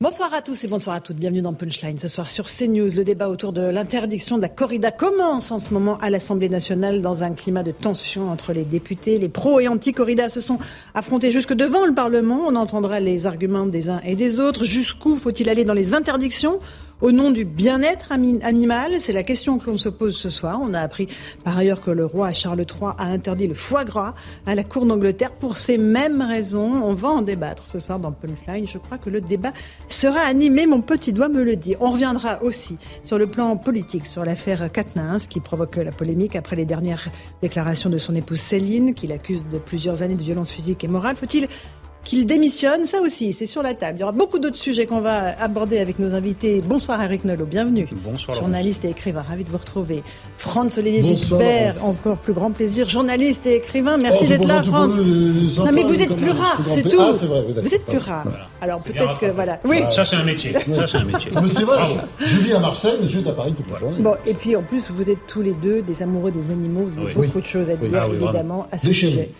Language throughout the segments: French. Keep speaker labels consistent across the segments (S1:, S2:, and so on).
S1: Bonsoir à tous et bonsoir à toutes. Bienvenue dans Punchline. Ce soir sur CNews, le débat autour de l'interdiction de la corrida commence en ce moment à l'Assemblée nationale dans un climat de tension entre les députés. Les pro et anti-corrida se sont affrontés jusque devant le Parlement. On entendra les arguments des uns et des autres. Jusqu'où faut-il aller dans les interdictions? Au nom du bien-être animal C'est la question que l'on se pose ce soir. On a appris par ailleurs que le roi Charles III a interdit le foie gras à la cour d'Angleterre pour ces mêmes raisons. On va en débattre ce soir dans Punchline. Je crois que le débat sera animé, mon petit doigt me le dit. On reviendra aussi sur le plan politique, sur l'affaire Katnins qui provoque la polémique après les dernières déclarations de son épouse Céline, qui l'accuse de plusieurs années de violence physique et morale. Faut-il qu'il démissionne, ça aussi, c'est sur la table. Il y aura beaucoup d'autres sujets qu'on va aborder avec nos invités. Bonsoir Eric Nolot, bienvenue.
S2: Bonsoir.
S1: Journaliste et écrivain, ravi de vous retrouver. Franz Olivier Gisbert, encore plus grand plaisir. Journaliste et écrivain, merci
S3: oh,
S1: d'être là, Franz.
S3: Non
S1: mais vous êtes plus rare, c'est tout.
S3: Ah, vrai,
S1: vous êtes plus rare. Alors peut-être que voilà. Oui.
S2: Ça c'est un métier. Ça c'est un métier.
S3: Mais c'est vrai. Je, je, vis à Marseille, monsieur est à Paris toute la journée.
S1: Bon et puis en plus vous êtes tous les deux des amoureux des animaux. Vous avez beaucoup de choses à dire
S3: Ah
S1: évidemment à ce sujet.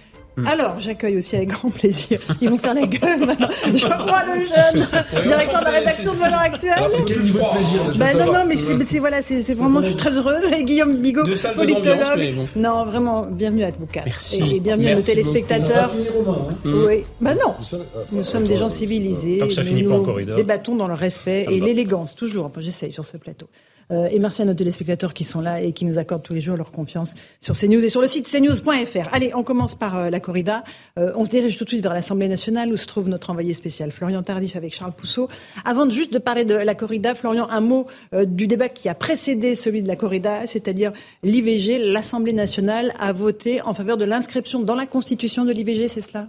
S1: Alors, j'accueille aussi avec grand plaisir. Ils vont faire la gueule maintenant. Je crois le jeune directeur de la rédaction de Valeurs Actuelles.
S3: C'est quel niveau de plaisir
S1: ben, Non, non, mais c'est voilà, c'est vraiment, je suis très heureuse avec Guillaume Bigot, politologue. Non, vraiment, bienvenue à Boucal.
S2: Merci.
S1: Et, bienvenue à nos téléspectateurs.
S3: Romain, hein.
S1: Oui, ben non.
S3: euh,
S1: Nous sommes des gens civilisés.
S2: Tant que ça finit pas en corridor.
S1: débattons dans le respect et l'élégance, toujours. Enfin, j'essaye sur ce plateau. Euh, et merci à nos téléspectateurs qui sont là et qui nous accordent tous les jours leur confiance sur CNews et sur le site cnews.fr. Allez, on commence par euh, la corrida. Euh, on se dirige tout de suite vers l'Assemblée nationale où se trouve notre envoyé spécial Florian Tardif avec Charles Pousseau. Avant de juste de parler de la corrida, Florian, un mot du débat qui a précédé celui de la corrida, c'est-à-dire l'IVG. L'Assemblée nationale a voté en faveur de l'inscription dans la Constitution de l'IVG, c'est cela?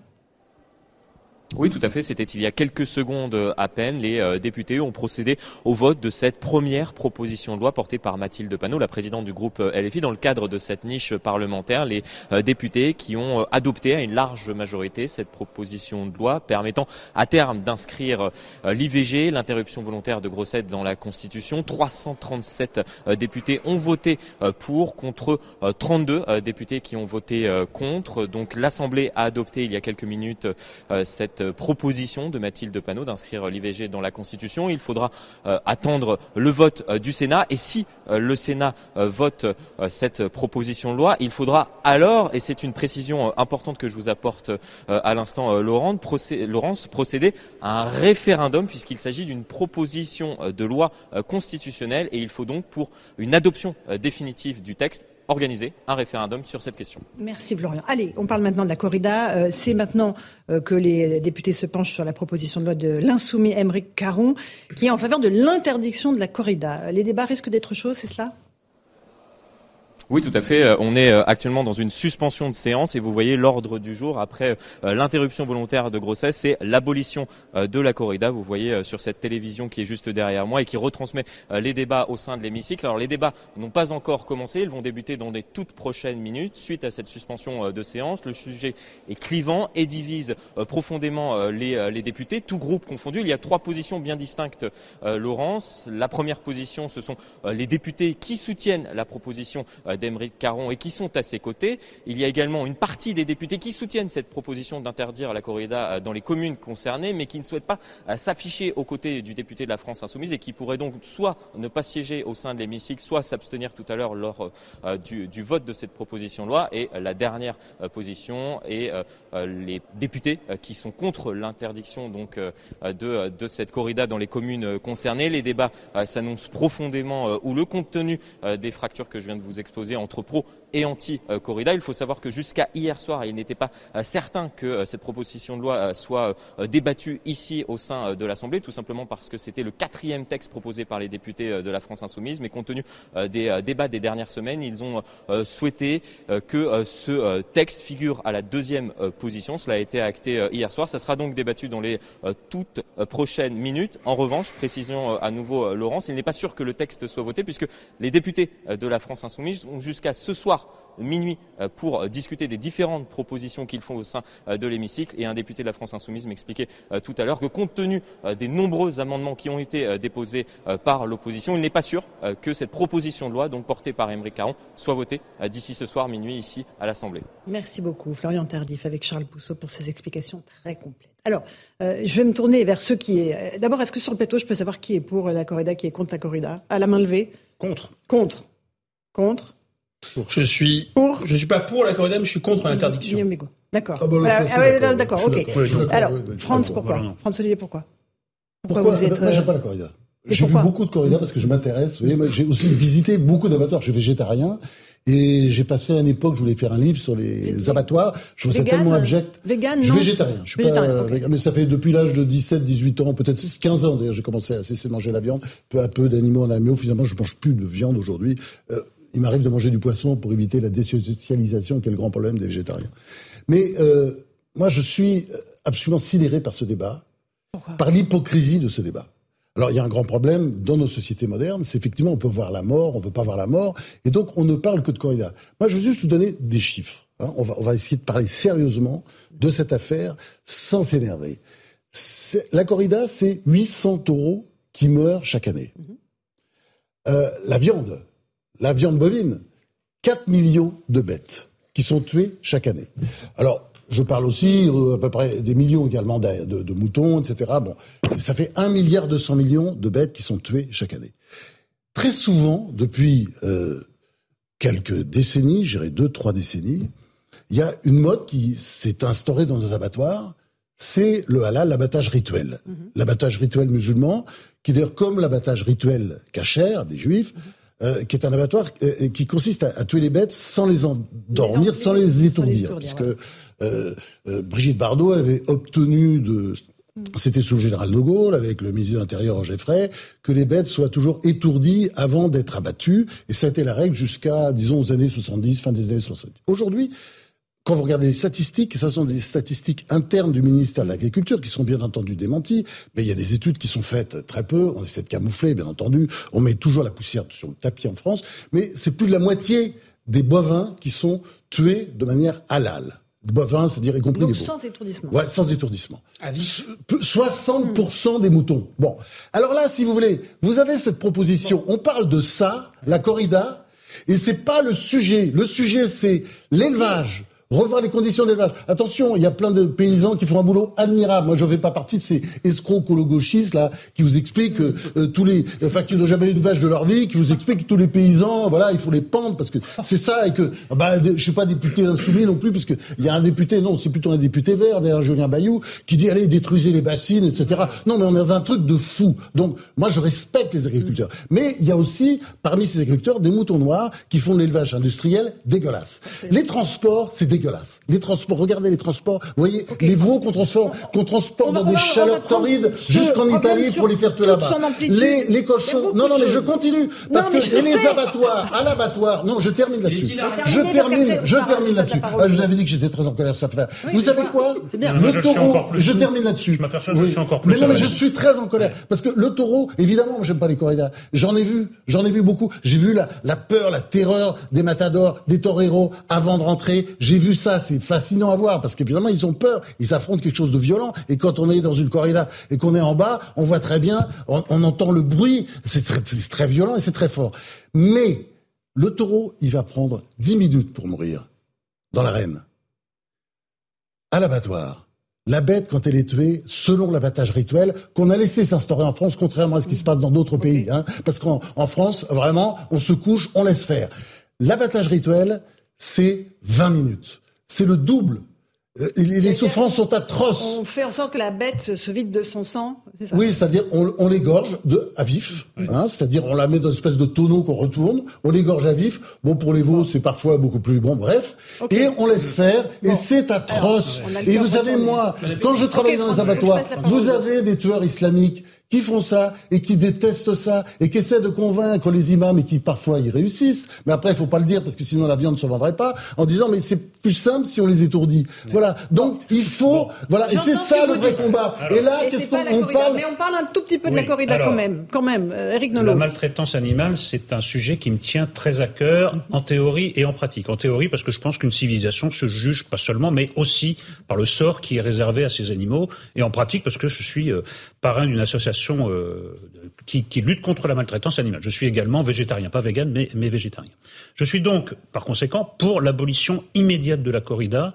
S4: Oui, tout à fait. C'était il y a quelques secondes euh, à peine. Les euh, députés ont procédé au vote de cette première proposition de loi portée par Mathilde Panot, la présidente du groupe euh, LFI, dans le cadre de cette niche parlementaire. Les députés qui ont adopté à une large majorité cette proposition de loi permettant à terme d'inscrire l'IVG, l'interruption volontaire de grossesse, dans la Constitution. 337 euh, députés ont voté pour, contre euh, 32 euh, députés qui ont voté contre. Donc l'Assemblée a adopté il y a quelques minutes euh, cette euh, proposition de Mathilde Panot d'inscrire euh, l'IVG dans la Constitution. Il faudra euh, attendre le vote du Sénat et si le Sénat vote cette proposition de loi, il faudra alors, et c'est une précision importante que je vous apporte à l'instant, Laurence, procéder à un référendum puisqu'il s'agit d'une proposition de loi constitutionnelle et il faut donc pour une adoption définitive du texte organiser un référendum sur cette question.
S1: Merci Florian. Allez, on parle maintenant de la corrida. Euh, c'est maintenant euh, que les députés se penchent sur la proposition de loi de l'insoumis Émeric Caron, qui est en faveur de l'interdiction de la corrida. Les débats risquent d'être chauds, c'est cela?
S4: Oui, tout à fait. Euh, On est euh, actuellement dans une suspension de séance et vous voyez l'ordre du jour après euh, l'interruption volontaire de grossesse, c'est l'abolition de la corrida. Vous voyez sur cette télévision qui est juste derrière moi et qui retransmet les débats au sein de l'hémicycle. Alors les débats n'ont pas encore commencé, ils vont débuter dans des toutes prochaines minutes suite à cette suspension de séance. Le sujet est clivant et divise profondément les, les députés, tout groupe confondu. Il y a trois positions bien distinctes, Laurence. La première position, ce sont les députés qui soutiennent la proposition d'Émeric Caron et qui sont à ses côtés. Il y a également une partie des députés qui soutiennent cette proposition d'interdire la corrida euh, dans les communes concernées, mais qui ne souhaitent pas euh, s'afficher aux côtés du député de la France Insoumise et qui pourraient donc soit ne pas siéger au sein de l'hémicycle, soit s'abstenir tout à l'heure lors euh, du, du vote de cette proposition de loi. Et la dernière position est les députés euh, qui sont contre l'interdiction donc euh, de, cette corrida dans les communes euh, concernées. Les débats euh, s'annoncent profondément euh, houleux compte tenu euh, des fractures que je viens de vous exposer entre pro et anti-corrida. Il faut savoir que jusqu'à hier soir, il n'était pas certain que cette proposition de loi soit débattue ici au sein de l'Assemblée, tout simplement parce que c'était le quatrième texte proposé par les députés de la France insoumise. Mais compte tenu des débats des dernières semaines, ils ont souhaité que ce texte figure à la deuxième position. Cela a été acté hier soir. Ça sera donc débattu dans les toutes prochaines minutes. En revanche, précision à nouveau Laurence, il n'est pas sûr que le texte soit voté puisque les députés de la France insoumise ont jusqu'à ce soir minuit euh, pour euh, discuter des différentes propositions qu'ils font au sein euh, de l'hémicycle. Et un député de la France Insoumise m'expliquait tout à l'heure que compte tenu des nombreux amendements qui ont été déposés par l'opposition, il n'est pas sûr que cette proposition de loi, donc portée par Émeric Caron, soit votée d'ici ce soir minuit ici à l'Assemblée.
S1: Merci beaucoup, Florian Tardif, avec Charles Pousseau pour ces explications très complètes. Alors, je vais me tourner vers ceux qui est. D'abord, est-ce que sur le plateau, je peux savoir qui est pour la corrida, qui est contre la corrida? À la main levée?
S2: Contre.
S1: Contre. Contre?
S2: Je suis pour. Je suis pas pour la corrida, mais je suis contre l'interdiction.
S1: D'accord. Ah bah ah d'accord. Ok. Alors, France, pourquoi France Olivier, pourquoi
S3: Pourquoi, vous êtes Moi, j'aime pas la corrida. J'ai vu beaucoup de corrida parce que je m'intéresse. Vous voyez, j'ai aussi visité beaucoup d'abattoirs. Je suis végétarien. Et j'ai passé une époque, je voulais faire un livre sur les abattoiirs. Je trouve ça tellement abject.
S1: Vegan,
S3: je suis végétarien. Je suis pas, mais ça fait depuis l'âge de 17, 18 ans, peut-être 15 ans d'ailleurs, j'ai commencé à cesser de manger la viande. Peu à peu d'animaux en animaux. Finalement, je mange plus de viande aujourd'hui. Euh, il m'arrive de manger du poisson pour éviter la désocialisation, qui est le grand problème des végétariens. Mais euh, moi, je suis absolument sidéré par ce débat, par l'hypocrisie de ce débat. Alors, il y a un grand problème dans nos sociétés modernes, c'est effectivement, on peut voir la mort, on ne veut pas voir la mort, et donc on ne parle que de corrida. Moi, je veux juste vous donner des chiffres. Hein. On, va, on va essayer de parler sérieusement de cette affaire sans s'énerver. La corrida, c'est 800 taureaux qui meurent chaque année. Mhm. Euh, la viande, la viande bovine, 4 millions de bêtes qui sont tuées chaque année. Alors, je parle aussi euh, à peu près des millions également de, moutons, etc. Bon, ça fait 1 milliard 200 millions de bêtes qui sont tuées chaque année. Très souvent, depuis euh, quelques décennies, je dirais deux, trois décennies, il y a une mode qui s'est instaurée dans nos abattoirs, c'est le halal, l'abattage rituel. Mm-hmm. L'abattage rituel musulman, qui d'ailleurs, comme l'abattage rituel cachère des juifs, mm-hmm. Euh, qui est un abattoir euh, qui consiste à, tuer les bêtes sans les endormir, sans les étourdir, puisque euh, Brigitte Bardot avait obtenu de c'était sous le général de Gaulle, avec le ministre de l'Intérieur Roger Frey, que les bêtes soient toujours étourdies avant d'être abattues. Et ça a été la règle jusqu'à, disons, aux années 70, fin des années 70. Aujourd'hui, quand vous regardez les statistiques, ce sont des statistiques internes du ministère de l'Agriculture qui sont bien entendu démenties, mais il y a des études qui sont faites très peu, on essaie de camoufler, bien entendu, on met toujours la poussière sur le tapis en France, mais c'est plus de la moitié des bovins qui sont tués de manière halal. Bovins, c'est-à-dire y compris
S1: Donc,
S3: les
S1: sans étourdissement.
S3: Ouais, sans étourdissement. 60% des moutons. Bon. Alors là, si vous voulez, vous avez cette proposition. On parle de ça, la corrida, et c'est pas le sujet. Le sujet, c'est l'élevage revoir les conditions d'élevage. Attention, il y a plein de paysans qui font un boulot admirable. Moi, je ne fais pas partie de ces escrocs colo-gauchistes là qui vous expliquent que euh, tous les, enfin, qui n'ont jamais eu une vache de leur vie, qui vous expliquent que tous les paysans, voilà, il faut les pendre parce que c'est ça et que, bah, je suis pas député insoumis non plus parce que il y a un député, non, c'est plutôt un député vert, d'ailleurs Julien Bayou, qui dit allez détruisez les bassines, etc. Non, mais on est dans un truc de fou. Donc, moi, je respecte les agriculteurs, mais il y a aussi parmi ces agriculteurs des moutons noirs qui font de l'élevage industriel dégueulasse. Les transports, c'est dégueulasse. Les transports, regardez les transports. Vous voyez, les veaux qu'on transporte, qu'on transporte dans des chaleurs torrides jusqu'en Italie pour les faire tout là-bas. Les, les cochons. Non, non, mais je continue. Parce que les abattoirs, à l'abattoir. Non, je termine là-dessus. Je termine, je termine là-dessus. Ah, je vous avais dit que j'étais très en colère cette affaire. Vous savez quoi? Le taureau, je termine là-dessus.
S2: Je m'aperçois que je suis encore plus.
S3: Mais non, mais je suis très en colère. Parce que le taureau, évidemment, j'aime pas les corridas. J'en ai vu. J'en ai vu beaucoup. J'ai vu la, la peur, la terreur des matadors, des toreros avant de rentrer. J'ai vu ça c'est fascinant à voir parce qu'évidemment ils ont peur, ils affrontent quelque chose de violent. Et quand on est dans une corrida et qu'on est en bas, on voit très bien, on, entend le bruit, c'est très, très violent et c'est très fort. Mais le taureau, il va prendre 10 minutes pour mourir dans l'arène. À l'abattoir, la bête, quand elle est tuée, selon l'abattage rituel, qu'on a laissé s'instaurer en France, contrairement à ce qui se passe dans d'autres pays. Hein, parce qu'en France, vraiment, on se couche, on laisse faire. L'abattage rituel, c'est 20 minutes. C'est le double. Euh, les souffrances sont atroces.
S1: On fait en sorte que la bête se vide de son sang,
S3: c'est ça? Oui, c'est-à-dire on, on l'égorge de à vif, hein, c'est-à-dire on la met dans une espèce de tonneau qu'on retourne, on l'égorge à vif. Bon, pour les veaux, c'est parfois beaucoup plus bon, bref. Et on laisse faire, et c'est atroce. et vous savez, moi, quand je travaille dans les abattoirs, vous avez des tueurs islamiques qui font ça et qui détestent ça et qui essaient de convaincre les imams et qui parfois y réussissent. Mais après, il faut pas le dire parce que sinon la viande ne se vendrait pas en disant mais c'est plus simple si on les étourdit. Voilà. Donc il faut voilà et c'est ça le vrai combat. et là, qu'est-ce qu'on parle
S1: Mais on parle un tout petit peu de la corrida quand même. Quand même, Eric euh, Nolot.
S5: La maltraitance animale, c'est un sujet qui me tient très à cœur en théorie et en pratique. En théorie parce que je pense qu'une civilisation se juge pas seulement mais aussi par le sort qui est réservé à ces animaux et en pratique parce que je suis euh, parrain d'une association euh, qui, qui, lutte contre la maltraitance animale. Je suis également végétarien, pas vegan, mais, mais végétarien. Je suis donc, par conséquent, pour l'abolition immédiate de la corrida,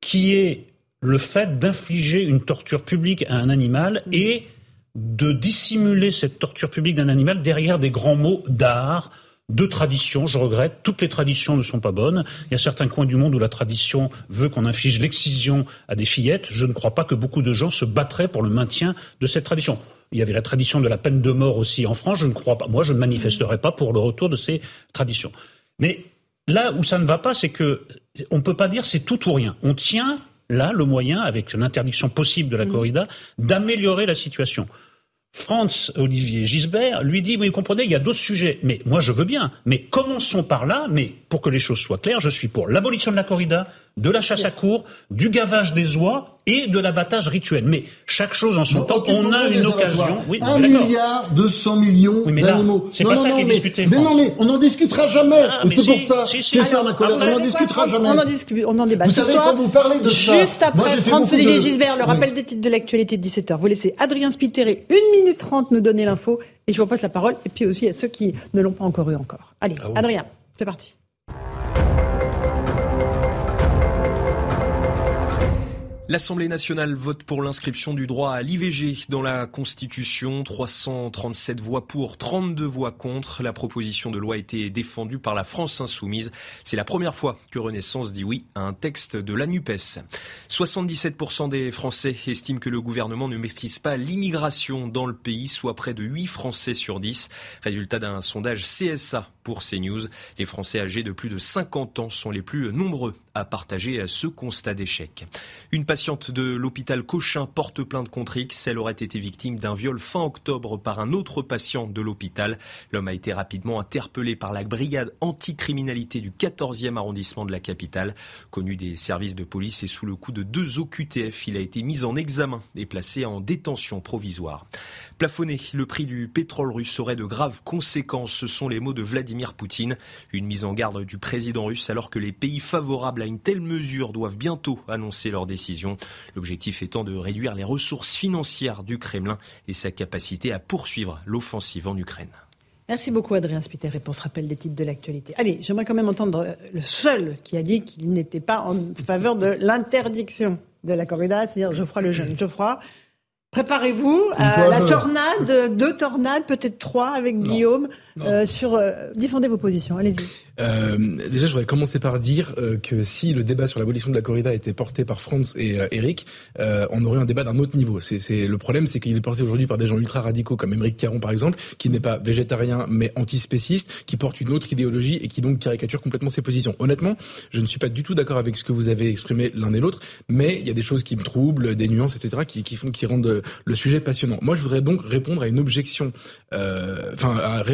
S5: qui est le fait d'infliger une torture publique à un animal et de dissimuler cette torture publique d'un animal derrière des grands mots d'art, de tradition, je regrette. Toutes les traditions ne sont pas bonnes. Il y a certains coins du monde où la tradition veut qu'on inflige l'excision à des fillettes. Je ne crois pas que beaucoup de gens se battraient pour le maintien de cette tradition. Il y avait la tradition de la peine de mort aussi en France. Je ne crois pas. Moi, je ne manifesterai pas pour le retour de ces traditions. Mais là où ça ne va pas, c'est que on ne peut pas dire c'est tout ou rien. On tient là le moyen, avec l'interdiction possible de la mmh. corrida, d'améliorer la situation. Franz Olivier Gisbert lui dit, vous comprenez, il y a d'autres sujets. Mais moi, je veux bien. Mais commençons par là. Mais pour que les choses soient claires, je suis pour l'abolition de la corrida, de la chasse à cour, du gavage des oies et de l'abattage rituel. Mais chaque chose en son temps, on a une occasion.
S3: Oui, un milliard deux cents millions d'animaux.
S5: C'est pas ça qui est discuté.
S3: Mais non, mais on n'en discutera jamais. Ah, c'est pour ça. C'est ça ma colère. On n'en discutera jamais.
S1: On en discute. On en débat.
S3: Vous savez quand vous parlez de
S1: ça. Juste après Franz Olivier Gisbert, le rappel des titres de l'actualité de 17h. Vous laissez Adrien Spiteri une minute trente nous donner l'info et je vous passe la parole. Et puis aussi à ceux qui ne l'ont pas encore eu encore. Allez, ah Adrien, c'est parti.
S6: L'Assemblée nationale vote pour l'inscription du droit à l'IVG dans la Constitution. 337 voix pour, 32 voix contre. La proposition de loi a été défendue par la France insoumise. C'est la première fois que Renaissance dit oui à un texte de la NUPES. 77% des Français estiment que le gouvernement ne maîtrise pas l'immigration dans le pays, soit près de 8 Français sur 10. Résultat d'un sondage CSA pour CNews. Les Français âgés de plus de 50 ans sont les plus nombreux à partager ce constat d'échec. Patiente de l'hôpital Cochin porte plainte contre X. Elle aurait été victime d'un viol fin octobre par un autre patient de l'hôpital. L'homme a été rapidement interpellé par la brigade anticriminalité du 14e arrondissement de la capitale. Connu des services de police et sous le coup de deux OQTF, il a été mis en examen et placé en détention provisoire. Plafonner le prix du pétrole russe aurait de graves conséquences. Ce sont les mots de Vladimir Poutine. Une mise en garde du président russe alors que les pays favorables à une telle mesure doivent bientôt annoncer leur décision. L'objectif étant de réduire les ressources financières du Kremlin et sa capacité à poursuivre l'offensive en Ukraine.
S1: Merci beaucoup Adrien Spiter ce rappel des titres de l'actualité. Allez, j'aimerais quand même entendre euh, le seul qui a dit qu'il n'était pas en faveur de l'interdiction de la corrida, c'est-à-dire Geoffroy le jeune. Geoffroy, Préparez-vous à la tornade, deux tornades, peut-être trois avec Guillaume. Euh, sur euh, défendez vos positions. Allez-y.
S7: Euh, déjà, je voudrais commencer par dire euh, que si le débat sur l'abolition de la corrida était porté par Franz et Eric, on aurait un débat d'un autre niveau. C'est le problème, c'est qu'il est porté aujourd'hui par des gens ultra radicaux comme Émeric Caron par exemple, qui n'est pas végétarien mais antispéciste, qui porte une autre idéologie et qui donc caricature complètement ses positions. Honnêtement, je ne suis pas du tout d'accord avec ce que vous avez exprimé l'un et l'autre, mais il y a des choses qui me troublent, des nuances, etc., qui, qui font, qui rendent le sujet passionnant. Moi, je voudrais donc répondre à une objection, enfin,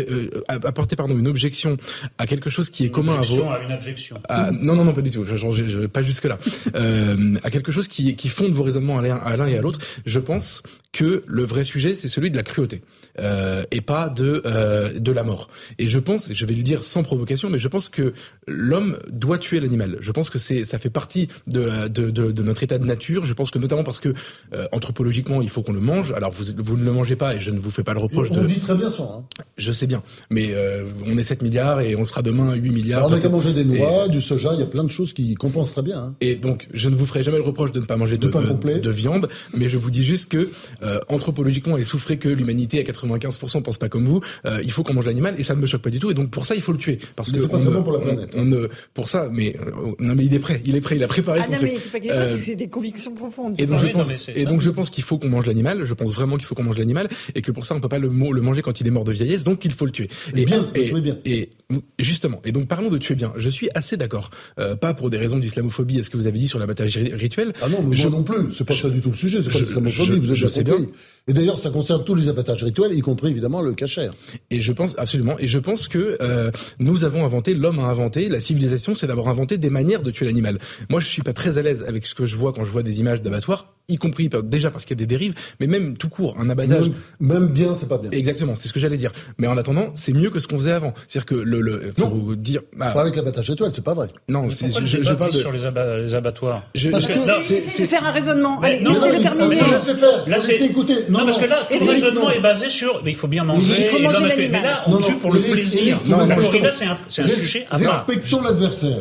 S7: apporter pardon une objection à quelque chose qui est commun
S5: à
S7: vous.
S5: À une objection.
S7: non non non pas du tout. Je, je, pas jusque là. euh, à quelque chose qui qui fonde vos raisonnements à l'un et à l'autre. Je pense que le vrai sujet c'est celui de la cruauté euh, et pas de euh, de la mort. Et je pense, et je vais lui dire sans provocation, mais je pense que l'homme doit tuer l'animal. Je pense que c'est ça fait partie de, de, de, de, notre état de nature. Je pense que notamment parce que euh, anthropologiquement il faut faut qu'on le mange. Alors vous, vous ne le mangez pas et je ne vous fais pas le reproche
S3: on
S7: de.
S3: vit très bien sans. Hein.
S7: Je sais bien, mais euh, on est 7 milliards et on sera demain 8 milliards.
S3: Alors on n'a qu'à manger des noix, du soja, il y a plein de choses qui compensent très bien. Hein.
S7: Et donc je ne vous ferai jamais le reproche de ne pas manger de, de, de, viande, mais je vous dis juste que euh, anthropologiquement et souffrez que l'humanité à 95% pense pas comme vous, euh, il faut qu'on mange l'animal et ça ne me choque pas du tout et donc pour ça il faut le tuer parce
S3: mais
S7: que
S3: c'est pas bon pour la planète.
S7: On, on, pour ça, mais non mais il est prêt, il est prêt, il a préparé
S1: ah
S7: son
S1: non,
S7: truc.
S1: Mais c'est pas qu'il euh, c'est des convictions profondes.
S7: Et donc
S5: Ah
S7: je pense,
S5: non,
S7: et donc je pense qu'il faut qu'on mange l'animal. Je pense vraiment qu'il faut qu'on mange l'animal et que pour ça on peut pas le, manger quand il est mort de vieillesse, donc il faut le tuer.
S3: Et bien,
S7: et,
S3: bien.
S7: et justement, et donc parlons de tuer bien. Je suis assez d'accord, euh, pas pour des raisons d'islamophobie, à ce que vous avez dit sur l'abattage ri- rituel.
S3: Ah non, mais
S7: Je-
S3: moi non plus. C'est pas ça du tout le sujet. C'est pas
S7: je-
S3: l'islamophobie.
S7: je-
S3: Vous avez
S7: je
S3: compris.
S7: bien.
S3: Et d'ailleurs, ça concerne tous les abattages rituels, y compris évidemment le cachère.
S7: Et je pense absolument. Et je pense que euh, nous avons inventé, l'homme a inventé, la civilisation, c'est d'avoir inventé des manières de tuer l'animal. Moi, je suis pas très à l'aise avec ce que je vois quand je vois des images d'abattoirs, y compris déjà parce qu'il y a des dérives, mais même tout court, un abattage.
S3: Même, même bien, c'est pas bien.
S7: Exactement, c'est ce que j'allais dire. Mais en attendant, c'est mieux que ce qu'on faisait avant. C'est-à-dire que le, le faut
S3: Non.
S7: dire, ah,
S3: Pas avec l'abattage rituel, c'est pas vrai.
S7: non, je, je parle de.
S5: sur les, aba- les abattoirs.
S7: je-
S3: Parce
S7: je-
S3: que-
S5: là,
S7: c'est-
S1: faire un raisonnement.
S5: Mais
S1: Allez,
S5: non,
S1: laissez-le terminer.
S3: mais- laissez faire.
S5: Là,
S3: laisser écouter.
S5: Non, parce que là,
S3: Éric,
S5: raisonnement
S3: non.
S5: est basé sur, mais il faut bien manger
S1: Il faut manger l'animal.
S5: Mais là, on
S3: Non,
S5: tue
S3: non,
S5: pour le plaisir. Non,
S3: non, non,
S5: corrida, c'est un, c'est un
S3: Res-
S5: sujet à part.
S3: Respectons l'adversaire.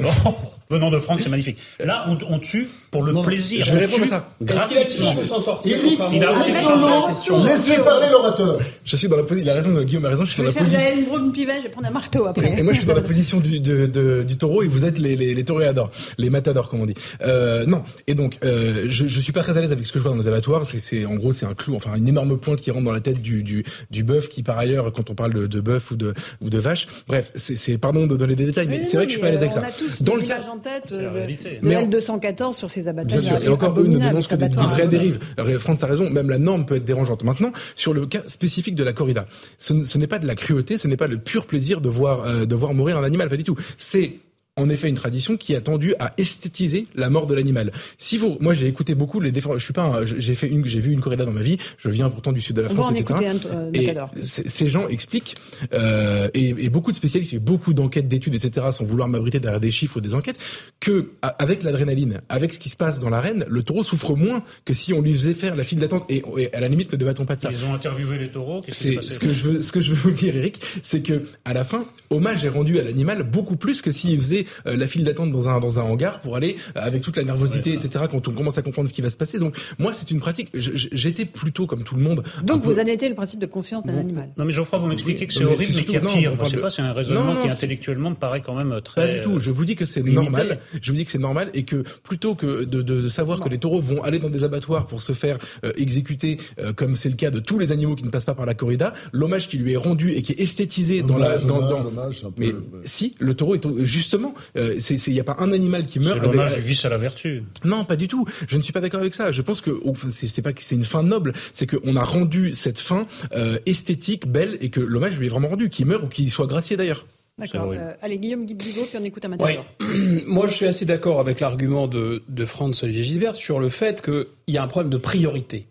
S5: Venant de France, c'est magnifique. Là, on, on tue pour le
S3: Non,
S5: plaisir.
S7: je vais
S5: On
S7: répondre à ça.
S2: Est-ce qu'il a s'en sortir
S5: il a arrêté de la.
S3: Laissez parler l'orateur.
S7: Je suis dans la position. Il a raison, Guillaume a raison. Je suis
S1: Je
S7: dans
S1: vais
S7: la
S1: faire
S7: position.
S1: Je vais prendre un marteau après.
S7: Et moi, je suis dans la position du, de- de- du taureau et vous êtes les, les, les toréadors, les matadors, comme on dit. Euh, non. Et donc, euh, je, je suis pas très à l'aise avec ce que je vois dans les abattoirs. C'est, c'est en gros, c'est un clou, enfin, une énorme pointe qui rentre dans la tête du, du, du bœuf, qui par ailleurs, quand on parle de, de bœuf ou de, ou de vache, bref, c'est, c'est pardon de donner des détails, mais c'est vrai que je suis pas à l'aise avec ça. Dans le cas,
S1: tête
S5: C'est la
S1: euh, L214 sur ces abattages.
S7: Bien sûr, et encore eux ne dénoncent que des, des
S1: abattoirs.
S7: vraies dérives. Alors, Franz a raison, même la norme peut être dérangeante. Maintenant, sur le cas spécifique de la corrida, ce, ce n'est pas de la cruauté, ce n'est pas le pur plaisir de voir, euh, de voir mourir un animal, pas du tout. C'est en effet une tradition qui a tendu à esthétiser la mort de l'animal. Si vous, moi j'ai écouté beaucoup les défenseurs, je suis pas, un- j'ai fait une, j'ai vu une corrida dans ma vie, je viens pourtant du sud de la France, etc.
S1: un, euh,
S7: Et ces gens expliquent, euh, et, et beaucoup de spécialistes, il y a eu beaucoup d'enquêtes, d'études, etc., sans vouloir m'abriter derrière des chiffres ou des enquêtes, que avec l'adrénaline, avec ce qui se passe dans l'arène, le taureau souffre moins que si on lui faisait faire la file d'attente. Et, et à la limite, ne débattons pas de ça.
S5: Ils ont interviewé les taureaux.
S7: C'est
S5: passé
S7: ce que je veux, ce que je veux vous dire, Eric, c'est que à la fin, hommage est rendu à l'animal beaucoup plus que s'il faisait la file d'attente dans un dans un hangar pour aller euh, avec toute la nervosité, etc. Quand on commence à comprendre ce qui va se passer. Donc moi, c'est une pratique. J'étais plutôt comme tout le monde.
S1: Donc
S7: peu-
S1: vous admettez le principe de conscience d'un animal.
S5: Non mais Geoffroy, vous m'expliquez que c'est horrible, mais qu'il y a
S7: surtout- non,
S5: pire.
S7: on
S5: Je
S7: parle
S5: sais pas, c'est un raisonnement
S7: Non, non,
S5: qui intellectuellement me paraît quand même très.
S7: Pas du tout. Je vous dis que c'est normal. Je vous dis que c'est normal et que plutôt que de, de, de savoir que les taureaux vont aller dans des abattoirs pour se faire euh, exécuter, euh, comme c'est le cas de tous les animaux qui ne passent pas par la corrida, l'hommage qui lui est rendu et qui est esthétisé dans la dans, dans-
S3: hommage, c'est un peu-
S7: mais si le taureau est justement, euh, il n'y a pas un animal qui
S5: C'est
S7: meurt. avec-
S5: l'hommage du vice à la vertu.
S7: Non, pas du tout. Je ne suis pas d'accord avec ça. Je pense que enfin, c'est c'est pas que c'est une fin noble, c'est qu'on a rendu cette fin euh, esthétique, belle, et que l'hommage lui est vraiment rendu, qu'il meure ou qu'il soit gracié d'ailleurs.
S1: D'accord. Euh, allez, Guillaume Guibigo, puis on écoute un
S2: Ouais.
S1: Matador.
S2: Moi, je suis assez d'accord avec l'argument de, de Franz Olivier Gisbert sur le fait qu'il y a un problème de priorité.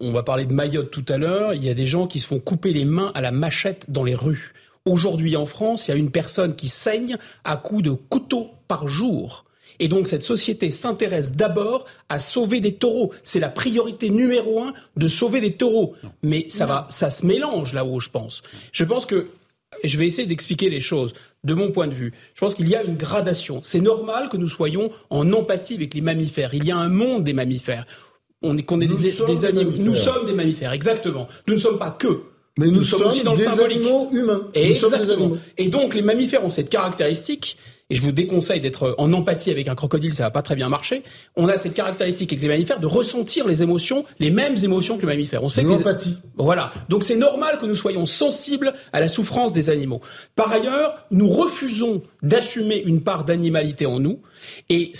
S2: On va parler de Mayotte tout à l'heure. Il y a des gens qui se font couper les mains à la machette dans les rues. Aujourd'hui, en France, il y a une personne qui saigne à coups de couteau par jour. Et donc, cette société s'intéresse d'abord à sauver des taureaux. C'est la priorité numéro un de sauver des taureaux. Mais ça va, ça se mélange là-haut, je pense. Je pense que je vais essayer d'expliquer les choses de mon point de vue. Je pense qu'il y a une gradation. C'est normal que nous soyons en empathie avec les mammifères. Il y a un monde des mammifères. On est, qu'on est des, animaux. Nous sommes des mammifères, exactement. Nous ne sommes pas que.
S3: Mais nous,
S2: Nous sommes aussi dans le
S3: des
S2: symbolique.
S3: animaux humains. Nous sommes des
S2: Exactement.
S3: animaux.
S2: Et donc les mammifères ont cette caractéristique, et je vous déconseille d'être en empathie avec un crocodile, ça va pas très bien marcher. On a cette caractéristique avec les mammifères de ressentir les émotions, les mêmes émotions que les mammifères. On sait les-
S3: L'empathie.
S2: voilà. Donc c'est normal que nous soyons sensibles à la souffrance des animaux. Par ailleurs, nous refusons d'assumer une part d'animalité en nous. Et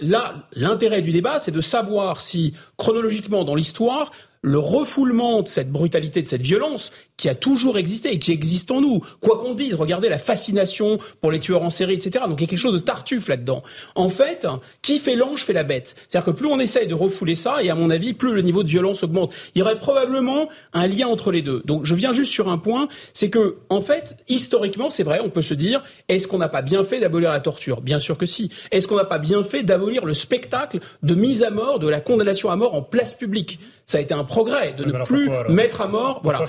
S2: là, l'intérêt du débat, c'est de savoir si, chronologiquement dans l'histoire, le refoulement de cette brutalité, de cette violence qui a toujours existé et qui existe en nous. Quoi qu'on dise, regardez la fascination pour les tueurs en série, etc. Donc il y a quelque chose de tartuffe là-dedans. En fait, qui fait l'ange fait la bête. C'est-à-dire que plus on essaye de refouler ça, et à mon avis, plus le niveau de violence augmente. Il y aurait probablement un lien entre les deux. Donc je viens juste sur un point, c'est que, en fait, historiquement, c'est vrai, on peut se dire, est-ce qu'on n'a pas bien fait d'abolir la torture? Bien sûr que si. Est-ce qu'on n'a pas bien fait d'abolir le spectacle de mise à mort, de la condamnation à mort en place publique? Ça a été un progrès de ne plus mettre à mort. Voilà.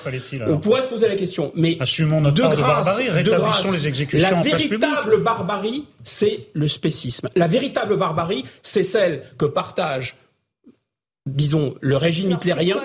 S2: On pourrait se poser la question, mais
S5: Assumons notre
S2: de grâce,
S5: de,
S2: de grâce,
S5: les exécutions
S2: la véritable barbarie, c'est le spécisme. La véritable barbarie, c'est celle que partagent disons, le régime hitlérien.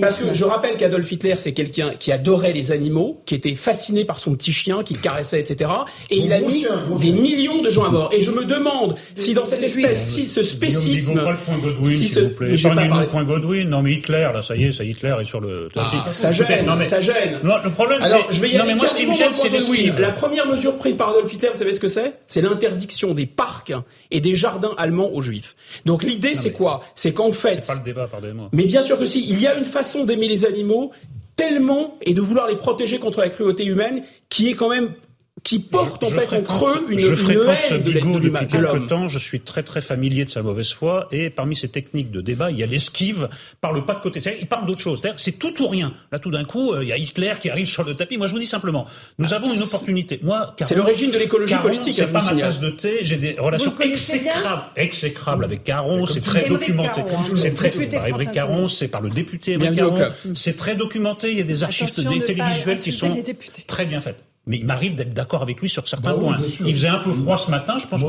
S2: Parce que je rappelle qu'Adolf Hitler, c'est quelqu'un qui adorait les animaux, qui était fasciné par son petit chien, qui le caressait, etc. Et il a mis des millions de gens à mort. Et je me demande si dans cette espèce, si ce spécisme...
S5: Pas le point Godwin, si ce... plaît. Pas point Godwin. Non, mais Hitler, là, ça y est, ça Hitler est sur le...
S2: Ah, ça gêne, non, mais... ça gêne.
S5: Non, le problème, c'est...
S2: Je vais y non, mais moi, ce qui me gêne, c'est l'esquive. La première mesure prise par Adolf Hitler, vous savez ce que c'est? C'est l'interdiction des parcs et des jardins allemands aux juifs. Donc l'idée, c'est quoi? C'est qu'en fait...
S5: C'est pas le débat
S2: mais bien sûr que si. Il y a une façon d'aimer les animaux tellement et de vouloir les protéger contre la cruauté humaine qui est quand même qui porte en fait en creux une,
S5: je fréquente
S2: haine
S5: Bigot de depuis quelque temps. Je suis très très familier de sa mauvaise foi et parmi ces techniques de débat, il y a l'esquive par le pas de côté. Il parle d'autre chose. C'est tout ou rien. Là, tout d'un coup, euh, il y a Hitler qui arrive sur le tapis. Moi, je vous dis simplement, nous ah, avons une opportunité. Moi,
S2: c'est l'origine de l'écologie politique.
S5: C'est pas ma tasse de thé. J'ai des relations exécrables, exécrables avec Caron. C'est très documenté. Hein, c'est très par Émeric Caron. C'est par le député Émeric Caron. C'est très documenté. Il y a des archives des télévisuels qui sont très bien faites. Mais il m'arrive d'être d'accord avec lui sur certains bah points. il faisait un peu froid ce matin. Je pense que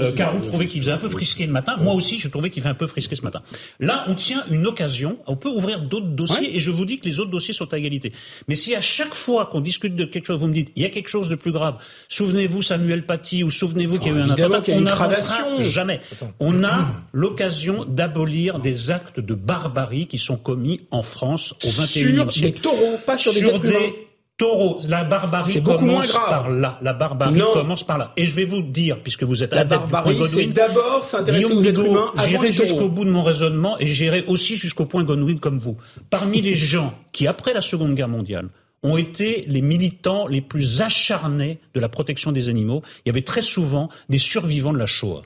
S5: euh, Caron trouvait qu'il faisait un peu frisqué le matin. Moi aussi, je trouvais qu'il fait un peu frisqué ce matin. Là, on tient une occasion. On peut ouvrir d'autres dossiers et je vous dis que les autres dossiers sont à égalité. Mais si à chaque fois qu'on discute de quelque chose, vous me dites il y a quelque chose de plus grave. Souvenez-vous Samuel Paty ou souvenez-vous qu'il y a eu un attentat. on n'avancera jamais. On a l'occasion d'abolir des actes de barbarie qui sont commis en France au XXIe siècle.
S2: Sur des taureaux, pas sur, des êtres humains
S5: taureau. La barbarie commence par là. La barbarie commence par là. Et je vais vous dire, puisque vous êtes
S2: la barbarie, c'est d'abord s'intéresser aux êtres humains.
S5: J'irai jusqu'au bout de mon raisonnement et j'irai aussi jusqu'au point Godwin comme vous. Parmi les gens qui, après la Seconde Guerre mondiale, ont été les militants les plus acharnés de la protection des animaux, il y avait très souvent des survivants de la Shoah.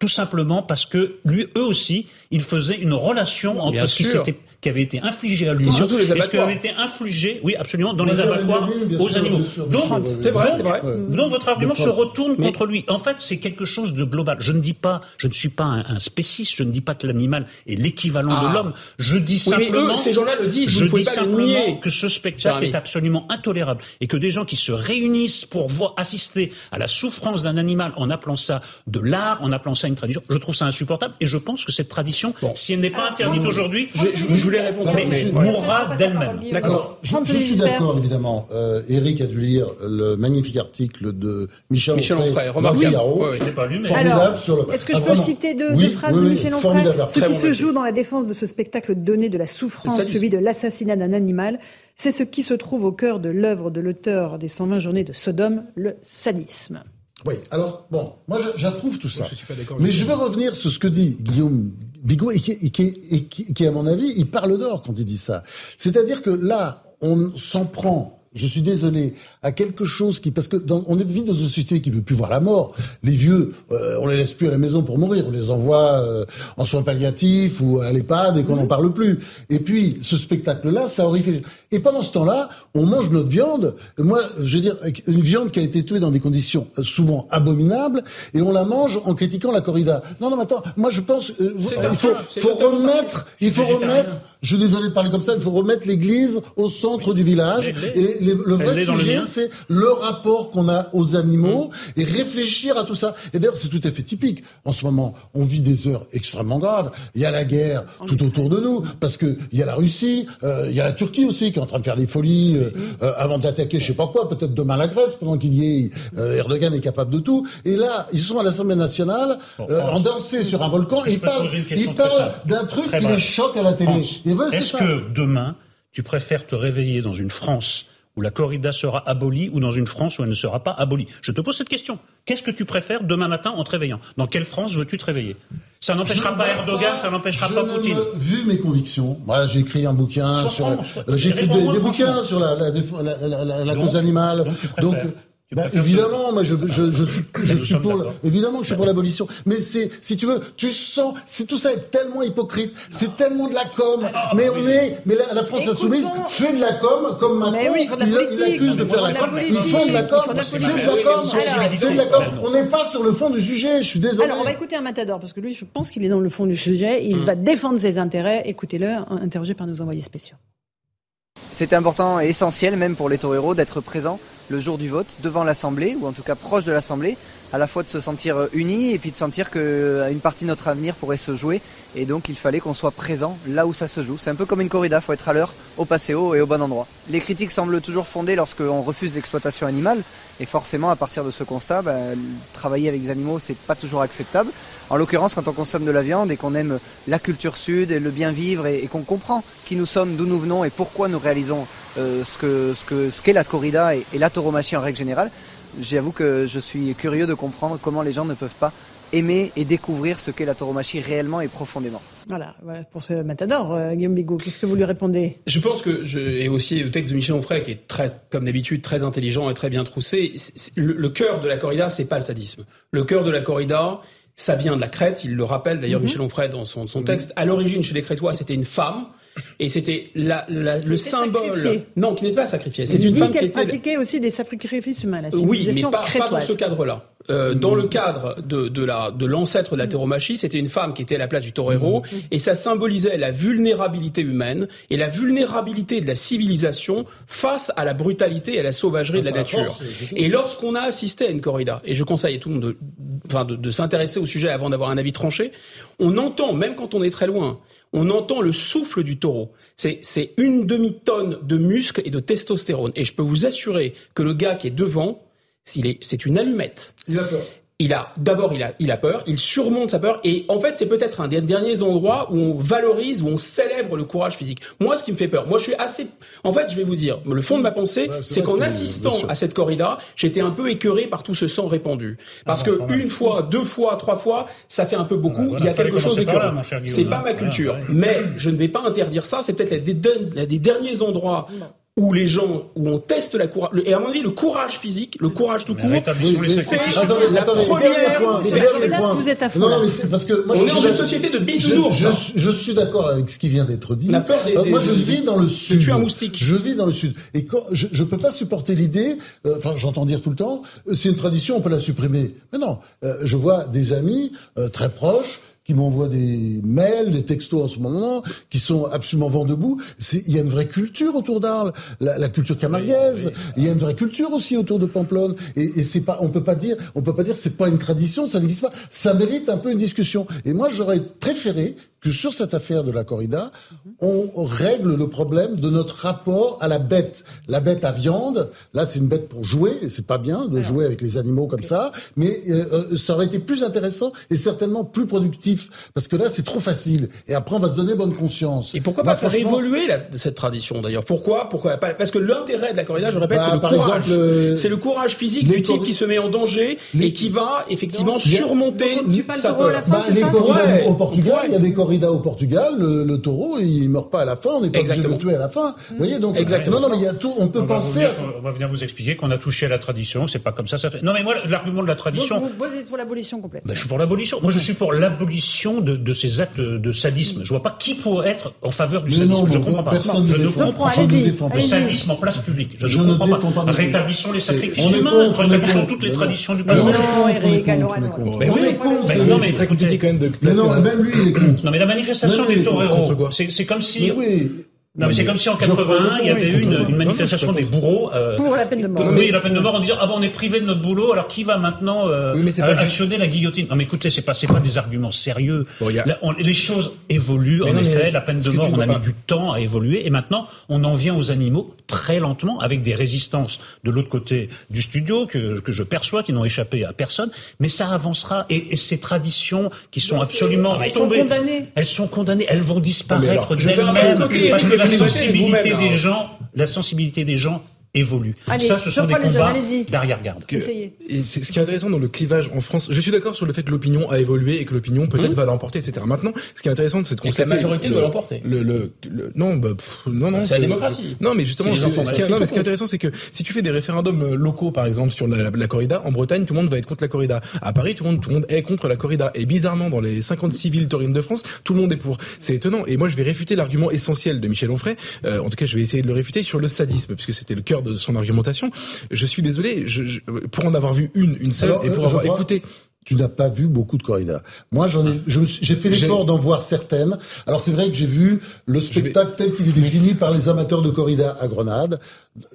S5: Tout simplement parce que lui, eux aussi, ils faisaient une relation entre ce qui, qui, avait été infligé à lui
S2: et, surtout les
S5: et ce qui avait été infligé, oui, absolument, dans les abattoirs aux animaux. donc,
S2: c'est vrai, c'est vrai.
S5: Donc, votre argument se retourne contre lui. En fait, c'est quelque chose de global. Je ne dis pas, je ne suis pas un, spéciste, je ne dis pas que l'animal est l'équivalent de ah. l'homme. Je dis simplement.
S2: Mais eux, ces gens-là le disent.
S5: Je
S2: dis
S5: simplement que ce spectacle est absolument intolérable et que des gens qui se réunissent pour voir assister à la souffrance d'un animal en appelant ça de l'art, en appelant ça une tradition. Je trouve ça insupportable et je pense que cette tradition, si elle n'est pas interdite aujourd'hui,
S2: je, voulais répondre,
S5: mais, mourra d'elle-même.
S3: D'accord. Je, suis d'accord, évidemment. Euh, Eric a dû lire le magnifique article de Michel,
S2: Michel Onfray,
S3: remarquable.
S5: pas lu, mais...
S3: Formidable sur le...
S1: Est-ce que je peux citer deux, phrases de Michel Onfray Ce qui se joue dans la défense de ce spectacle donné de la souffrance, celui de l'assassinat d'un animal, c'est ce qui se trouve au cœur de l'œuvre de l'auteur des 120 journées de Sodome, le sadisme.
S3: Oui, alors, bon, moi j'approuve tout ça. Mais je veux revenir sur ce que dit Guillaume Bigot et qui, et qui, et qui, à mon avis, il parle d'or quand il dit ça. C'est-à-dire que là, on s'en prend je suis désolé, à quelque chose qui, parce que dans, on vit dans une société qui veut plus voir la mort. Les vieux, euh, on les laisse plus à la maison pour mourir, on les envoie euh, en soins palliatifs ou à l'EHPAD et qu'on n'en parle plus. Et puis, ce spectacle-là, ça horrifie. Et pendant ce temps-là, on mange notre viande. Moi, je veux dire, une viande qui a été tuée dans des conditions euh, souvent abominables, et on la mange en critiquant la corrida. Non, non, mais attends, moi je pense, euh, il faut, faut remettre, il faut remettre je suis désolé de parler comme ça, il faut remettre l'église au centre du village. Et le vrai sujet, c'est le rapport qu'on a aux animaux mmh. et réfléchir à tout ça. Et d'ailleurs, c'est tout à fait typique. En ce moment, on vit des heures extrêmement graves. Il y a la guerre tout autour de nous, parce que il y a la Russie, euh, il y a la Turquie aussi qui est en train de faire des folies euh, euh, avant d'attaquer, je sais pas quoi, peut-être demain la Grèce, pendant qu'il y ait Erdogan est capable de tout. Et là, ils sont à l'Assemblée nationale, en danser sur un volcan, et ils parlent, ils parlent d'un truc qui les choque à la télé.
S5: Est-ce que demain, tu préfères te réveiller dans une France où la corrida sera abolie ou dans une France où elle ne sera pas abolie? Je te pose cette question. Qu'est-ce que tu préfères demain matin en te réveillant? Dans quelle France veux-tu te réveiller? Ça n'empêchera pas Erdogan, ça n'empêchera pas Poutine.
S3: vu mes convictions, moi j'ai écrit un bouquin sur, euh, j'ai écrit des, bouquins sur la, la, la, cause animale.
S5: Donc,
S3: bah, évidemment, moi je, je, je suis, je suis pour, évidemment, je suis pour l'abolition. Mais c'est, si tu veux, tu sens, c'est tout ça est tellement hypocrite, c'est tellement de la com. Ah, mais on est, mais la, la France insoumise fait de la com, comme Macron, oui, il, il, accuse de faire de la com. Ils font de la com, c'est de la com, c'est de la com. On n'est pas sur le fond du sujet. Je suis désolé.
S1: Alors on va écouter un matador parce que lui, je pense qu'il est dans le fond du sujet. Il hum. va défendre ses intérêts. Écoutez-le, interrogé par nos envoyés spéciaux.
S8: C'était important et essentiel même pour les toreros d'être présents le jour du vote devant l'Assemblée, ou en tout cas proche de l'Assemblée, à la fois de se sentir euh, unis et puis de sentir qu'une euh, partie de notre avenir pourrait se jouer. Et donc il fallait qu'on soit présent là où ça se joue. C'est un peu comme une corrida, faut être à l'heure, au passéo et au bon endroit. Les critiques semblent toujours fondées lorsqu'on refuse l'exploitation animale. Et forcément, à partir de ce constat, bah, travailler avec des animaux, c'est pas toujours acceptable. En l'occurrence, quand on consomme de la viande et qu'on aime la culture sud et le bien vivre et, qu'on comprend qui nous sommes, d'où nous venons et pourquoi nous réalisons euh, ce que ce que ce qu'est la corrida et, et la tauromachie en règle générale, j'avoue que je suis curieux de comprendre comment les gens ne peuvent pas aimer et découvrir ce qu'est la tauromachie réellement et profondément.
S1: Voilà, voilà pour ce matador, euh, Guillaume Bigot, qu'est-ce que vous lui répondez?
S2: Je pense que, je, et aussi le texte de Michel Onfray, qui est très, comme d'habitude, très intelligent et très bien troussé, le, cœur de la corrida, c'est pas le sadisme. Le cœur de la corrida, ça vient de la Crète, il le rappelle d'ailleurs mhm. Michel Onfray dans son, son texte. À l'origine, chez les Crétois, c'était une femme et c'était la, le symbole. Non, qui n'était pas sacrifiée.
S1: C'est une femme qui était... pratiquait aussi des sacrifices humains. La
S2: oui, mais pas, pas, dans ce cadre-là. Euh, dans le cadre de, de la de l'ancêtre de la tauromachie, c'était une femme qui était à la place du torero, mmh. et ça symbolisait la vulnérabilité humaine et la vulnérabilité de la civilisation face à la brutalité et à la sauvagerie de la nature. et lorsqu'on a assisté à une corrida, et je conseille à tout le monde de, de, de s'intéresser au sujet avant d'avoir un avis tranché, on entend, même quand on est très loin, on entend le souffle du taureau. C'est une demi-tonne de muscles et de testostérone. Et je peux vous assurer que le gars qui est devant, c'est une allumette.
S3: Il a peur
S2: il a d'abord il a il a peur, il surmonte sa peur et en fait c'est peut-être un des derniers endroits où on valorise où on célèbre le courage physique. Moi ce qui me fait peur, moi je suis assez en fait, je vais vous dire, le fond de ma pensée, c'est qu'en assistant à cette corrida, j'étais un peu écœuré par tout ce sang répandu. Parce ah, que une fois, deux fois, trois fois, ça fait un peu beaucoup, il y a quelque chose d'écœurant. C'est pas ma culture, mais je ne vais pas interdire ça, c'est peut-être les, des derniers endroits où les gens, où on teste la courage, et à mon avis, le courage physique, le courage tout court, c'est la première...
S1: vous êtes à
S2: fond. Non, non, mais c'est parce que moi, on est dans une société de bisounours.
S3: Je, je, je, suis d'accord avec ce qui vient d'être dit. La peur des, euh, moi, je vis dans le sud.
S2: Tu es un moustique.
S3: Je vis dans le sud. Et quand, je, je peux pas supporter l'idée, euh, enfin, j'entends dire tout le temps, euh, c'est une tradition, on peut la supprimer. Mais non, je vois des amis très proches qui m'envoient des mails, des textos en ce moment, qui sont absolument vent debout. Il y a une vraie culture autour d'Arles, la, la, culture camarguaise. Il y a une vraie culture aussi autour de Pamplonne. Et, et c'est pas, on peut pas dire, on peut pas dire c'est pas une tradition, ça n'existe pas. Ça mérite un peu une discussion. Et moi, j'aurais préféré que sur cette affaire de la corrida, on règle le problème de notre rapport à la bête. La bête à viande, là c'est une bête pour jouer, et c'est pas bien de jouer avec les animaux comme ça, mais euh, euh, ça aurait été plus intéressant et certainement plus productif, parce que là c'est trop facile, et après on va se donner bonne conscience.
S2: Et pourquoi pas faire évoluer cette tradition d'ailleurs? Pourquoi? Pourquoi Parce que l'intérêt de la corrida, je répète, c'est bah, le courage. Euh, c'est le courage physique du type qui se met en danger et qui va effectivement surmonter
S1: sa peur.
S3: Bah, les corridas au Portugal, il y a des corridas au Portugal, le, taureau, il meurt pas à la fin, on n'est pas obligé de le tuer à la fin. Vous voyez, donc,
S2: Exactement.
S3: non, non, mais il y a tout, on peut penser
S5: On va venir vous expliquer qu'on a touché à la tradition, c'est pas comme ça, ça fait. Non, mais moi, l'argument de la tradition.
S1: vous, vous êtes pour l'abolition complète.
S5: Ben, je suis pour l'abolition. Moi, je suis pour l'abolition de, de, ces actes de sadisme. Je vois pas qui pourrait être en faveur du sadisme. je ne comprends pas.
S3: Personne
S5: je
S3: ne
S5: défend pas. Le sadisme en place publique. Je, ne comprends pas. Rétablissons les sacrifices humains, rétablissons toutes les traditions du passé.
S1: Non, Eric, alors,
S5: Mais oui, non, mais très compliqué quand même de.
S3: Mais non, même lui, il est contre.
S5: La manifestation des taureaux c'est comme si. Non, mais c'est comme si en 81, il y avait eu une, une, manifestation des bourreaux.
S1: Euh, pour la peine de mort.
S5: Oui, la peine de mort, en disant ah bon, on est privé de notre boulot, alors qui va maintenant euh, actionner la guillotine? Non, mais écoutez, c'est pas c'est pas des arguments sérieux. les choses évoluent. en effet, la peine de mort, on a mis du temps à évoluer, et maintenant, on en vient aux animaux très lentement, avec des résistances de l'autre côté du studio que, que je perçois, qui n'ont échappé à personne. Mais ça avancera, et, et ces traditions qui sont absolument
S1: elles tombées, sont condamnées.
S5: elles sont condamnées, elles vont disparaître d'elles-mêmes la sensibilité des gens, la sensibilité des gens évolue. ça, ce sont des combats d'arrière-garde.
S7: Et c'est ce qui est intéressant dans le clivage en France. Je suis d'accord sur le fait que l'opinion a évolué et que l'opinion peut-être mmh. va l'emporter, etc. Maintenant, ce qui est intéressant, c'est de constater.
S2: la majorité doit l'emporter.
S7: Le, le, non, bah, non, non.
S2: C'est la démocratie.
S7: Non, mais justement, ce, qui, non, mais ce qui est intéressant, c'est que si tu fais des référendums locaux, par exemple, sur la, la, corrida, en Bretagne, tout le monde va être contre la corrida. À Paris, tout le monde, tout le monde est contre la corrida. Et bizarrement, dans les 56 villes taurines de France, tout le monde est pour. C'est étonnant. Et moi, je vais réfuter l'argument essentiel de Michel Onfray. Euh, en tout cas, je vais essayer de le réfuter sur le sadisme, puisque c'était le cœur de son argumentation. Je suis désolé, je, pour en avoir vu une, une seule, et pour euh, avoir écouté
S3: tu n'as pas vu beaucoup de corridas. Moi, j'en ai, j'ai fait l'effort d'en voir certaines. Alors c'est vrai que j'ai vu le spectacle tel qu'il est défini par les amateurs de corrida à Grenade,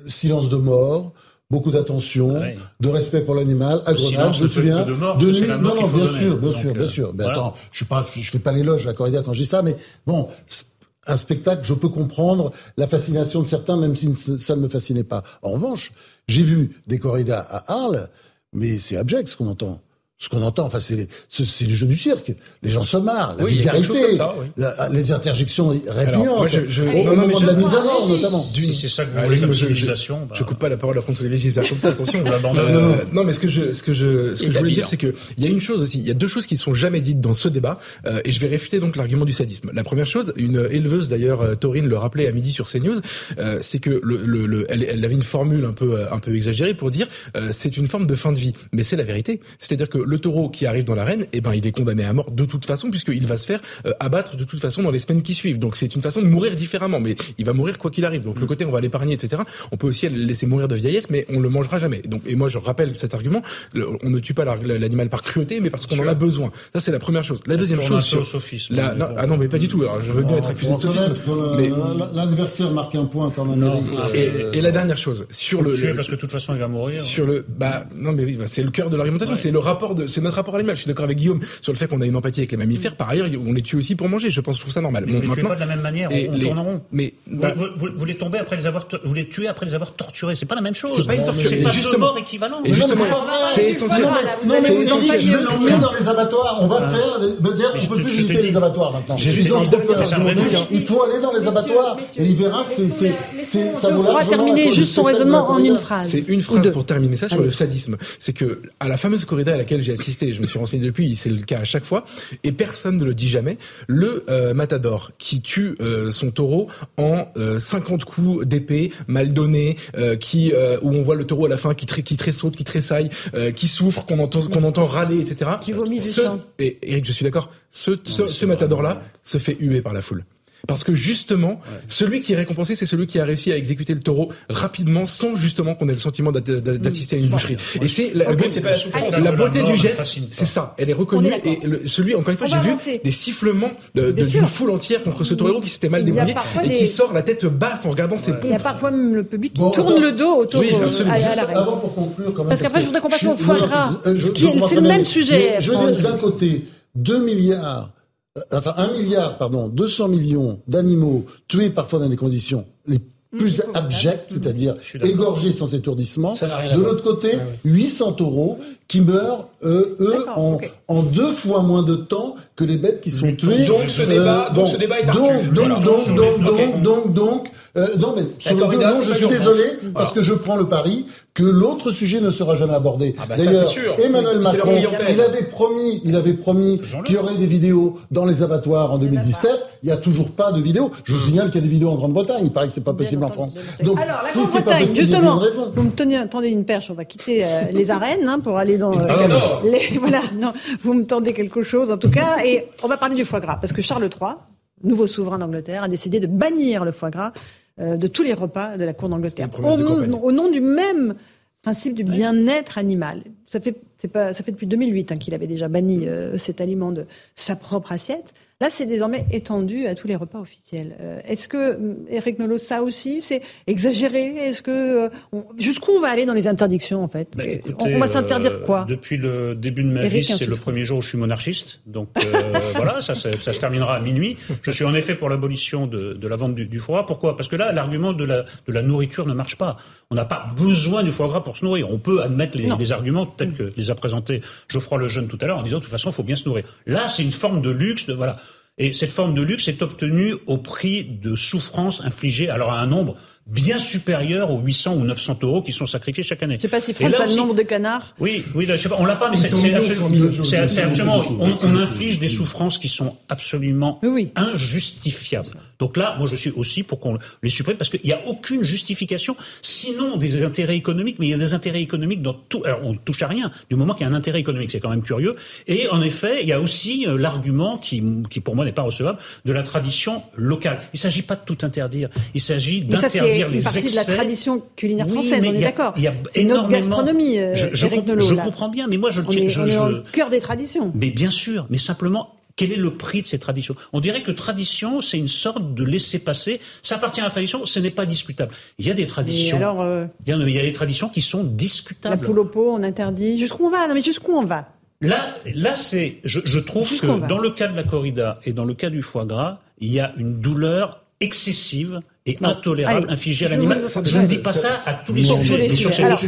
S3: silence de mort, beaucoup d'attention, de respect pour l'animal. À Grenade, je me souviens de, nuit. Non, non, bien sûr, bien sûr, bien sûr. Mais attends, je suis pas, je fais pas l'éloge à la corrida quand je dis ça, mais bon, un spectacle, je peux comprendre la fascination de certains, même si ça ne me fascinait pas. En revanche, j'ai vu des corridas à Arles, mais c'est abject ce qu'on entend ce qu'on entend, enfin, c'est c'est le jeu du cirque. Les gens se marrent, la vulgarité, les interjections répugnantes, je, je, au, non, moment de la mise à mort, notamment.
S5: c'est ça que vous voulez.
S7: Je, bah... coupe pas la parole à François Olivier Gisbert comme ça, attention. euh, non, mais ce que je, ce que je, ce que je voulais dire, c'est que il y a une chose aussi, il y a deux choses qui sont jamais dites dans ce débat, euh, et je vais réfuter donc l'argument du sadisme. La première chose, une éleveuse d'ailleurs, euh, Taurine le rappelait à midi sur CNews, euh, c'est que le, le, le elle, elle, avait une formule un peu, un peu exagérée pour dire, euh, c'est une forme de fin de vie, mais c'est la vérité. C'est-à-dire que le taureau qui arrive dans l'arène, eh ben, il est condamné à mort de toute façon, puisqu'il va se faire euh, abattre de toute façon dans les semaines qui suivent. Donc c'est une façon de mourir différemment, mais il va mourir quoi qu'il arrive. Donc le mm. côté on va l'épargner, etc. On peut aussi le laisser mourir de vieillesse, mais on le mangera jamais. Donc et moi je rappelle cet argument, on ne tue pas l'animal par cruauté, mais parce qu'on en a besoin. Ça c'est la première chose. La deuxième chose, sur
S5: sophisme,
S7: ah non mais pas du tout. Alors je veux bien être accusé de sophisme, mais
S3: l'adversaire marque un point quand même.
S7: et, la dernière chose sur le,
S5: parce que de toute façon il va mourir.
S7: Sur le bah non mais oui, bah, c'est le cœur de l'argumentation, c'est le rapport de c'est notre rapport à l'animal. Je suis d'accord avec Guillaume sur le fait qu'on a une empathie avec les mammifères. Par ailleurs, on les tue aussi pour manger. Je pense, je trouve ça normal.
S5: Mais bon, pas de la même manière. on, les... tourne en rond.
S7: Mais
S5: bah... vous, vous, les tombez après les avoir, vous les tuez après les avoir torturés. C'est pas la même chose.
S7: C'est pas une torture.
S5: C'est pas deux morts équivalents.
S7: C'est essentiel.
S3: Non, mais vous essentiel. dans les abattoirs. On va faire. On peut plus visiter les abattoirs maintenant.
S7: J'ai juste
S3: Il faut aller dans les abattoirs et il verra que c'est ça vaut
S1: largement. terminer juste son raisonnement en une phrase.
S7: C'est une phrase pour terminer ça sur le sadisme. C'est que à la fameuse corrida à laquelle j'ai assisté, je me suis renseigné depuis, c'est le cas à chaque fois, et personne ne le dit jamais. Le euh, matador qui tue euh, son taureau en 50 euh, coups d'épée mal donnés, qui où on voit le taureau à la fin qui, qui tressaute, qui tressaille, qui souffre, qu'on entend qu'on entend râler, etc.
S1: Qui vomit ce,
S7: Et Eric, je suis d'accord. Ce, ce, ce matador-là se fait huer par la foule. Parce que justement, celui qui est récompensé, c'est celui qui a réussi à exécuter le taureau rapidement, sans justement qu'on ait le sentiment d'assister à une boucherie. Et c'est la, beauté du geste, c'est ça. Elle est reconnue. Et celui, encore une fois, j'ai vu des sifflements d'une foule entière contre ce taureau qui s'était mal débrouillé et qui sort la tête basse en regardant ses pompes. Il
S1: y a parfois même le public qui tourne le dos autour
S3: oui, Avant pour conclure, quand même.
S1: Parce qu'après, je voudrais qu'on passe au foie gras. C'est le même sujet.
S3: Je veux dire, d'un côté, 2 milliards enfin un milliard, pardon, 200 millions d'animaux tués parfois dans des conditions les plus mmh. abjectes, c'est-à-dire égorgés sans étourdissement. De l'autre côté, 800 euros qui meurent, euh, eux, en, en, deux fois moins de temps que les bêtes qui sont tuées.
S2: Donc ce débat, euh, donc, ce débat est
S3: donc, donc, donc, donc, donc, donc, donc, euh, non, mais sur le non, je suis désolé, parce que je prends le pari que l'autre sujet ne sera jamais abordé.
S2: Ah bah D'ailleurs,
S3: Emmanuel Macron, il avait promis, il avait promis qu'il y aurait des vidéos dans les abattoirs en 2017. Il n'y a toujours pas de vidéos. Je vous signale qu'il y a des vidéos en Grande-Bretagne. Il paraît que c'est pas possible en France.
S1: Donc, Alors, la si possible, justement, vous me tenez, tendez une perche. On va quitter euh, les arènes hein, pour aller dans euh,
S2: ah,
S1: les, voilà. Non, vous me tendez quelque chose en tout cas, et on va parler du foie gras parce que Charles III, nouveau souverain d'Angleterre, a décidé de bannir le foie gras euh, de tous les repas de la cour d'Angleterre. Au, nom du même principe du bien-être animal. Ça fait, pas, ça fait depuis 2008 hein, qu'il avait déjà banni euh, cet aliment de sa propre assiette. Là, c'est désormais étendu à tous les repas officiels. Euh, est-ce que, Eric Nolot, ça aussi, c'est exagéré? Est-ce que euh, jusqu'où on va aller dans les interdictions en fait? Bah, On va s'interdire quoi? euh,
S5: Depuis le début de ma vie, c'est le premier jour où je suis monarchiste. Donc voilà, ça, ça, se terminera à minuit. Je suis en effet pour l'abolition de, de, la vente du, du, foie gras. Pourquoi? Parce que là, l'argument de la, de la nourriture ne marche pas. On n'a pas besoin du foie gras pour se nourrir. On peut admettre les, les arguments tels que les a présentés Geoffroy Lejeune tout à l'heure en disant de toute façon, il faut bien se nourrir. Là, c'est une forme de luxe. De, voilà. Et cette forme de luxe est obtenue au prix de souffrances infligées alors à un nombre bien supérieur aux 800 ou 900 euros qui sont sacrifiés chaque année.
S1: Je sais pas si France a le nombre de canards.
S5: Oui, oui, je sais pas, on l'a pas, mais c'est absolument, c'est absolument, on, on, inflige des souffrances qui sont absolument oui. injustifiables. Donc là, moi, je suis aussi pour qu'on les supprime parce qu'il n'y a aucune justification, sinon des intérêts économiques, mais il y a des intérêts économiques dans tout. Alors, on ne touche à rien du moment qu'il y a un intérêt économique, c'est quand même curieux. Et en effet, il y a aussi euh, l'argument qui, qui pour moi n'est pas recevable de la tradition locale. Il ne s'agit pas de tout interdire. Il s'agit d'interdire les.
S1: C'est une partie de la tradition culinaire française, on est d'accord. Il y a énormément. Notre gastronomie. Euh,
S5: je, je, je comprends bien, mais moi je
S1: on est, je, on est au cœur des traditions.
S5: Mais bien sûr, mais simplement quel est le prix de ces traditions? On dirait que tradition, c'est une sorte de laisser-passer. Ça appartient à la tradition, ce n'est pas discutable. Il y a des traditions. Alors, euh, il, y a, il, y a, des traditions qui sont discutables.
S1: La poule au pot, on interdit. Jusqu'où on va? Non, mais jusqu'où on va?
S5: Là, là, c'est. Je, je trouve que dans le cas de la corrida et dans le cas du foie gras, il y a une douleur excessive et intolérable infligée à l'animal. Je ne dis pas ça à tous les sujets.
S1: Alors,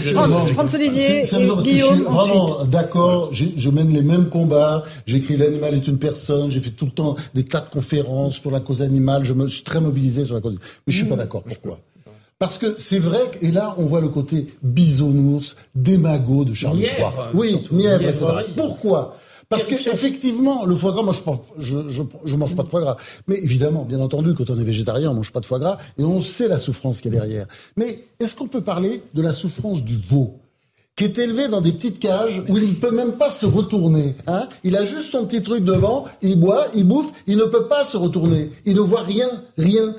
S1: François Olivier, Guillaume, je suis
S3: vraiment d'accord. Je mène les mêmes combats. J'écris l'animal est une personne. J'ai fait tout le temps des tas de conférences pour la cause animale. Je me suis très mobilisé sur la cause. Mais je suis pas mmh. d'accord. Pourquoi? Parce que c'est vrai, et là on voit le côté bisounours, démago de Charles III. Oui, mièvre, etc. Pourquoi? Parce qu'effectivement, le foie gras, moi je, je, je, mange pas de foie gras. Mais évidemment, bien entendu, quand on est végétarien, on mange pas de foie gras et on sait la souffrance qu'il y a derrière. Mais est-ce qu'on peut parler de la souffrance du veau qui est élevé dans des petites cages où il ne peut même pas se retourner. Hein? Il a juste son petit truc devant, il boit, il bouffe, il ne peut pas se retourner. Il ne voit rien, rien.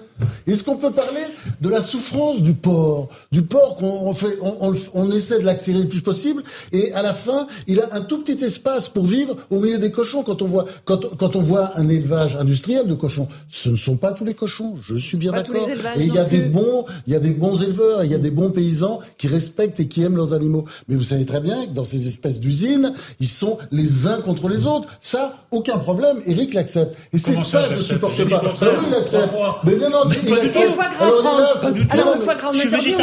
S3: Est-ce qu'on peut parler de la souffrance du porc Du porc qu'on fait, on, on, essaie de l'accélérer le plus possible, et à la fin, il a un tout petit espace pour vivre au milieu des cochons. Quand on voit, quand, quand on voit un élevage industriel de cochons, ce ne sont pas tous les cochons. Je suis bien d'accord. Et il y a des bons, il y a des bons éleveurs, il y a des bons paysans qui respectent et qui aiment leurs animaux. Mais vous savez très bien que dans ces espèces d'usines, ils sont les uns contre les autres. Ça, aucun problème. Eric l'accepte. Et c'est ça, que je supporte pas. Ben oui, il accepte. Mais bien
S1: foie gras, France. Alors, le foie gras, on n'interdit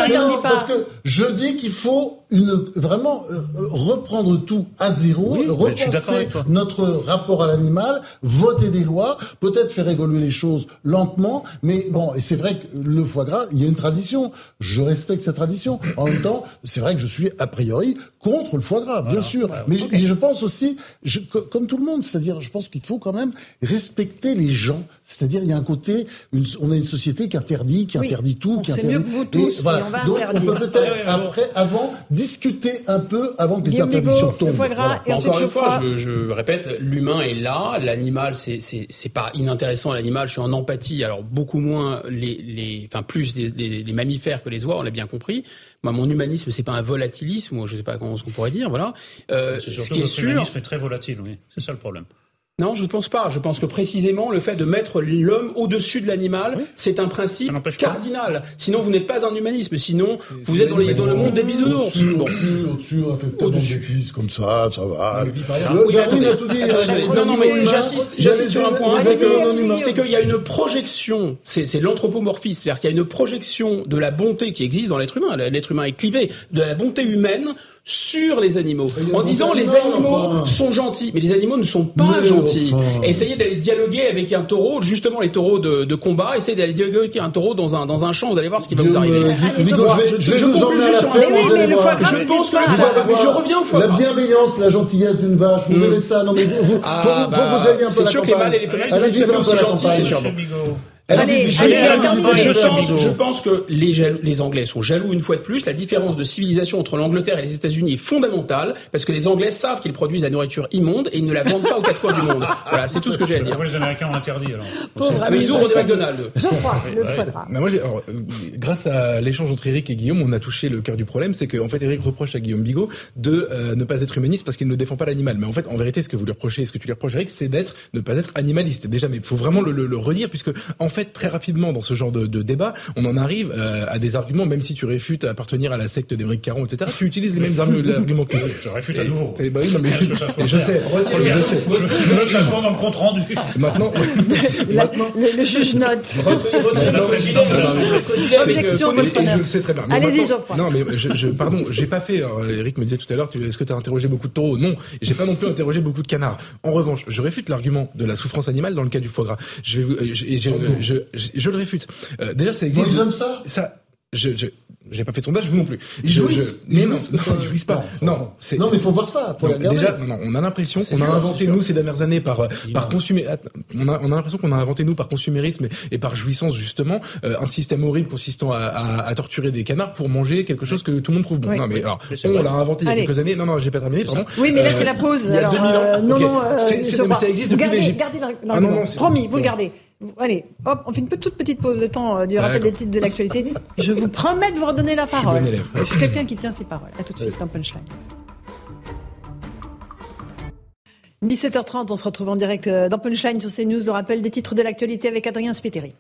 S1: pas
S3: Parce que je dis qu'il faut une, vraiment euh, reprendre tout à zéro, repenser notre rapport à l'animal, voter des lois, peut-être faire évoluer les choses lentement, mais bon, et c'est vrai que le foie gras, il y a une tradition. Je respecte cette tradition. En même temps, c'est vrai que je suis a priori contre le foie gras, bien sûr. mais je pense aussi, je, comme tout le monde, c'est-à-dire, je pense qu'il faut quand même respecter les gens. C'est-à-dire, il y a un côté, une, on a une société qui interdit, qui interdit tout, qui interdit.
S1: Mieux que vous tous, voilà. on va
S3: Donc, on peut peut-être après, avant, discuter un peu avant que les interdictions tombent.
S1: Voilà.
S2: Encore une fois, je, je répète, l'humain est là, l'animal, c'est c'est pas inintéressant l'animal. Je suis en empathie, alors beaucoup moins les les, enfin plus les, les, les mammifères que les oies, on l'a bien compris. Moi, mon humanisme, c'est pas un volatilisme, je sais pas comment ce qu'on pourrait dire, voilà.
S5: Euh, ce qui est sûr, humanisme est très volatile, oui, c'est ça le problème.
S2: Non, je ne pense pas. Je pense que précisément le fait de mettre l'homme au-dessus de l'animal, c'est un principe cardinal. Sinon, vous n'êtes pas un humanisme. Sinon, vous êtes dans, les, dans le monde des bisounours.
S3: Au-dessus, bon. au-dessus, on fait tellement de bêtises comme ça, ça va. Darwin a tout dit.
S2: Non, non, mais j'insiste, j'insiste sur un point, c'est que, c'est qu'il y a une projection, c'est l'anthropomorphisme, c'est-à-dire qu'il y a une projection de la bonté qui existe dans l'être humain. L'être humain est clivé de la bonté humaine sur les animaux, en disant les animaux. sont gentils, mais les animaux ne sont pas gentils. Essayez d'aller dialoguer avec un taureau, justement les taureaux de, de combat, essayez d'aller dialoguer avec un taureau dans un, dans un champ, vous allez voir ce qui va vous arriver.
S3: je,
S2: pense que je reviens au foie
S3: La bienveillance, la gentillesse d'une vache, vous verrez ça. Non mais vous, ah, faut, bah, vous alliez un peu
S2: C'est sûr que les mâles et les femelles sont aussi gentils, c'est sûr. Allez, je, pense, que les, les Anglais sont jaloux une fois de plus. La différence de civilisation entre l'Angleterre et les États-Unis est fondamentale parce que les Anglais savent qu'ils produisent la nourriture immonde et ils ne la vendent pas aux quatre coins du monde. Voilà, c'est tout ce que j'ai à dire.
S5: Les Américains ont interdit alors.
S2: Ah, mais ils ouvrent des McDonald's.
S1: Le foie
S7: Mais moi, alors, grâce à l'échange entre Eric et Guillaume, on a touché le cœur du problème, c'est qu'en fait Eric reproche à Guillaume Bigot de euh, ne pas être humaniste parce qu'il ne défend pas l'animal. Mais en fait, en vérité, ce que vous lui reprochez, ce que tu lui reproches Eric, c'est d'être ne pas être animaliste. Déjà, mais il faut vraiment le, le, le redire puisque en fait très rapidement dans ce genre de, de débat, on en arrive euh, à des arguments, même si tu réfutes appartenir à la secte d'Émeric Caron, etc. Tu utilises les mêmes arguments que
S5: je réfute à nouveau.
S7: Bah oui, non, mais je, sais, je sais.
S5: Je note ça dans le compte rendu.
S7: Maintenant,
S1: maintenant, le, juge note.
S7: Objection et, je le sais très bien.
S1: Allez-y, Geoffroy.
S7: Non, mais je, je pardon, j'ai pas fait. Eric me disait tout à l'heure, est-ce que tu as interrogé beaucoup de taureaux? Non, j'ai pas non plus interrogé beaucoup de canards. En revanche, je réfute l'argument de la souffrance animale dans le cas du foie gras. Je vais, je, je, je, je le réfute. Euh, déjà, ça existe.
S3: Ils aiment ça
S7: Ça, je, je j'ai pas fait de sondage, vous non plus.
S3: Ils jouissent.
S7: mais non, non, ils jouissent pas. Non,
S3: c'est. Non, mais il faut voir ça. Pour
S7: déjà, non, on a l'impression qu'on a inventé nous ces dernières années par euh, par consommer. On a on a l'impression qu'on a inventé nous par consumérisme et, par jouissance justement euh, un système horrible consistant à, à, à, torturer des canards pour manger quelque chose que tout le monde trouve bon. Non, mais alors on l'a inventé il y a quelques années. Non, non, j'ai pas terminé. Pardon.
S1: Oui, mais là c'est la pause.
S7: Il y a 2000 ans. Non, non, ça existe depuis l'Égypte.
S1: Gardez, ah, non, non, promis, vous le gardez. Allez, hop, on fait une toute petite pause de temps euh, du rappel des titres de l'actualité. Je vous promets de vous redonner la parole. Je suis, quelqu'un qui tient ses paroles. À tout de suite dans Punchline. 17h30, on se retrouve en direct euh, dans Punchline sur CNews, le rappel des titres de l'actualité avec Adrien Spiteri.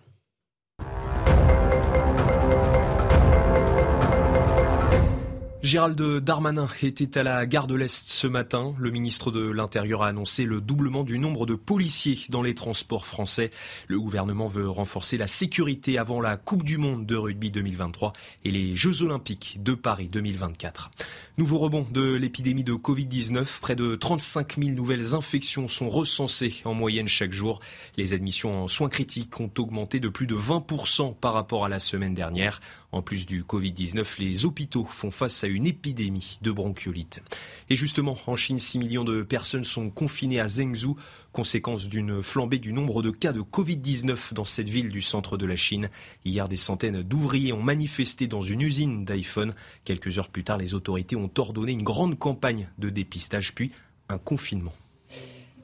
S6: Gérald Darmanin était à la gare de l'Est ce matin. Le ministre de l'Intérieur a annoncé le doublement du nombre de policiers dans les transports français. Le gouvernement veut renforcer la sécurité avant la Coupe du Monde de rugby 2023 et les Jeux Olympiques de Paris 2024. Nouveau rebond de l'épidémie de Covid-19. Près de 35 000 nouvelles infections sont recensées en moyenne chaque jour. Les admissions en soins critiques ont augmenté de plus de 20% par rapport à la semaine dernière. En plus du Covid-19, les hôpitaux font face à une épidémie de bronchiolite. Et justement, en Chine, 6 millions de personnes sont confinées à Zhengzhou, conséquence d'une flambée du nombre de cas de Covid-19 dans cette ville du centre de la Chine. Hier, des centaines d'ouvriers ont manifesté dans une usine d'iPhone. Quelques heures plus tard, les autorités ont ordonné une grande campagne de dépistage, puis un confinement.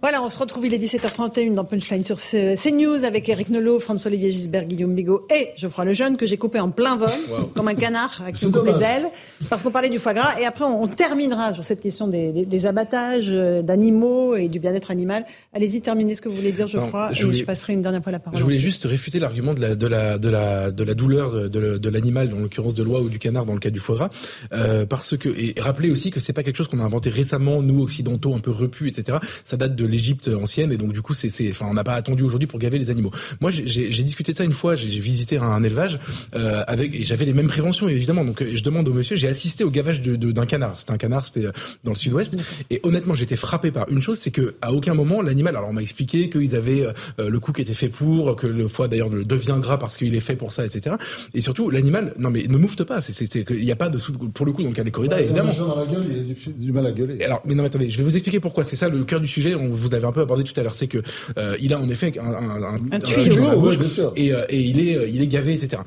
S1: Voilà, on se retrouve, il est 17h31 dans Punchline sur CNews avec Eric Nolot, François-Olivier Gisbert, Guillaume Bigot et Geoffroy Lejeune que j'ai coupé en plein vol, comme un canard avec son les ailes, parce qu'on parlait du foie gras. Et après, on, terminera sur cette question des, abattages euh, d'animaux et du bien-être animal. Allez-y, terminez ce que vous voulez dire, Geoffroy, je et je passerai une dernière fois la parole.
S7: Je voulais juste réfuter l'argument de la, de, la, de, la, de la douleur de, l'animal, en l'occurrence de l'oie ou du canard dans le cas du foie gras, euh, parce que, et rappeler aussi que c'est pas quelque chose qu'on a inventé récemment, nous, occidentaux, un peu repus, etc. Ça date de l'Égypte ancienne et donc du coup c'est enfin on n'a pas attendu aujourd'hui pour gaver les animaux. Moi j'ai discuté de ça une fois, j'ai visité un, élevage euh, avec et j'avais les mêmes préventions évidemment. Donc je demande au monsieur, j'ai assisté au gavage d'un de, d'un canard. C'était un canard, c'était euh, dans le sud-ouest et honnêtement j'étais frappé par une chose, c'est que à aucun moment l'animal. Alors on m'a expliqué qu'ils avaient euh, le cou qui était fait pour, que le foie d'ailleurs devient gras parce qu'il est fait pour ça, etc. Et surtout l'animal, non mais ne moufte pas. C'est il n'y a pas de pour le coup donc il y a des corridas évidemment.
S3: Dans la gueule, il a du mal à gueuler.
S7: Alors mais non mais attendez, je vais vous expliquer pourquoi. C'est ça le cœur du sujet. On vous avait un peu abordé tout à l'heure, c'est que euh, il a en effet un, un, un,
S1: tuyau,
S7: et, euh, et il est euh, il est gavé, etc.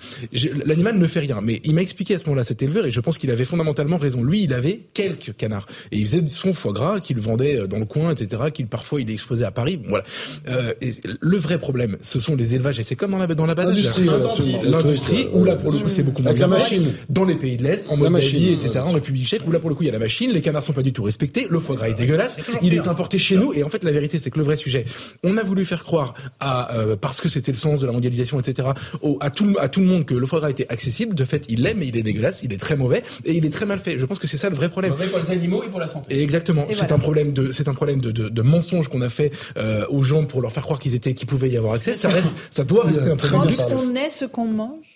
S7: L'animal ne fait rien, mais il m'a expliqué à ce moment-là cet éleveur et je pense qu'il avait fondamentalement raison. Lui, il avait quelques canards et il faisait son foie gras qu'il vendait dans le coin, etc. Qu'il parfois il est exposé à Paris. Bon, voilà. Euh, et le vrai problème, ce sont les élevages et c'est comme dans la dans la l'industrie où là pour le coup c'est beaucoup moins
S3: Avec la machine
S7: dans les pays de l'Est, en Moldavie, etc. En République Tchèque où là pour le coup il y a la machine, les canards sont pas du tout respectés, le foie gras est dégueulasse, il est importé chez nous et en fait la vérité c'est que le vrai sujet, on a voulu faire croire à euh, parce que c'était le sens de la mondialisation, etc. Au, à tout à tout le monde que le foie gras était accessible. De fait, il l'est, mais il est dégueulasse, il est très mauvais et il est très mal fait. Je pense que c'est ça le vrai problème.
S2: Mauvais pour les animaux et pour la santé.
S7: exactement. C'est un problème de c'est un problème de, de, de mensonge qu'on a fait euh, aux gens pour leur faire croire qu'ils étaient qu'ils pouvaient y avoir accès. Ça reste, ça doit rester un problème.
S1: Puisqu'on est ce qu'on mange.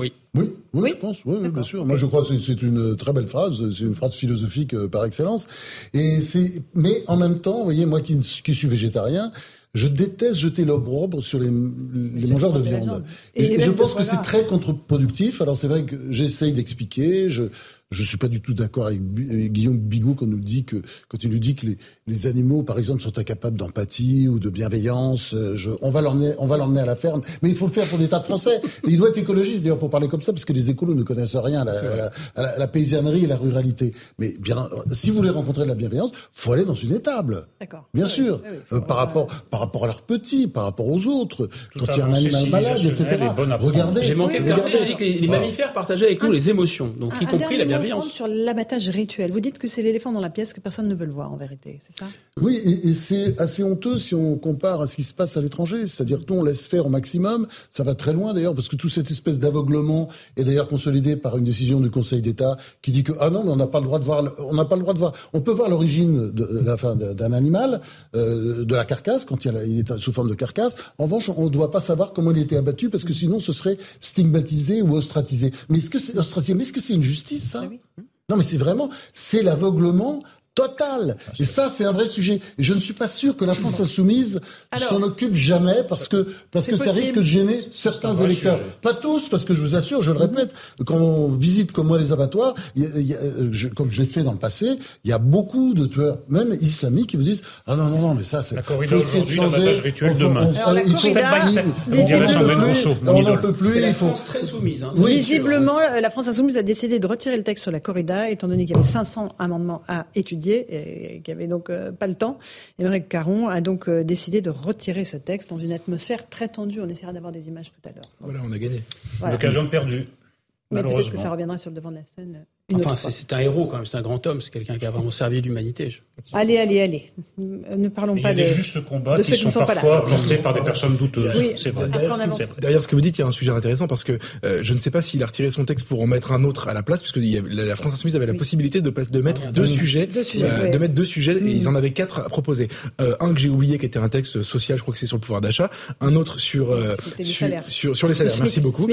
S3: Oui. Oui, oui, je pense, oui, bien sûr. Moi, je crois que c'est une très belle phrase, c'est une phrase philosophique euh, par excellence. Et c'est, mais en même temps, vous voyez, moi qui, qui suis végétarien, je déteste jeter l'opprobre sur les, les mangeurs de viande. Et, je pense que c'est très contre-productif. Alors c'est vrai que j'essaye d'expliquer, je, je suis pas du tout d'accord avec, Guillaume Bigot quand nous dit que quand il nous dit que les, les animaux, par exemple, sont incapables d'empathie ou de bienveillance. Euh, je, on va l'emmener, on va l'emmener à la ferme, mais il faut le faire pour des tas de Français. Et il doit être écologiste d'ailleurs pour parler comme ça, parce que les écolos ne connaissent rien à la, la, la, paysannerie et la ruralité. Mais bien, si vous voulez rencontrer de la bienveillance, faut aller dans une étable.
S1: D'accord.
S3: Bien sûr, euh, par rapport par rapport à leurs petits, par rapport aux autres. quand il y a un animal malade, etc. Regardez.
S2: J'ai manqué de. J'ai dit que les, mammifères partageaient avec nous les émotions, donc y compris la bienveillance
S1: sur l'abattage rituel. Vous dites que c'est l'éléphant dans la pièce que personne ne veut le voir en vérité, c'est ça?
S3: Oui, et, c'est assez honteux si on compare à ce qui se passe à l'étranger. C'est-à-dire que nous, on laisse faire au maximum. Ça va très loin d'ailleurs, parce que toute cette espèce d'aveuglement est d'ailleurs consolidé par une décision du Conseil d'État qui dit que ah non, mais on n'a pas le droit de voir. On n'a pas le droit de voir. On peut voir l'origine d'un animal, euh, de la carcasse quand il, il, est sous forme de carcasse. En revanche, on ne doit pas savoir comment il a été abattu parce que sinon, ce serait stigmatisé ou ostratisé. Mais est-ce que c'est ostracisé? Mais est-ce que c'est une justice ça? Non, mais c'est vraiment, c'est l'aveuglement Total. Et ça, c'est un vrai sujet. Et je ne suis pas sûr que la France insoumise s'en occupe jamais parce que parce que ça risque de gêner certains électeurs. Pas tous, parce que je vous assure, je le répète, quand on visite comme moi les abattoirs, je, comme je l'ai fait dans le passé, il y a beaucoup de tueurs, même islamiques, qui vous disent ah non non non mais ça c'est
S5: la corrida aujourd'hui, l'abattage rituel demain. On
S2: n'en peut plus. Il faut très soumise. Hein,
S1: Visiblement, la France insoumise a décidé de retirer le texte sur la corrida, étant donné qu'il y avait 500 amendements à étudier et qui avait donc euh, pas le temps. Émeric Caron a donc euh, décidé de retirer ce texte dans une atmosphère très tendue. On essaiera d'avoir des images tout à l'heure.
S7: Voilà, on a gagné.
S5: L'occasion perdue.
S1: Mais peut-être que ça reviendra sur le devant de la scène
S2: Enfin, c'est un héros quand même, c'est un grand homme, c'est quelqu'un qui a vraiment servi l'humanité.
S1: Allez, allez, allez. Ne parlons pas
S5: de. Il y a des justes combats qui sont, parfois portés par des personnes douteuses.
S1: Oui,
S5: c'est vrai.
S7: Derrière ce que vous dites, il y a un sujet intéressant parce que euh, je ne sais pas s'il a retiré son texte pour en mettre un autre à la place, puisque la France Insoumise avait la possibilité de, de mettre deux, sujets, euh, de mettre deux sujets, et ils en avaient quatre à proposer. Euh, un que j'ai oublié, qui était un texte social, je crois que c'est sur le pouvoir d'achat. Un autre sur sur, sur, sur, les salaires. Merci beaucoup.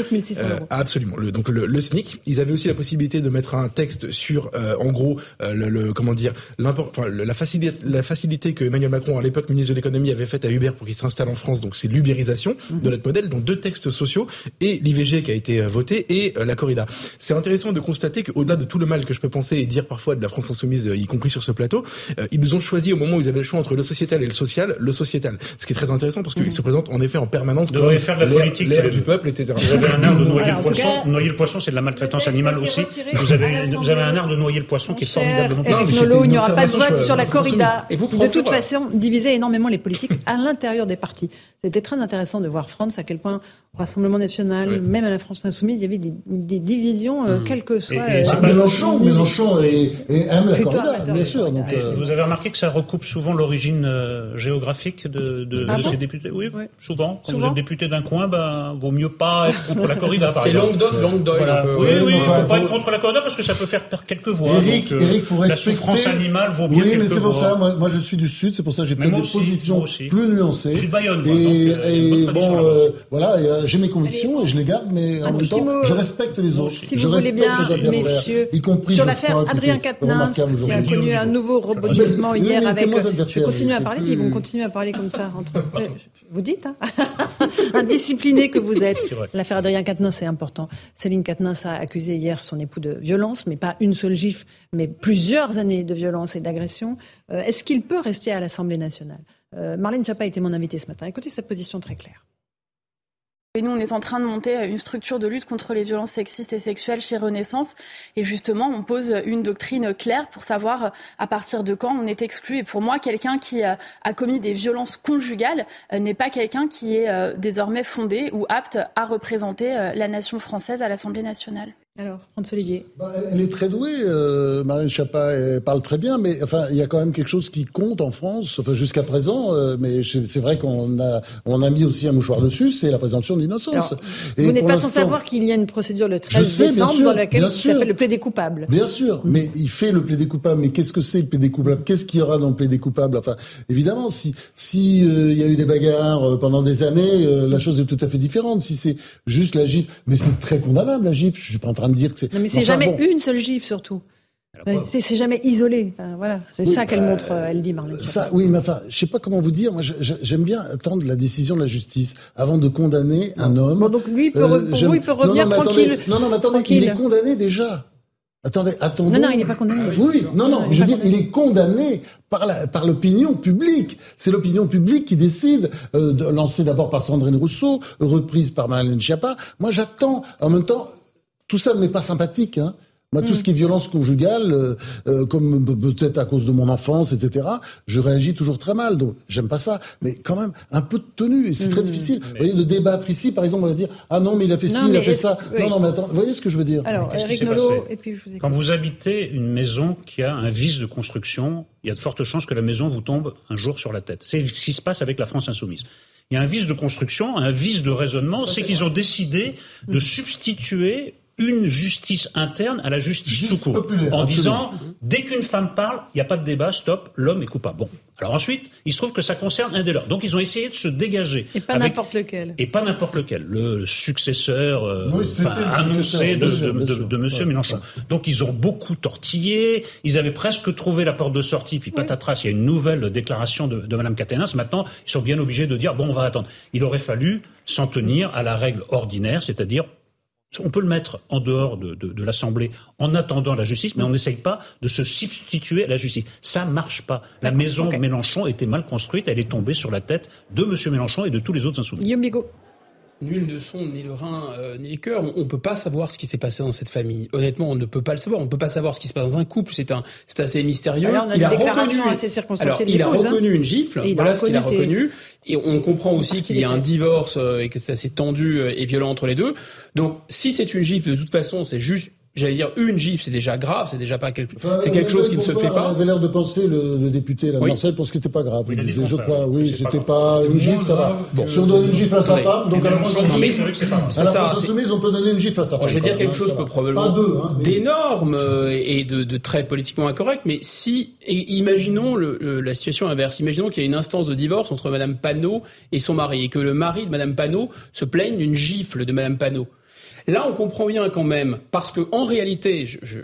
S7: absolument. Le, donc le, le SMIC. Ils avaient aussi la possibilité de mettre un texte sur euh, en gros, euh, le, comment dire, enfin, la facilité, la facilité que Emmanuel Macron, à l'époque ministre de l'économie, avait faite à Uber pour qu'il s'installe en France. Donc c'est l'ubérisation mhm. de notre modèle. Donc deux textes sociaux et l'IVG qui a été euh, voté et la corrida. C'est intéressant de constater qu'au-delà de tout le mal que je peux penser et dire parfois de la France insoumise, y compris sur ce plateau, ils ont choisi au moment où ils avaient le choix entre le sociétal et le social, le sociétal. Ce qui est très intéressant parce qu'ils mhm. se présentent en effet en permanence
S5: comme faire de la politique
S7: l'air du peuple, etc.
S5: Vous avez un air de noyer le poisson. Noyer le poisson, c'est de la maltraitance animale aussi. Vous avez, vous avez un air de noyer le poisson qui est formidablement
S1: il n'y aura pas de vote sur la corrida. Et vous, de toute façon, diviser énormément les politiques à l'intérieur des partis. C'était très intéressant de voir France à quel point Rassemblement national, même à la France insoumise, il y avait des, divisions, euh, quelles que soient.
S3: Euh, Mélenchon, Mélenchon et, la corrida, bien sûr. Donc,
S5: euh, Vous avez remarqué que ça recoupe souvent l'origine géographique de, de, ah ces députés? Oui, oui, souvent. Quand vous êtes député d'un coin, ben, vaut mieux pas être contre la corrida,
S2: C'est Languedoc, Languedoc.
S5: Voilà. Oui, oui, il ne faut pas être contre la corrida parce que ça peut faire perdre quelques voix.
S3: Eric, Eric, faut
S5: La souffrance animale vaut bien
S3: Oui, mais c'est pour ça, moi, je suis du Sud, c'est pour ça que j'ai peut-être des positions plus nuancées.
S5: Je suis de Bayonne,
S3: et bon, euh, voilà, j'ai mes convictions et je les garde, mais en même temps, je respecte les autres.
S1: Si
S3: je
S1: respecte bien, les adversaires, messieurs, y compris sur l'affaire Adrien Quatennens, qui a connu un nouveau rebondissement hier avec. Je continue à parler, puis ils vont continuer à parler comme ça entre. Vous dites, hein Indiscipliné que vous êtes. L'affaire Adrien Quatennens, c'est important. Céline Quatennens a accusé hier son époux de violence, mais pas une seule gifle, mais plusieurs années de violence et d'agression. Euh, est-ce qu'il peut rester à l'Assemblée nationale? Euh, Marlène Chapa était mon invitée ce matin. Écoutez sa position très claire.
S9: Et nous, on est en train de monter une structure de lutte contre les violences sexistes et sexuelles chez Renaissance. Et justement, on pose une doctrine claire pour savoir à partir de quand on est exclu. Et pour moi, quelqu'un qui a commis des violences conjugales euh, n'est pas quelqu'un qui est euh, désormais fondé ou apte à représenter la nation française à l'Assemblée nationale.
S1: Alors, François Olivier.
S3: Bah, elle est très douée, euh, Marine Chapa, elle parle très bien, mais enfin, il y a quand même quelque chose qui compte en France, enfin jusqu'à présent, euh, mais c'est vrai qu'on a, on a mis aussi un mouchoir dessus, c'est la présomption d'innocence.
S1: Vous n'êtes pas sans savoir qu'il y a une procédure le 13 décembre dans laquelle il s'appelle le plaidé coupable.
S3: Bien sûr, mais il fait le plaidé coupable, mais qu'est-ce que c'est le plaidé coupable? Qu'est-ce qu'il y aura dans le plaidé coupable? Enfin, évidemment, si si euh, y a eu des bagarres pendant des années, la chose est tout à fait différente. Si c'est juste la gifle, mais c'est très condamnable la gifle. Je suis pas en train de dire que c'est.
S1: Non, mais c'est jamais une seule gifle surtout. C'est jamais isolé. voilà, c'est ça qu'elle euh, montre, elle dit Marlène.
S3: Ça, oui, mais enfin, je sais pas comment vous dire. Moi, j'aime bien attendre la décision de la justice avant de condamner un homme.
S1: Bon, donc lui, il peut, euh, pour vous, il peut revenir non, non, tranquille.
S3: non, non, mais attendez, il est condamné déjà. Attendez, attendez.
S1: Non, non, il n'est pas condamné.
S3: oui, non, non, je veux dire, il est condamné par la, par l'opinion publique. C'est l'opinion publique qui décide, euh, de, lancée d'abord par Sandrine Rousseau, reprise par Marlène Schiappa. Moi, j'attends. En même temps, tout ça ne m'est pas sympathique. Hein. Moi, tout mm. ce qui est violence conjugale, euh, euh, comme peut-être à cause de mon enfance, etc., je réagis toujours très mal. Donc, j'aime pas ça. Mais quand même, un peu de tenue. Et c'est très mm. difficile. Vous voyez, de débattre ici, par exemple, on va dire Ah non, mais il a fait ci, il a fait ça. Non, non, mais attends, vous voyez ce que je veux dire?
S1: Alors, Eric Nolot, et puis je vous
S5: Quand vous habitez une maison qui a un vice de construction, il y a de fortes chances que la maison vous tombe un jour sur la tête. C'est ce qui se passe avec la France insoumise. Il y a un vice de construction, un vice de raisonnement, c'est qu'ils ont décidé de substituer une justice interne à la justice tout court, en disant dès qu'une femme parle, il n'y a pas de débat, stop, l'homme est coupable. Bon, alors ensuite, il se trouve que ça concerne un des leurs. Donc ils ont essayé de se dégager.
S1: Et pas n'importe lequel.
S5: Et pas n'importe lequel. Le successeur euh, annoncé de, de, Monsieur Mélenchon. Donc ils ont beaucoup tortillé. Ils avaient presque trouvé la porte de sortie. Puis patatras, il y a une nouvelle déclaration de, de Madame Caténins. Maintenant, ils sont bien obligés de dire bon, on va attendre. Il aurait fallu s'en tenir à la règle ordinaire, c'est-à-dire on peut le mettre en dehors de, l'Assemblée en attendant la justice, mais on n'essaye pas de se substituer à la justice. Ça marche pas. La maison Mélenchon était mal construite, elle est tombée sur la tête de M. Mélenchon et de tous les autres insoumis.
S2: Nul ne sont ni le rein euh, ni les cœurs. On, ne peut pas savoir ce qui s'est passé dans cette famille. Honnêtement, on ne peut pas le savoir. On ne peut pas savoir ce qui se passe dans un couple. C'est un, c'est assez mystérieux.
S1: Alors, on a il, a reconnu, assez
S2: alors, il a reconnu une gifle. voilà ce qu'il a reconnu. Et on comprend aussi qu'il y a un divorce euh, et que c'est assez tendu euh, et violent entre les deux. Donc, si c'est une gifle, de toute façon, c'est juste j'allais dire une gifle, c'est déjà grave, c'est déjà pas quelque, c'est quelque chose qui ne se fait pas.
S3: Il avait l'air de penser le, le député là, de Marseille parce que c'était pas grave. Il, disait, je crois, oui, c'était pas, une gifle, ça va. Bon, si on donne une gifle à sa femme, donc à la France insoumise, à la France insoumise, on peut donner une gifle à sa femme.
S2: Je vais dire quelque chose probablement d'énorme euh, et de, de très politiquement incorrect, mais si, imaginons le, la situation inverse, imaginons qu'il y a une instance de divorce entre Madame Panot et son mari et que le mari de Madame Panot se plaigne d'une gifle de Madame Panot. Là, on comprend bien quand même, parce que en réalité, je,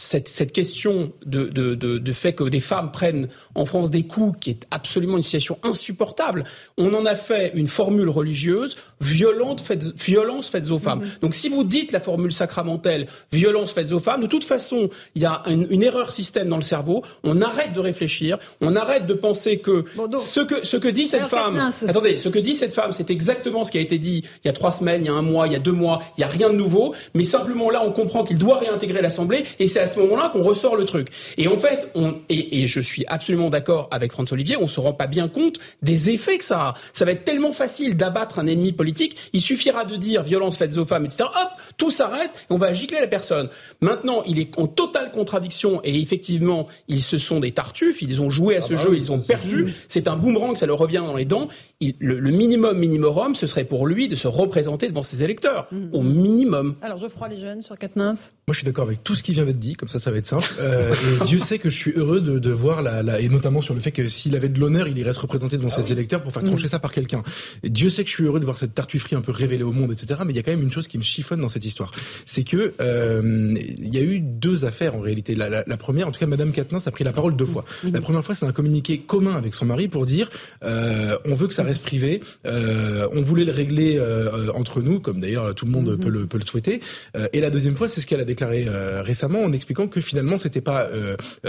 S2: cette, cette, question de, de, de, de, fait que des femmes prennent en France des coups, qui est absolument une situation insupportable. On en a fait une formule religieuse, violente, faites, violence faite aux femmes. Mm-hmm. Donc si vous dites la formule sacramentelle, violence faite aux femmes, de toute façon, il y a une, une, erreur système dans le cerveau. On arrête de réfléchir, on arrête de penser que ce que ce que dit cette femme, attendez, ce que dit cette femme, c'est exactement ce qui a été dit il y a trois semaines, il y a un mois, il y a deux mois, il y a rien de nouveau. Mais simplement là, on comprend qu'il doit réintégrer l'Assemblée, et c'est ce moment-là qu'on ressort le truc. Et en fait, on, et, et je suis absolument d'accord avec François Olivier, on se rend pas bien compte des effets que ça a. Ça va être tellement facile d'abattre un ennemi politique. Il suffira de dire violence faite aux femmes, etc. Hop, tout s'arrête et on va gicler la personne. Maintenant, il est en totale contradiction et effectivement, ils se sont des tartuffes. Ils ont joué à ce ah bah jeu, ils ont perdu. C'est un boomerang, ça leur revient dans les dents. le, minimum minimum, ce serait pour lui de se représenter devant ses électeurs, mmh. au minimum.
S1: Alors, Geoffroy, les jeunes sur Katnins?
S7: Moi, je suis d'accord avec tout ce qui vient d'être dit, comme ça, ça va être simple. Euh, et Dieu sait que je suis heureux de, de voir la, la, et notamment sur le fait que s'il avait de l'honneur, il irait se représenter devant ah ses électeurs pour faire trancher mm. ça par quelqu'un. Dieu sait que je suis heureux de voir cette tartufferie un peu révélée au monde, etc. Mais il y a quand même une chose qui me chiffonne dans cette histoire, c'est que euh, il y a eu deux affaires en réalité. La, la, la première, en tout cas, Madame Katnins a pris la parole deux fois. Mm. La première fois, c'est un communiqué commun avec son mari pour dire euh, on veut que ça reste privé, euh, on voulait le régler euh, entre nous, comme d'ailleurs tout le monde peut, le, peut le souhaiter. Euh, et la deuxième fois, c'est ce qu'elle a déclaré récemment en expliquant que finalement c'était pas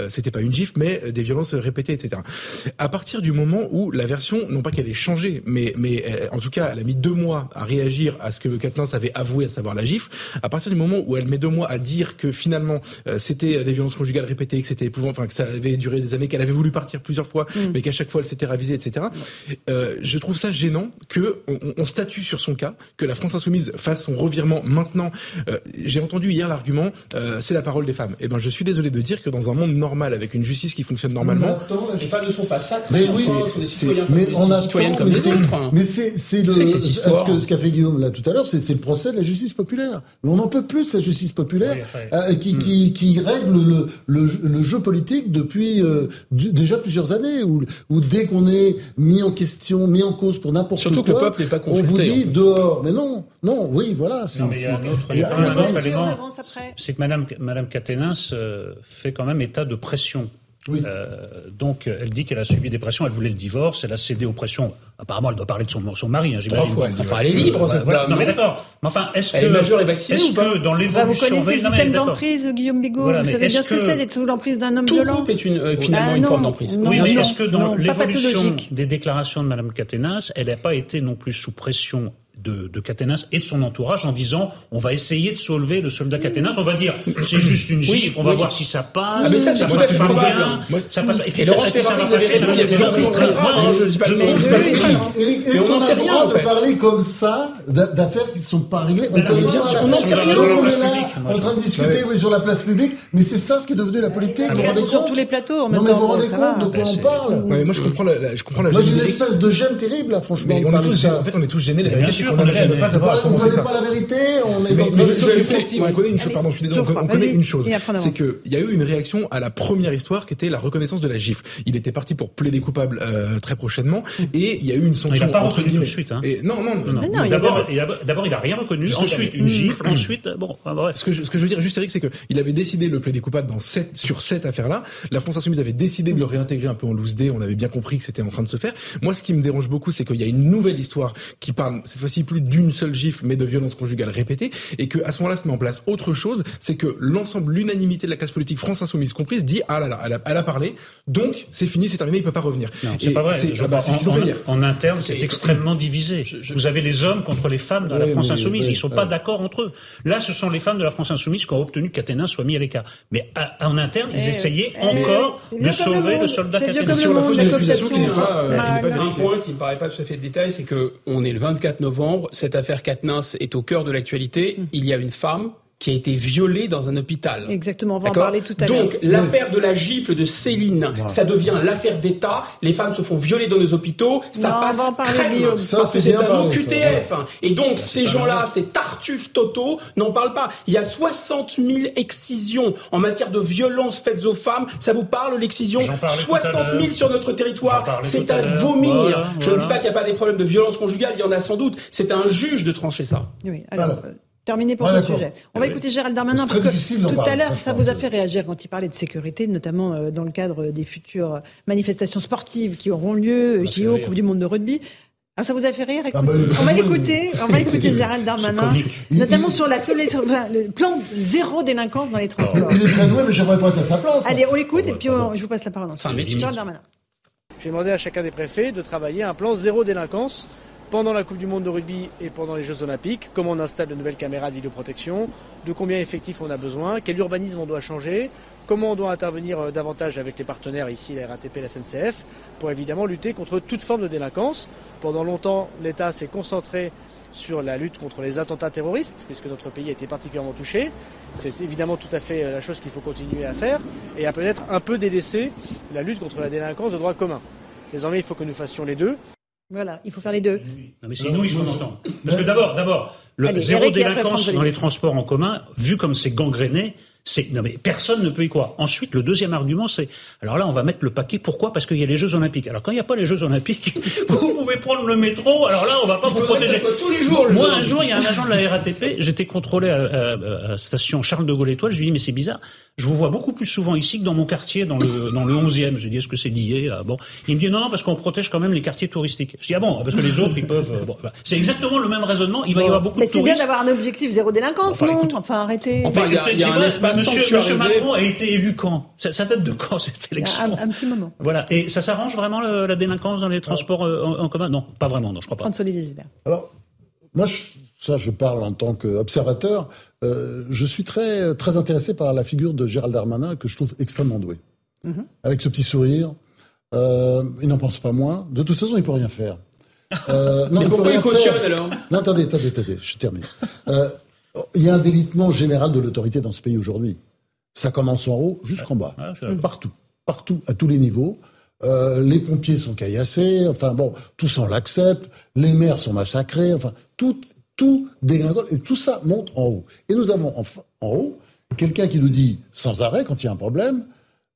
S7: c'était pas une gifle, mais des violences répétées, etc. À partir du moment où la version, non pas qu'elle ait changé, mais, mais euh, en tout cas, elle a mis deux mois à réagir à ce que Katniss avait avoué, à savoir la gifle. À partir du moment où elle met deux mois à dire que finalement euh, c'était des violences conjugales répétées, que c'était épouvant, enfin que ça avait duré des années, qu'elle avait voulu partir plusieurs fois, mm. mais qu'à chaque fois elle s'était ravisée, etc. Euh, je trouve ça gênant que on, on, statue sur son cas, que la France insoumise fasse son revirement maintenant. Euh, J'ai entendu hier l'argument, c'est la parole des femmes. Et eh ben, je suis désolé de dire que dans un monde normal, avec une justice qui fonctionne normalement,
S2: les femmes ne sont pas ça.
S3: Mais oui, mais on attend, mais c'est, c'est le, ce que, ce qu'a fait Guillaume là tout à l'heure, c'est, c'est le procès de la justice populaire. Mais on n'en peut plus de cette justice populaire euh, qui, qui, hmm. qui règle le, le, le, jeu politique depuis euh, déjà plusieurs années, où, où dès qu'on est mis en question, mis en cause pour n'importe quoi,
S2: Surtout que le peuple n'est pas
S3: on vous dit dehors. Mais non, non, oui, voilà.
S5: Non, mais il y a un autre, élément, c'est que Madame Madame Caténins euh, fait quand même état de pression oui. Euh, donc, elle dit qu'elle a subi des pressions, elle voulait le divorce, elle a cédé aux pressions. Apparemment, elle doit parler de son, son mari, hein, j'imagine.
S2: Trois fois, elle, est libre, cette dame.
S5: Non, mais d'accord. Mais enfin, est-ce que.
S2: Elle est majeure et vaccinée
S5: Est-ce que dans l'évolution.
S1: Vous connaissez le système d'emprise, Guillaume Bigot Vous savez bien ce que, c'est d'être sous l'emprise d'un homme
S2: tout
S1: violent
S2: Tout est une, euh, finalement ah, une forme d'emprise.
S5: Oui, mais est-ce que dans l'évolution des déclarations de Mme Caténas, elle n'a pas été non plus sous pression de, de Caténas et de son entourage en disant on va essayer de sauver le soldat Caténas, on va dire c'est juste une gifle, on va voir si ça passe.
S2: Ah mais ça, c'est tout à fait probable.
S5: Ça passe pas. Et puis ça, ça va passer.
S2: Il y a des emprises très graves. Je dis pas
S3: mais on n'en sait rien. de parler comme ça d'affaires qui ne sont pas réglées.
S2: On n'en sait rien.
S3: en train de discuter oui, sur la place publique, mais c'est ça ce qui est devenu la politique.
S1: Sur tous les plateaux en même
S3: Non mais vous vous rendez
S1: ça
S3: compte de quoi on parle
S7: moi je comprends la, je comprends la
S3: Moi j'ai une espèce de gêne terrible là, franchement.
S7: on est
S3: ça.
S7: en fait, on est tous gênés. La vérité, ne pas
S3: On ne
S7: commenter
S3: connaît pas la vérité, on est
S7: si, on connaît une chose, pardon, je suis désolé, on,
S1: pas.
S7: connaît une chose, c'est qu'il y a eu une réaction à la première histoire qui était la reconnaissance de la gifle. Il était parti pour plaider coupable euh, très prochainement et il y a eu une
S5: Il
S7: sanction
S5: n'a pas reconnu tout de suite. Hein.
S7: Non, non,
S1: il
S5: D'abord, il a- d'abord, il a rien reconnu. Ensuite, une gifle. ensuite, euh, bon, bref.
S7: Ce que, je, ce que je veux dire juste Eric, c'est qu'il avait décidé de le plaider coupable dans cette, sur cette affaire-là. La France Insoumise avait décidé de le réintégrer un peu en loose day. On avait bien compris que c'était en train de se faire. Moi, ce qui me dérange beaucoup, c'est qu'il y a une nouvelle histoire qui parle cette fois-ci plus d'une seule gifle, mais de violence conjugale répétée, et que à ce moment-là se met en place autre chose. C'est que l'ensemble, l'unanimité de la classe politique France Insoumise comprise, dit ah là là, elle a, elle a parlé, donc c'est fini, c'est terminé, il peut pas revenir.
S5: C'est pas vrai.
S7: C'est
S5: Je
S7: ah bah, ce ont
S5: en,
S7: fait
S5: en-
S7: hier.
S5: en interne, c'est extrêmement divisé. Vous avez les hommes contre les femmes dans la France
S3: mais-
S5: insoumise.
S3: oui,
S5: Ils sont pas d'accord entre eux. Là, ce sont les femmes de la France insoumise qui ont obtenu que Caténin soit mis à l'écart. Mais à- en interne, ils essayaient
S1: eh,
S5: encore de sauver le soldat
S1: C'est vieux
S5: Caténin.
S1: comme
S7: Sur
S1: le
S7: la qui n'est pas, euh.
S2: Un point qui me paraît pas tout à fait de détail, c'est que on est le 24 novembre, cette affaire Katnins est au cœur de l'actualité. Il y a une femme qui a été violée dans un hôpital.
S1: Exactement, on va en parler tout à l'heure.
S2: Donc, l'affaire de la gifle de Céline, ça devient l'affaire d'État. Les femmes se font violer dans nos hôpitaux. Ça
S1: Non, on
S2: passe
S1: va en
S2: crème.
S3: Ça,
S2: parce que
S3: c'est
S2: un
S3: parlé,
S2: OQTF.
S3: ça,
S2: Et donc, ces gens-là, ces tartuffes totaux, n'en parlent pas. Il y a 60 000 excisions en matière de violences faites aux femmes. Ça vous parle, l'excision
S5: J'en parlais tout à
S2: 60 000
S5: l'heure.
S2: sur notre territoire. C'est
S5: à
S2: vomir.
S5: Voilà,
S2: Je ne dis pas qu'il n'y a pas des problèmes de violence conjugale. Il y en a sans doute. C'est à un juge de trancher ça.
S1: Oui, alors,
S3: Alors.
S1: Euh, terminé pour ce
S3: d'accord.
S1: sujet. On va
S5: Oui.
S1: écouter Gérald Darmanin parce que tout à l'heure, ça vous a fait réagir quand il parlait de sécurité, notamment euh, dans le cadre des futures manifestations sportives qui auront lieu,
S5: fait
S1: JO,
S5: rire.
S1: Coupe du Monde de rugby. Ah, ça vous a fait rire?
S3: Ah bah,
S1: On va l'écouter, on va écouter Gérald Darmanin, notamment sur la le plan zéro délinquance dans les transports.
S3: Il est très doué, mais j'aimerais pas être à sa place.
S1: Allez, on l'écoute
S5: Ah
S1: et puis on- je vous passe la parole. Gérald Darmanin.
S10: J'ai demandé à chacun des préfets de travailler un plan zéro délinquance pendant la Coupe du Monde de rugby et pendant les Jeux Olympiques, comment on installe de nouvelles caméras de vidéoprotection, de combien effectifs on a besoin, quel urbanisme on doit changer, comment on doit intervenir euh, davantage avec les partenaires ici, la RATP, la SNCF, pour évidemment lutter contre toute forme de délinquance. Pendant longtemps, l'État s'est concentré sur la lutte contre les attentats terroristes, puisque notre pays a été particulièrement touché. C'est évidemment tout à fait euh, la chose qu'il faut continuer à faire, et à peut-être un peu délaisser la lutte contre la délinquance de droit commun. Désormais, il faut que nous fassions les deux.
S1: Voilà, il faut faire les deux.
S5: Non, mais c'est inouï ce qu'on entend. Parce que d'abord, d'abord, le
S1: Allez,
S5: zéro
S1: Eric et après
S5: délinquance dans les transports en commun, vu comme c'est gangréné, c'est non mais personne ne peut y croire. Ensuite, le deuxième argument, c'est alors là, on va mettre le paquet. Pourquoi? Parce qu'il y a les Jeux Olympiques. Alors quand il n'y a pas les Jeux Olympiques, vous pouvez prendre le métro. Alors là, on va pas vous
S2: que
S5: protéger.
S2: ça soit tous les jours, les
S5: Moi,
S2: Jeux
S5: un jour, il y a un agent de la RATP. J'étais contrôlé à, à- à la station Charles de Gaulle Étoile. Je lui dis mais c'est bizarre. Je vous vois beaucoup plus souvent ici que dans mon quartier, dans le dans le 11e. Je lui dis est-ce que c'est lié Ah, Bon, il me dit non non parce qu'on protège quand même les quartiers touristiques. Je dis ah bon parce que les autres ils peuvent. euh, bon, voilà. c'est exactement le même raisonnement. Il va y avoir beaucoup
S1: Mais
S5: de
S1: c'est bien
S5: touristes.
S1: d'avoir un objectif zéro délinquance,
S5: Enfin,
S1: non
S5: écoute-
S1: Enfin, arrêtez.
S2: Enfin, il y a-
S5: Mais
S2: il y a
S5: tu
S2: un
S5: vois, monsieur, Macron a été élu quand? Ça, ça date de quand cette
S1: un,
S5: élection?
S1: Un petit moment.
S5: Voilà. Et ça s'arrange vraiment le- la délinquance dans les transports euh, en, en commun? Non, pas vraiment. Non, je crois pas.
S3: Alors, moi, je- ça, je parle en tant qu'observateur. Euh, je suis très, très intéressé par la figure de Gérald Darmanin, que je trouve extrêmement doué. Avec ce petit sourire, euh, il n'en pense pas moins. De toute façon, il peut rien faire. Euh, non,
S2: Mais
S3: il peut
S2: pourquoi
S3: rien
S2: il cautionne
S3: faire.
S2: alors?
S3: Non, attendez, attendez, attendez, je termine. Il y a un délitement général de l'autorité dans ce pays aujourd'hui. Ça commence en haut jusqu'en bas.
S5: Ouais.
S3: Partout. Partout, à tous les niveaux. Euh, les pompiers sont caillassés, enfin bon, tout ça on l'accepte, les maires sont massacrés, enfin tout, tout dégringole, et tout ça monte en haut. Et nous avons en, en haut quelqu'un qui nous dit sans arrêt quand il y a un problème,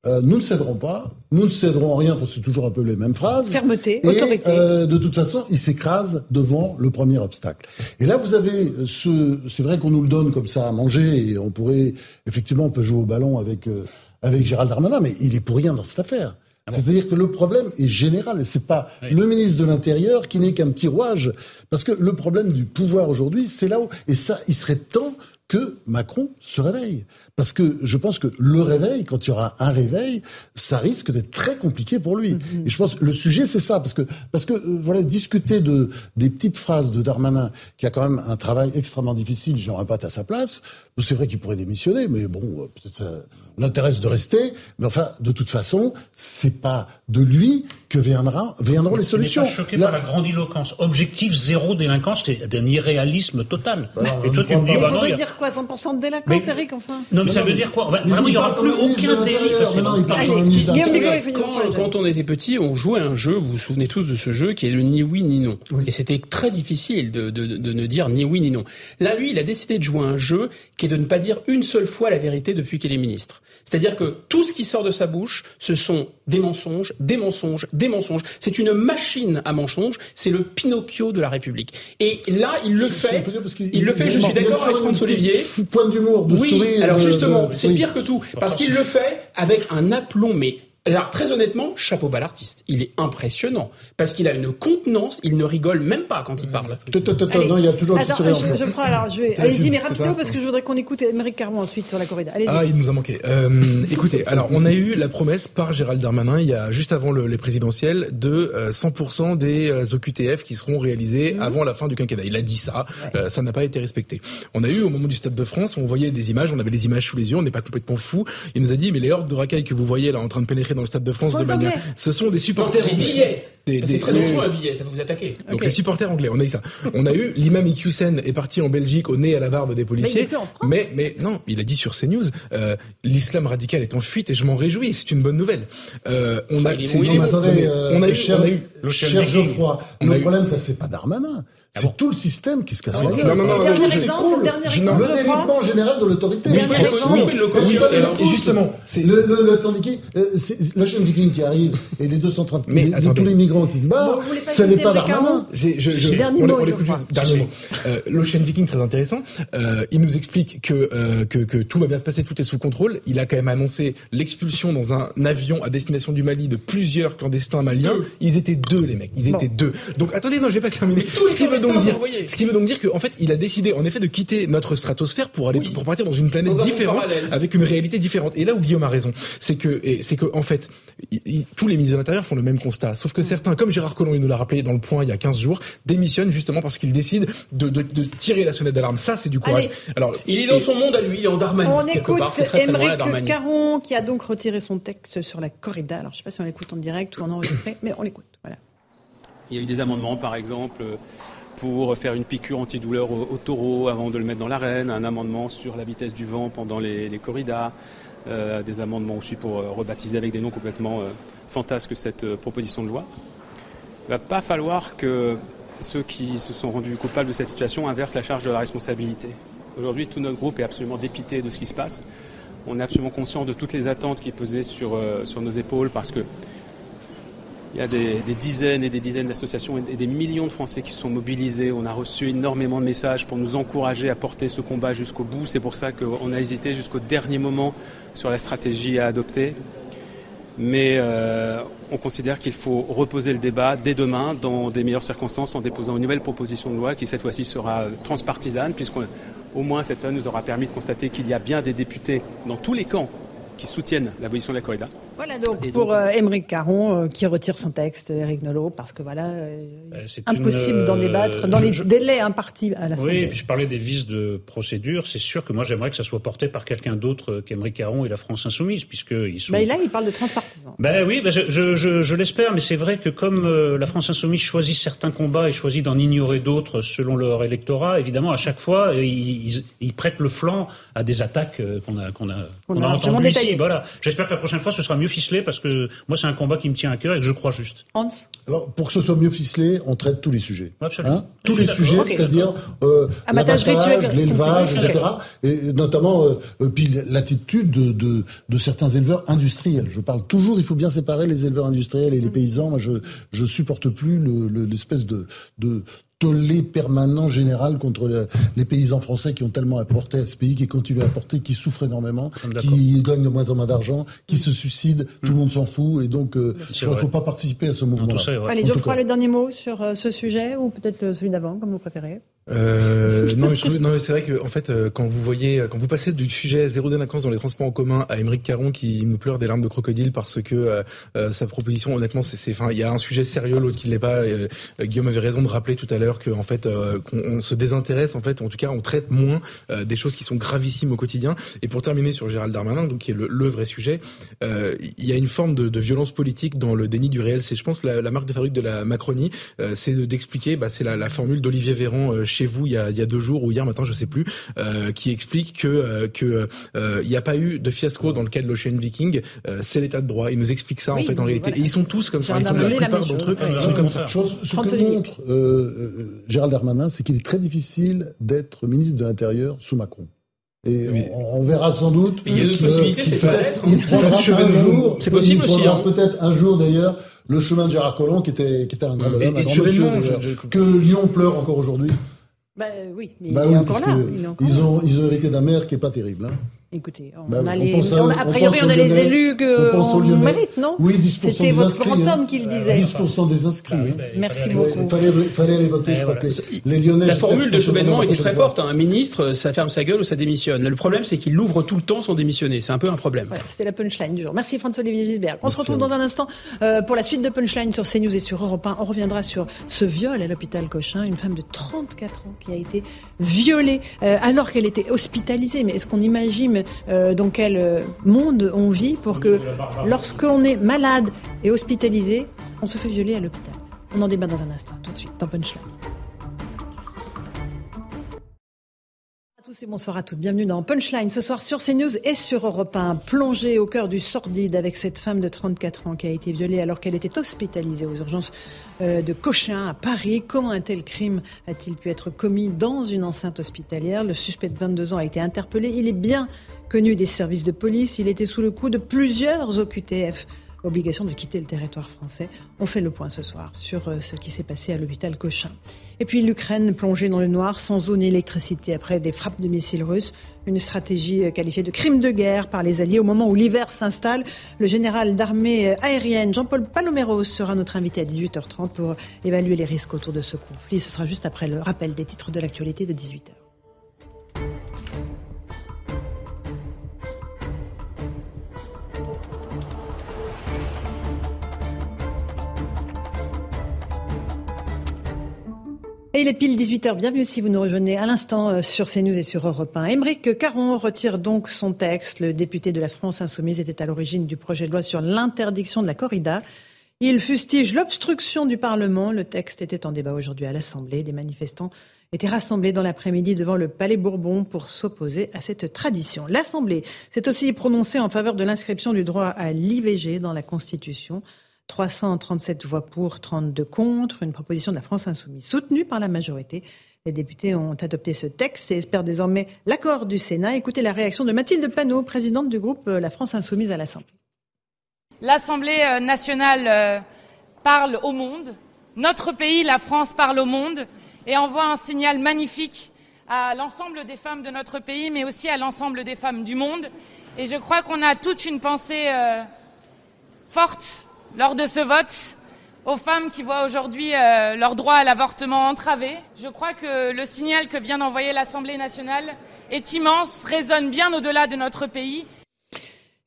S3: euh, nous ne céderons pas, nous ne céderons en rien, enfin, c'est toujours un peu les mêmes phrases.
S1: Fermeté,
S3: Et,
S1: autorité.
S3: euh, de toute façon, il s'écrase devant le premier obstacle. Et là, vous avez ce, c'est vrai qu'on nous le donne comme ça à manger, et on pourrait, effectivement, on peut jouer au ballon avec, euh, avec Gérald Darmanin, mais il est pour rien dans cette affaire. C'est-à-dire que le problème est général, et c'est pas
S5: Oui.
S3: le ministre de l'Intérieur qui n'est qu'un petit rouage, parce que le problème du pouvoir aujourd'hui, c'est là où, et ça, il serait temps que Macron se réveille. Parce que je pense que le réveil, quand il y aura un réveil, ça risque d'être très compliqué pour lui. Et je pense que le sujet, c'est ça. Parce que, parce que euh, voilà, discuter de, des petites phrases de Darmanin, qui a quand même un travail extrêmement difficile, j'aimerais pas à sa place, c'est vrai qu'il pourrait démissionner, mais bon, euh, peut-être ça- l'intéresse de rester, mais enfin, de toute façon, c'est pas de lui que viendra, viendront les solutions.
S5: Je suis choqué par la grandiloquence. Objectif zéro délinquance, c'est un irréalisme total. Bah, et toi, tu me dis,
S1: bah non. Ça veut dire quoi 100% de délinquance, Eric, enfin
S5: Non, mais ça veut dire quoi Vraiment, il n'y aura plus aucun délit.
S2: Quand on était petit, on jouait un jeu, vous vous souvenez tous de ce jeu, qui est le ni oui ni non. Et c'était très difficile de, de, de ne dire ni oui ni non. Là, lui, il a décidé de jouer un jeu qui est de ne pas dire une seule fois la vérité depuis qu'il est ministre. C'est-à-dire que tout ce qui sort de sa bouche, ce sont des mensonges, des mensonges, des mensonges. C'est une machine à mensonges. C'est le Pinocchio de la République. Et là, il le fait. Il, le fait. Je suis d'accord avec François Olivier.
S3: Point d'humour, de
S2: oui,
S3: sourire.
S2: Alors justement, c'est pire que tout parce qu'il le fait avec un aplomb mais alors, très honnêtement, chapeau bas l'artiste. Il est impressionnant. Parce qu'il a une contenance, il ne rigole même pas quand il parle.
S3: Non, il y a toujours un
S1: petit sourire. Je, je prends, alors, je vais. Allez-y, mais rapidement, parce que je voudrais qu'on écoute Émeric Caron ensuite sur la corrida. Allez-y.
S7: Ah, il nous a manqué. Euh, écoutez, alors, on a eu la promesse par Gérald Darmanin, il y a juste avant le, les présidentielles, de 100% euh, des euh, OQTF qui seront réalisés mmh. avant la fin du quinquennat. Il a dit ça. Ça n'a pas été respecté. On a eu, au moment du Stade de France, on voyait des images, on avait les images sous les yeux, on n'est pas complètement fou. Il nous a dit, mais les hordes de racailles que vous voyez là en train de pénétrer dans le Stade de France de manière, ce sont des supporters.
S2: Des billets. C'est très dangereux un billet, ça peut vous attaquer.
S7: Donc les supporters anglais, on a eu ça. On a eu l'imam Iqiyoussen est parti en Belgique au nez à la barbe des policiers. Mais mais, non, il a dit sur CNews, euh, l'islam radical est en fuite et je m'en réjouis, c'est une bonne nouvelle.
S3: Euh, on a, attendez, on a eu, cher, on a eu, cher Geoffroy. Le problème, ça c'est pas Darmanin. Ah c'est tout le système qui se casse la gueule.
S1: Non, non, non,
S3: non,
S1: s'écroule.
S3: Le délitement général de l'autorité.
S1: Oui,
S7: et justement,
S3: c'est le, le, le syndicat, euh, la chaîne Viking qui arrive et les 230, mais les, tous les migrants qui se barrent, ce n'est pas Darmanin.
S7: Dernier on, mot, on l'écoute dernier mot. Euh, L'Ocean Viking très intéressant. Euh, il nous explique que, euh, que que tout va bien se passer, tout est sous contrôle. Il a quand même annoncé l'expulsion dans un avion à destination du Mali de plusieurs clandestins maliens. Ils étaient deux les mecs, ils étaient deux. Donc attendez, non, j'ai pas terminé. Ce qui veut donc dire, ce qui veut donc dire qu'en fait, il a décidé en effet de quitter notre stratosphère pour aller pour partir dans une planète différente avec une réalité différente. Et là où Guillaume a raison, c'est que c'est que en fait, tous les ministres de l'Intérieur font le même constat, sauf que certains, comme Gérard Collomb, il nous l'a rappelé dans le point il y a 15 jours, démissionnent justement parce qu'ils décident de, de, de, tirer la sonnette d'alarme. Ça, c'est du courage.
S2: Alors, il est dans son monde à lui, il est en Darmanie.
S1: On écoute Émeric Caron qui a donc retiré son texte sur la corrida. Alors, je ne sais pas si on l'écoute en direct ou en enregistré, mais on l'écoute. Voilà.
S11: Il y a eu des amendements, par exemple pour faire une piqûre antidouleur au, au, taureau avant de le mettre dans l'arène, un amendement sur la vitesse du vent pendant les, corridas, euh, des amendements aussi pour euh, rebaptiser avec des noms complètement euh, fantasques cette proposition de loi. Il va pas falloir que ceux qui se sont rendus coupables de cette situation inversent la charge de la responsabilité. Aujourd'hui, tout notre groupe est absolument dépité de ce qui se passe. On est absolument conscient de toutes les attentes qui pesaient sur, sur nos épaules parce que il y a des, dizaines et des dizaines d'associations et des millions de Français qui sont mobilisés. On a reçu énormément de messages pour nous encourager à porter ce combat jusqu'au bout. C'est pour ça qu'on a hésité jusqu'au dernier moment sur la stratégie à adopter. Mais euh, on considère qu'il faut reposer le débat dès demain dans des meilleures circonstances en déposant une nouvelle proposition de loi qui cette fois-ci sera transpartisane puisqu'au moins cette année nous aura permis de constater qu'il y a bien des députés dans tous les camps qui soutiennent l'abolition de la corrida.
S1: Voilà donc pour euh, Émeric Caron euh, qui retire son texte, Éric Nolot, parce que voilà, euh, impossible d'en débattre dans les délais impartis à l'Assemblée.
S5: Oui, et puis je parlais des vices de procédure. C'est sûr que moi j'aimerais que ça soit porté par quelqu'un d'autre qu'Émeric Caron et la France Insoumise, puisqu'ils sont.
S1: Ben là, il parle de transpartisan.
S5: Ben oui, ben je, je, je, je l'espère, mais c'est vrai que comme la France Insoumise choisit certains combats et choisit d'en ignorer d'autres selon leur électorat, évidemment, à chaque fois, ils, ils, prêtent le flanc à des attaques qu'on a, qu'on a, qu'on a, a entendues ici. Voilà. J'espère que la prochaine fois, ce sera mieux ficelé parce que moi, c'est un combat qui me tient à cœur et que je crois juste.
S1: Hans
S3: Alors, pour que ce soit mieux ficelé, on traite tous les sujets. Absolument. Hein tous les sujets, okay. c'est-à-dire euh, l'abattage, l'élevage, etc. Et notamment, euh, euh, puis l'attitude de, de, de, certains éleveurs industriels. Je parle toujours, il faut bien séparer les éleveurs industriels et les mm. paysans. Moi, je je supporte plus l'espèce le, de, de tollé permanent général contre le, les paysans français qui ont tellement apporté à ce pays, qui continuent à apporter, qui souffrent énormément, qui gagnent de moins en moins d'argent, qui se suicident, tout le monde s'en fout, et donc euh, il ne faut pas participer à ce mouvement.
S1: Allez, je crois le dernier mot sur euh, ce sujet, ou peut-être celui d'avant, comme vous préférez?
S7: Euh, non, mais, non, mais c'est vrai que en fait, euh, quand vous voyez, quand vous passez du sujet zéro délinquance dans les transports en commun à Émeric Caron qui nous pleure des larmes de crocodile parce que euh, euh sa proposition, honnêtement, c'est, enfin, il y a un sujet sérieux, l'autre qui l'est pas. Guillaume avait raison de rappeler tout à l'heure que en fait, qu'on on se désintéresse, en fait, en tout cas, on traite moins des choses qui sont gravissimes au quotidien. Et pour terminer sur Gérald Darmanin, donc qui est le, le vrai sujet, il y a une forme de, de, violence politique dans le déni du réel. C'est, je pense, la, la marque de fabrique de la Macronie, c'est d'expliquer, bah, c'est la, la formule d'Olivier Véran vous il y, a, il y a deux jours ou hier matin, je sais plus, euh, qui explique que euh, que euh, il n'y a pas eu de fiasco dans le cas de l'Ocean Viking. Euh, c'est l'état de droit. Il nous explique ça en fait en réalité. Et ils sont tous comme ça. Ils sont la plupart d'entre eux. Ils sont comme ça.
S3: Chose, ce que montre Gérald Darmanin, c'est qu'il est très difficile d'être ministre de l'Intérieur sous Macron. Et on, verra sans doute.
S2: Il y a d'autres possibilités, c'est peut-être.
S3: Il prendra un jour.
S2: C'est possible aussi.
S3: Hein. Peut-être un jour d'ailleurs le chemin de Gérard Collomb qui était qui était un grand un grand monsieur, que Lyon pleure encore aujourd'hui.
S1: Bah oui, mais bah il est encore là.
S3: ils, ont, ils ont hérité d'un maire qui n'est pas terrible. Hein.
S1: Écoutez, on bah, a les, on, a priori, on, a les élus qu'on mérite, non
S3: Oui, 10% des
S1: C'était votre grand homme qui le disait.
S3: 10% des inscrits.
S1: Bah, Merci beaucoup.
S3: Il fallait, fallait aller voter, je crois que les, Lyonnais...
S2: La formule de Chevènement était très forte. Un ministre, ça ferme sa gueule ou ça démissionne. Le problème, c'est qu'il l'ouvre tout le temps sans démissionner. C'est un peu un problème.
S1: Voilà, C'était la punchline du jour. Merci François-Olivier Gisbert. On se retrouve dans un instant euh, pour la suite de punchline sur CNews et sur Europe 1. On reviendra sur ce viol à l'hôpital Cochin. Une femme de 34 ans qui a été violée euh, alors qu'elle était hospitalisée. Mais est-ce qu'on imagine euh, donc quel euh, monde on vit pour que lorsqu'on est malade et hospitalisé, on se fait violer à l'hôpital. On en débat dans un instant, tout de suite, dans Punchline. tous et bonsoir à toutes. Bienvenue dans Punchline ce soir sur CNews et sur Europe 1. Plongée au cœur du sordide avec cette femme de 34 ans qui a été violée alors qu'elle était hospitalisée aux urgences euh, de Cochin à Paris. Comment un tel crime a-t-il pu être commis dans une enceinte hospitalière? Le suspect de 22 ans a été interpellé. Il est bien connu des services de police. Il était sous le coup de plusieurs OQTF obligation de quitter le territoire français. On fait le point ce soir sur euh, ce qui s'est passé à l'hôpital Cochin. Et puis l'Ukraine plongée dans le noir, sans ni électricité après des frappes de missiles russes. Une stratégie euh, qualifiée de crime de guerre par les Alliés au moment où l'hiver s'installe. Le général d'armée euh, aérienne Jean-Paul Paloméros sera notre invité à 18h30 pour évaluer les risques autour de ce conflit. Ce sera juste après le rappel des titres de l'actualité de 18h. Et il est pile 18h. Bienvenue si vous nous rejoignez à l'instant euh, sur CNews et sur Europe 1. Émeric Caron retire donc son texte. Le député de la France Insoumise était à l'origine du projet de loi sur l'interdiction de la corrida. Il fustige l'obstruction du Parlement. Le texte était en débat aujourd'hui à l'Assemblée. Des manifestants étaient rassemblés dans l'après-midi devant le Palais Bourbon pour s'opposer à cette tradition. L'Assemblée s'est aussi prononcée en faveur de l'inscription du droit à l'IVG dans la Constitution. 337 voix pour, 32 contre, une proposition de la France insoumise soutenue par la majorité. Les députés ont adopté ce texte et espèrent désormais l'accord du Sénat. Écoutez la réaction de Mathilde Panot, présidente du groupe euh, La France insoumise à l'Assemblée.
S12: L'Assemblée euh, nationale euh, parle au monde, notre pays, la France, parle au monde et envoie un signal magnifique à l'ensemble des femmes de notre pays, mais aussi à l'ensemble des femmes du monde. Et je crois qu'on a toute une pensée forte lors de ce vote aux femmes qui voient aujourd'hui euh, leur droit à l'avortement entravé. Je crois que le signal que vient d'envoyer l'Assemblée nationale est immense, résonne bien au-delà de notre pays.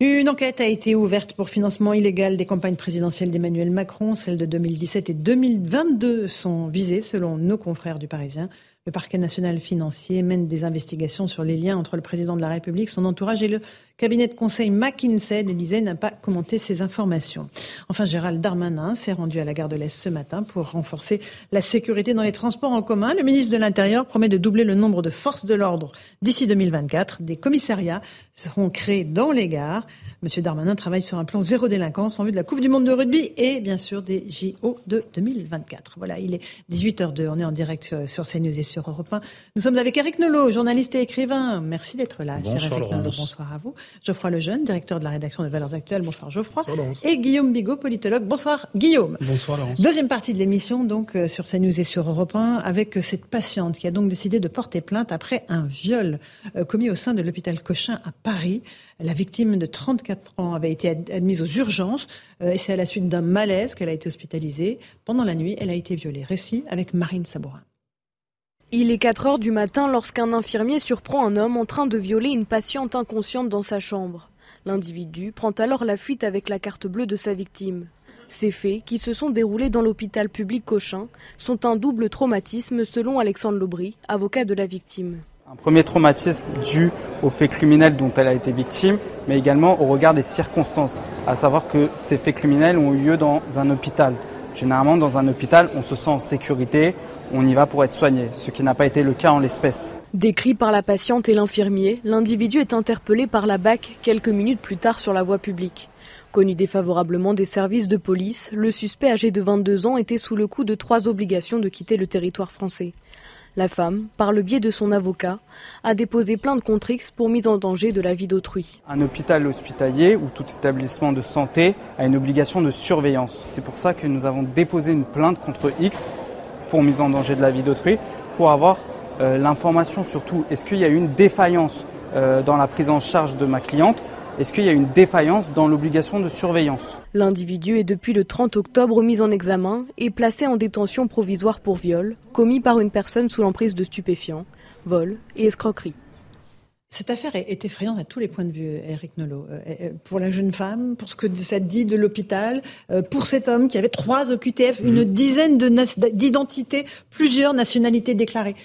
S1: Une enquête a été ouverte pour financement illégal des campagnes présidentielles d'Emmanuel Macron. Celles de 2017 et 2022 sont visées selon nos confrères du Parisien. Le parquet national financier mène des investigations sur les liens entre le président de la République, son entourage et le cabinet de conseil McKinsey. L'Élysée n'a pas commenté ces informations. Enfin, Gérald Darmanin s'est rendu à la gare de l'Est ce matin pour renforcer la sécurité dans les transports en commun. Le ministre de l'Intérieur promet de doubler le nombre de forces de l'ordre d'ici 2024. Des commissariats seront créés dans les gares. Monsieur Darmanin travaille sur un plan zéro délinquance en vue de la Coupe du Monde de rugby et bien sûr des JO de 2024. Voilà, il est 18h02. On est en direct sur CNews et sur Europe 1. Nous sommes avec Eric Nolot, journaliste et écrivain. Merci d'être là,
S5: Bonsoir, cher Eric
S1: Bonsoir à vous. Geoffroy Lejeune, directeur de la rédaction de Valeurs Actuelles. Bonsoir Geoffroy. et Guillaume Bigot, politologue. Bonsoir Guillaume.
S7: Bonsoir Laurence.
S1: Deuxième partie de l'émission, donc euh, sur CNews et sur Europe 1, avec euh, cette patiente qui a donc décidé de porter plainte après un viol euh, commis au sein de l'hôpital Cochin à Paris. La victime de 34 ans avait été admise aux urgences et c'est à la suite d'un malaise qu'elle a été hospitalisée. Pendant la nuit, elle a été violée. Récit avec Marine Sabourin.
S13: Il est 4 heures du matin lorsqu'un infirmier surprend un homme en train de violer une patiente inconsciente dans sa chambre. L'individu prend alors la fuite avec la carte bleue de sa victime. Ces faits, qui se sont déroulés dans l'hôpital public Cochin, sont un double traumatisme selon Alexandre Lobry, avocat de la victime.
S14: Un premier traumatisme dû aux faits criminels dont elle a été victime, mais également au regard des circonstances, à savoir que ces faits criminels ont eu lieu dans un hôpital. Généralement, dans un hôpital, on se sent en sécurité, on y va pour être soigné, ce qui n'a pas été le cas en l'espèce.
S13: Décrit par la patiente et l'infirmier, l'individu est interpellé par la BAC quelques minutes plus tard sur la voie publique. Connu défavorablement des services de police, le suspect âgé de 22 ans était sous le coup de trois obligations de quitter le territoire français. La femme, par le biais de son avocat, a déposé plainte contre X pour mise en danger de la vie d'autrui.
S14: Un hôpital hospitalier ou tout établissement de santé a une obligation de surveillance. C'est pour ça que nous avons déposé une plainte contre X pour mise en danger de la vie d'autrui, pour avoir euh, l'information surtout, est-ce qu'il y a eu une défaillance euh, dans la prise en charge de ma cliente est-ce qu'il y a une défaillance dans l'obligation de surveillance?
S13: L'individu est depuis le 30 octobre mis en examen et placé en détention provisoire pour viol, commis par une personne sous l'emprise de stupéfiants, vol et escroquerie.
S1: Cette affaire est effrayante à tous les points de vue, Eric Nolot. Euh, euh, pour la jeune femme, pour ce que ça dit de l'hôpital, euh, pour cet homme qui avait trois OQTF, une mhm. dizaine d'identités, plusieurs nationalités déclarées.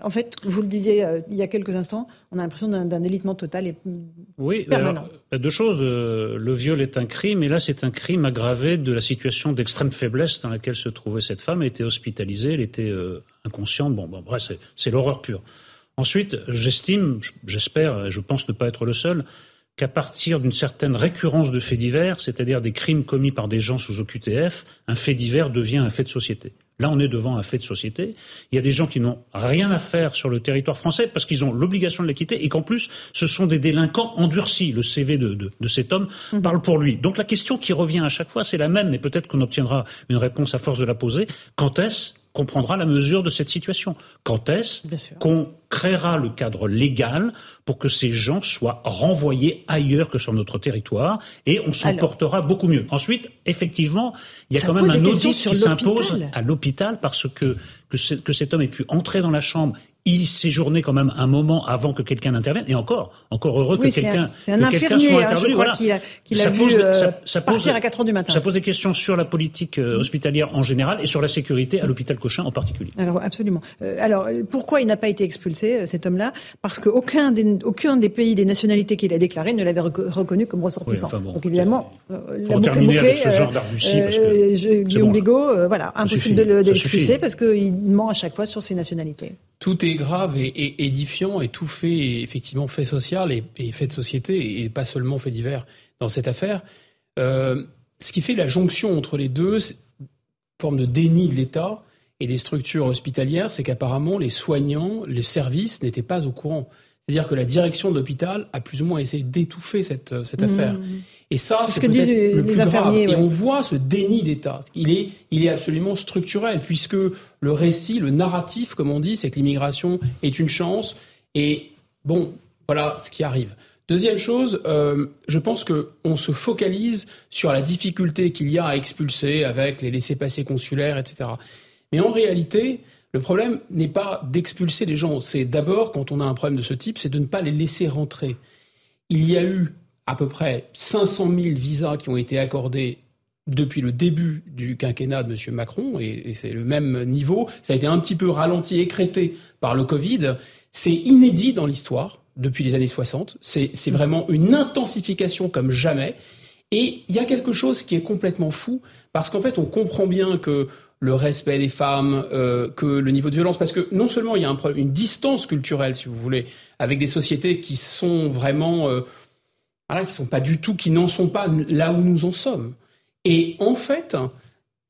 S1: En fait, vous le disiez il y a quelques instants, on a l'impression d'un délitement total et
S5: oui, permanent. deux choses. Le viol est un crime, et là, c'est un crime aggravé de la situation d'extrême faiblesse dans laquelle se trouvait cette femme. Elle était hospitalisée, elle était inconsciente. Bon, bon bref, c'est l'horreur pure. Ensuite, j'estime, j'espère, je pense ne pas être le seul, qu'à partir d'une certaine récurrence de faits divers, c'est-à-dire des crimes commis par des gens sous OQTF, un fait divers devient un fait de société. Là, on est devant un fait de société. Il y a des gens qui n'ont rien à faire sur le territoire français parce qu'ils ont l'obligation de les quitter et qu'en plus, ce sont des délinquants endurcis. Le CV de, de, cet homme mhm. parle pour lui. Donc la question qui revient à chaque fois, c'est la même, mais peut-être qu'on obtiendra une réponse à force de la poser. Quand est-ce qu'on prendra la mesure de cette situation. Quand est-ce qu'on créera le cadre légal pour que ces gens soient renvoyés ailleurs que sur notre territoire et on s'en portera beaucoup mieux? Ensuite, effectivement, il y a quand même un audit qui s'impose à l'hôpital parce que, que, que cet homme ait pu entrer dans la chambre il séjournait quand même un moment avant que quelqu'un n'intervienne. Et encore, encore heureux que quelqu'un
S1: quelqu'un soit hein, intervenu. voilà. Qu'il a, ça, pose, euh, ça, pose, à 4 heures du matin.
S5: Ça pose des questions sur la politique euh, hospitalière en général et sur la sécurité à l'hôpital Cochin en particulier.
S1: Alors absolument. Euh, alors pourquoi il n'a pas été expulsé cet homme-là? Parce qu'aucun des aucun des pays des nationalités qu'il a déclarées ne l'avait reconnu comme ressortissant. Donc évidemment,
S5: pour terminer avec ce genre d'argutie,
S1: Guillaume Bigot, voilà, impossible de l'expulser parce qu'il ment à chaque fois sur ses nationalités
S2: tout est grave et, édifiant et tout fait effectivement fait social et, fait de société et pas seulement fait divers dans cette affaire. Euh, ce qui fait la jonction entre les deux, une forme de déni de l'État et des structures hospitalières, c'est qu'apparemment les soignants, les services n'étaient pas au courant. C'est-à-dire que la direction de l'hôpital a plus ou moins essayé d'étouffer cette, euh, cette mmh. affaire. Et ça, c'est ce que disent le plus grave. Et on voit ce déni d'État. Il est, il est absolument structurel, puisque le récit, le narratif, comme on dit, c'est que l'immigration est une chance. Et bon, voilà ce qui arrive. Deuxième chose, euh, je pense qu'on se focalise sur la difficulté qu'il y a à expulser avec les laissés-passer consulaires, etc. Mais en réalité, le problème n'est pas d'expulser les gens. C'est d'abord, quand on a un problème de ce type, c'est de ne pas les laisser rentrer. Il y a eu à peu près 500 000 visas qui ont été accordés depuis le début du quinquennat de M. Macron, et, c'est le même niveau. Ça a été un petit peu ralenti, écrété par le Covid. C'est inédit dans l'histoire depuis les années 60. C'est vraiment une intensification comme jamais. Et il y a quelque chose qui est complètement fou, parce qu'en fait, on comprend bien que le respect des femmes, euh, que le niveau de violence, parce que non seulement il y a une distance culturelle, si vous voulez, avec des sociétés qui sont vraiment, euh, voilà, qui sont pas du tout, qui n'en sont pas là où nous en sommes. Et en fait,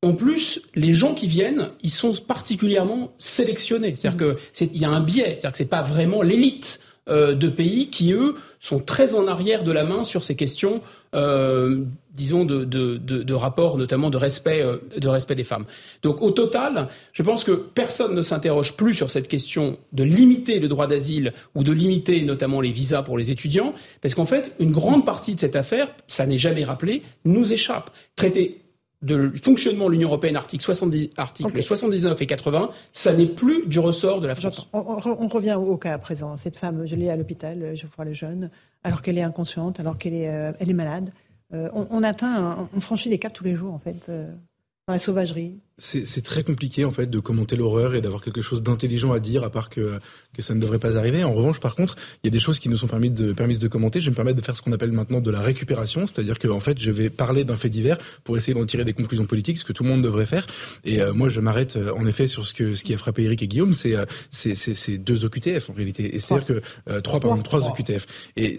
S2: en plus, les gens qui viennent, ils sont particulièrement sélectionnés. C'est-à-dire qu'il y a un biais, c'est-à-dire que c'est pas vraiment l'élite euh, de pays qui, eux, sont très en arrière de la main sur ces questions, euh, disons, de, de, rapport, notamment de respect, euh, de respect des femmes. Donc, au total, je pense que personne ne s'interroge plus sur cette question de limiter le droit d'asile ou de limiter notamment les visas pour les étudiants, parce qu'en fait, une grande partie de cette affaire, ça n'est jamais rappelé, nous échappe. Traiter de fonctionnement de l'Union européenne, article, 70, article 79 et 80, ça n'est plus du ressort de la France.
S1: On, revient au cas à présent. Cette femme, je l'ai à l'hôpital, je vois le jeune, alors qu'elle est inconsciente, alors qu'elle est, euh, elle est malade. Euh, on, on, atteint, on franchit des caps tous les jours, en fait, euh, dans la sauvagerie
S7: c'est très compliqué en fait de commenter l'horreur et d'avoir quelque chose d'intelligent à dire à part que que ça ne devrait pas arriver. En revanche, par contre, il y a des choses qui nous sont permises de permises de commenter. Je vais me permettre de faire ce qu'on appelle maintenant de la récupération, c'est-à-dire que en fait, je vais parler d'un fait divers pour essayer d'en tirer des conclusions politiques, ce que tout le monde devrait faire. Et euh, moi, je m'arrête euh, en effet sur ce que ce qui a frappé Eric et Guillaume, c'est euh, c'est deux OQTF en réalité. Et c'est-à-dire que trois pardon trois OQTF. Et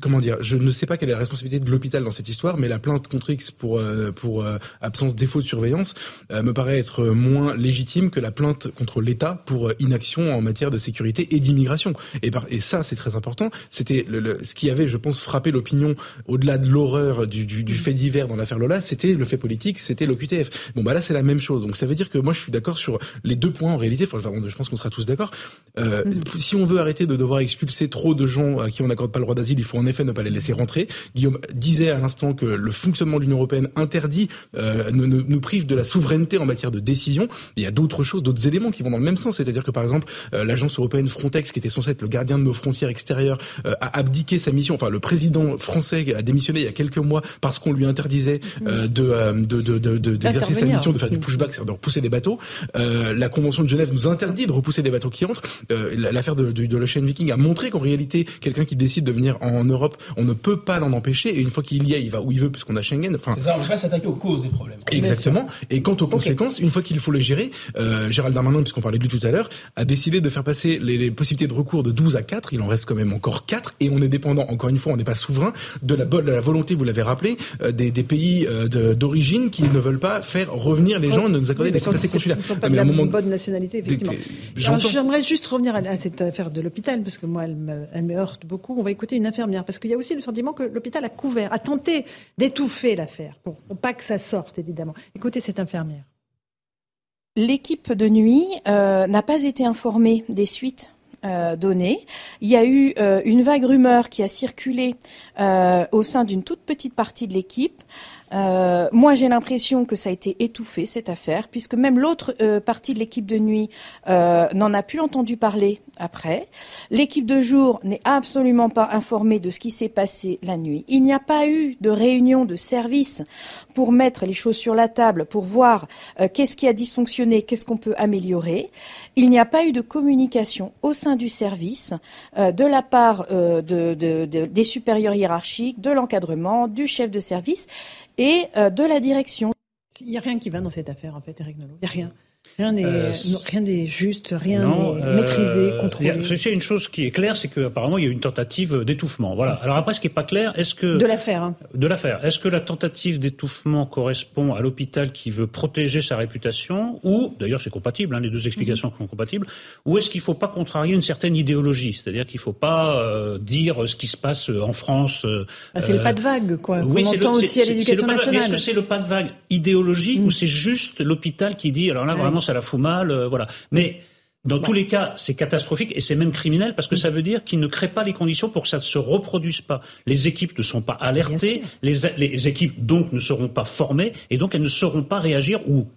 S7: comment dire, je ne sais pas quelle est la responsabilité de l'hôpital dans cette histoire, mais la plainte contre X pour pour absence défaut de surveillance me paraît être moins légitime que la plainte contre l'État pour euh, inaction en matière de sécurité et d'immigration. Et, ça, c'est très important. C'était ce qui avait, je pense, frappé l'opinion au-delà de l'horreur du, fait divers dans l'affaire Lola, c'était le fait politique, c'était l'OQTF. Bon, bah là, c'est la même chose. Donc ça veut dire que moi, je suis d'accord sur les deux points en réalité. Enfin, je pense qu'on sera tous d'accord. Euh, Si on veut arrêter de devoir expulser trop de gens à qui on n'accorde pas le droit d'asile, il faut en effet ne pas les laisser rentrer. Guillaume disait à l'instant que le fonctionnement de l'Union européenne interdit, euh, nous prive de la souveraineté en matière de décision. Il y a d'autres choses, d'autres éléments qui vont dans le même sens. C'est-à-dire que par exemple, euh, l'agence européenne Frontex, qui était censée être le gardien de nos frontières extérieures, euh, a abdiqué sa mission. Enfin, le président français a démissionné il y a quelques mois parce qu'on lui interdisait euh, de, de, de, de, d'exercer sa mission, de faire du pushback, c'est-à-dire de repousser des bateaux. la Convention de Genève nous interdit de repousser des bateaux qui entrent. L'affaire de, de, de l'Ocean Viking a montré qu'en réalité, quelqu'un qui décide de venir en Europe, on ne peut pas l'en empêcher. Et une fois qu'il y est, il va où il veut, puisqu'on a Schengen.
S2: Enfin, c'est ça, on va s'attaquer aux causes des problèmes.
S7: Exactement. Et quant aux conséquences, une fois qu'il faut les gérer, euh, Gérald Darmanin, puisqu'on parlait de lui tout à l'heure, a décidé de faire passer les, possibilités de recours de 12 à 4. Il en reste quand même encore 4 et on est dépendant, encore une fois, on n'est pas souverain de la, de la volonté, vous l'avez rappelé, euh, des, des, pays euh, d'origine qui ne veulent pas faire revenir les gens, ne nous accorder des capacités consulaires.
S1: Ils ne sont pas de la bonne nationalité, effectivement. J'aimerais juste revenir à, cette affaire de l'hôpital, parce que moi, elle me, elle me heurte beaucoup. On va écouter une infirmière, parce qu'il y a aussi le sentiment que l'hôpital a couvert, a tenté d'étouffer l'affaire, pour, pour pas que ça sorte, évidemment. Écoutez cette infirmière.
S15: L'équipe de nuit euh, n'a pas été informée des suites euh, données. Il y a eu euh, une vague rumeur qui a circulé au sein d'une toute petite partie de l'équipe. Euh, moi, j'ai l'impression que ça a été étouffé, cette affaire, puisque même l'autre euh, partie de l'équipe de nuit euh, n'en a plus entendu parler après. L'équipe de jour n'est absolument pas informée de ce qui s'est passé la nuit. Il n'y a pas eu de réunion de service pour mettre les choses sur la table, pour voir qu'est-ce qui a dysfonctionné, qu'est-ce qu'on peut améliorer. Il n'y a pas eu de communication au sein du service de la part de, de, des supérieurs hiérarchiques, de l'encadrement, du chef de service et euh, de la direction.
S1: Il n'y a rien qui va dans cette affaire, en fait, Eric Nolot. Il n'y a rien. Rien n'est euh, rien n'est juste, rien n'est euh, maîtrisé, contrôlé.
S5: A une chose qui est claire, c'est qu'apparemment il y a une tentative d'étouffement. Voilà. Alors après, ce qui n'est pas clair, est-ce que
S1: de l'affaire, hein.
S5: de l'affaire, est-ce que la tentative d'étouffement correspond à l'hôpital qui veut protéger sa réputation, ou d'ailleurs c'est compatible, hein, les deux explications mm-hmm. sont compatibles, ou est-ce qu'il ne faut pas contrarier une certaine idéologie, c'est-à-dire qu'il ne faut pas euh, dire ce qui se passe en France.
S1: Ah, c'est le pas de vague, quoi. Oui, c'est aussi à l'éducation nationale.
S5: Est-ce que c'est le pas de vague idéologique mm. ou c'est juste l'hôpital qui dit alors là vraiment ça la fout mal, euh, voilà. Mais dans tous les cas, c'est catastrophique et c'est même criminel parce que ça veut dire qu'il ne crée pas les conditions pour que ça ne se reproduise pas. Les équipes ne sont pas alertées, les, les, équipes donc ne seront pas formées et donc elles ne sauront pas réagir ou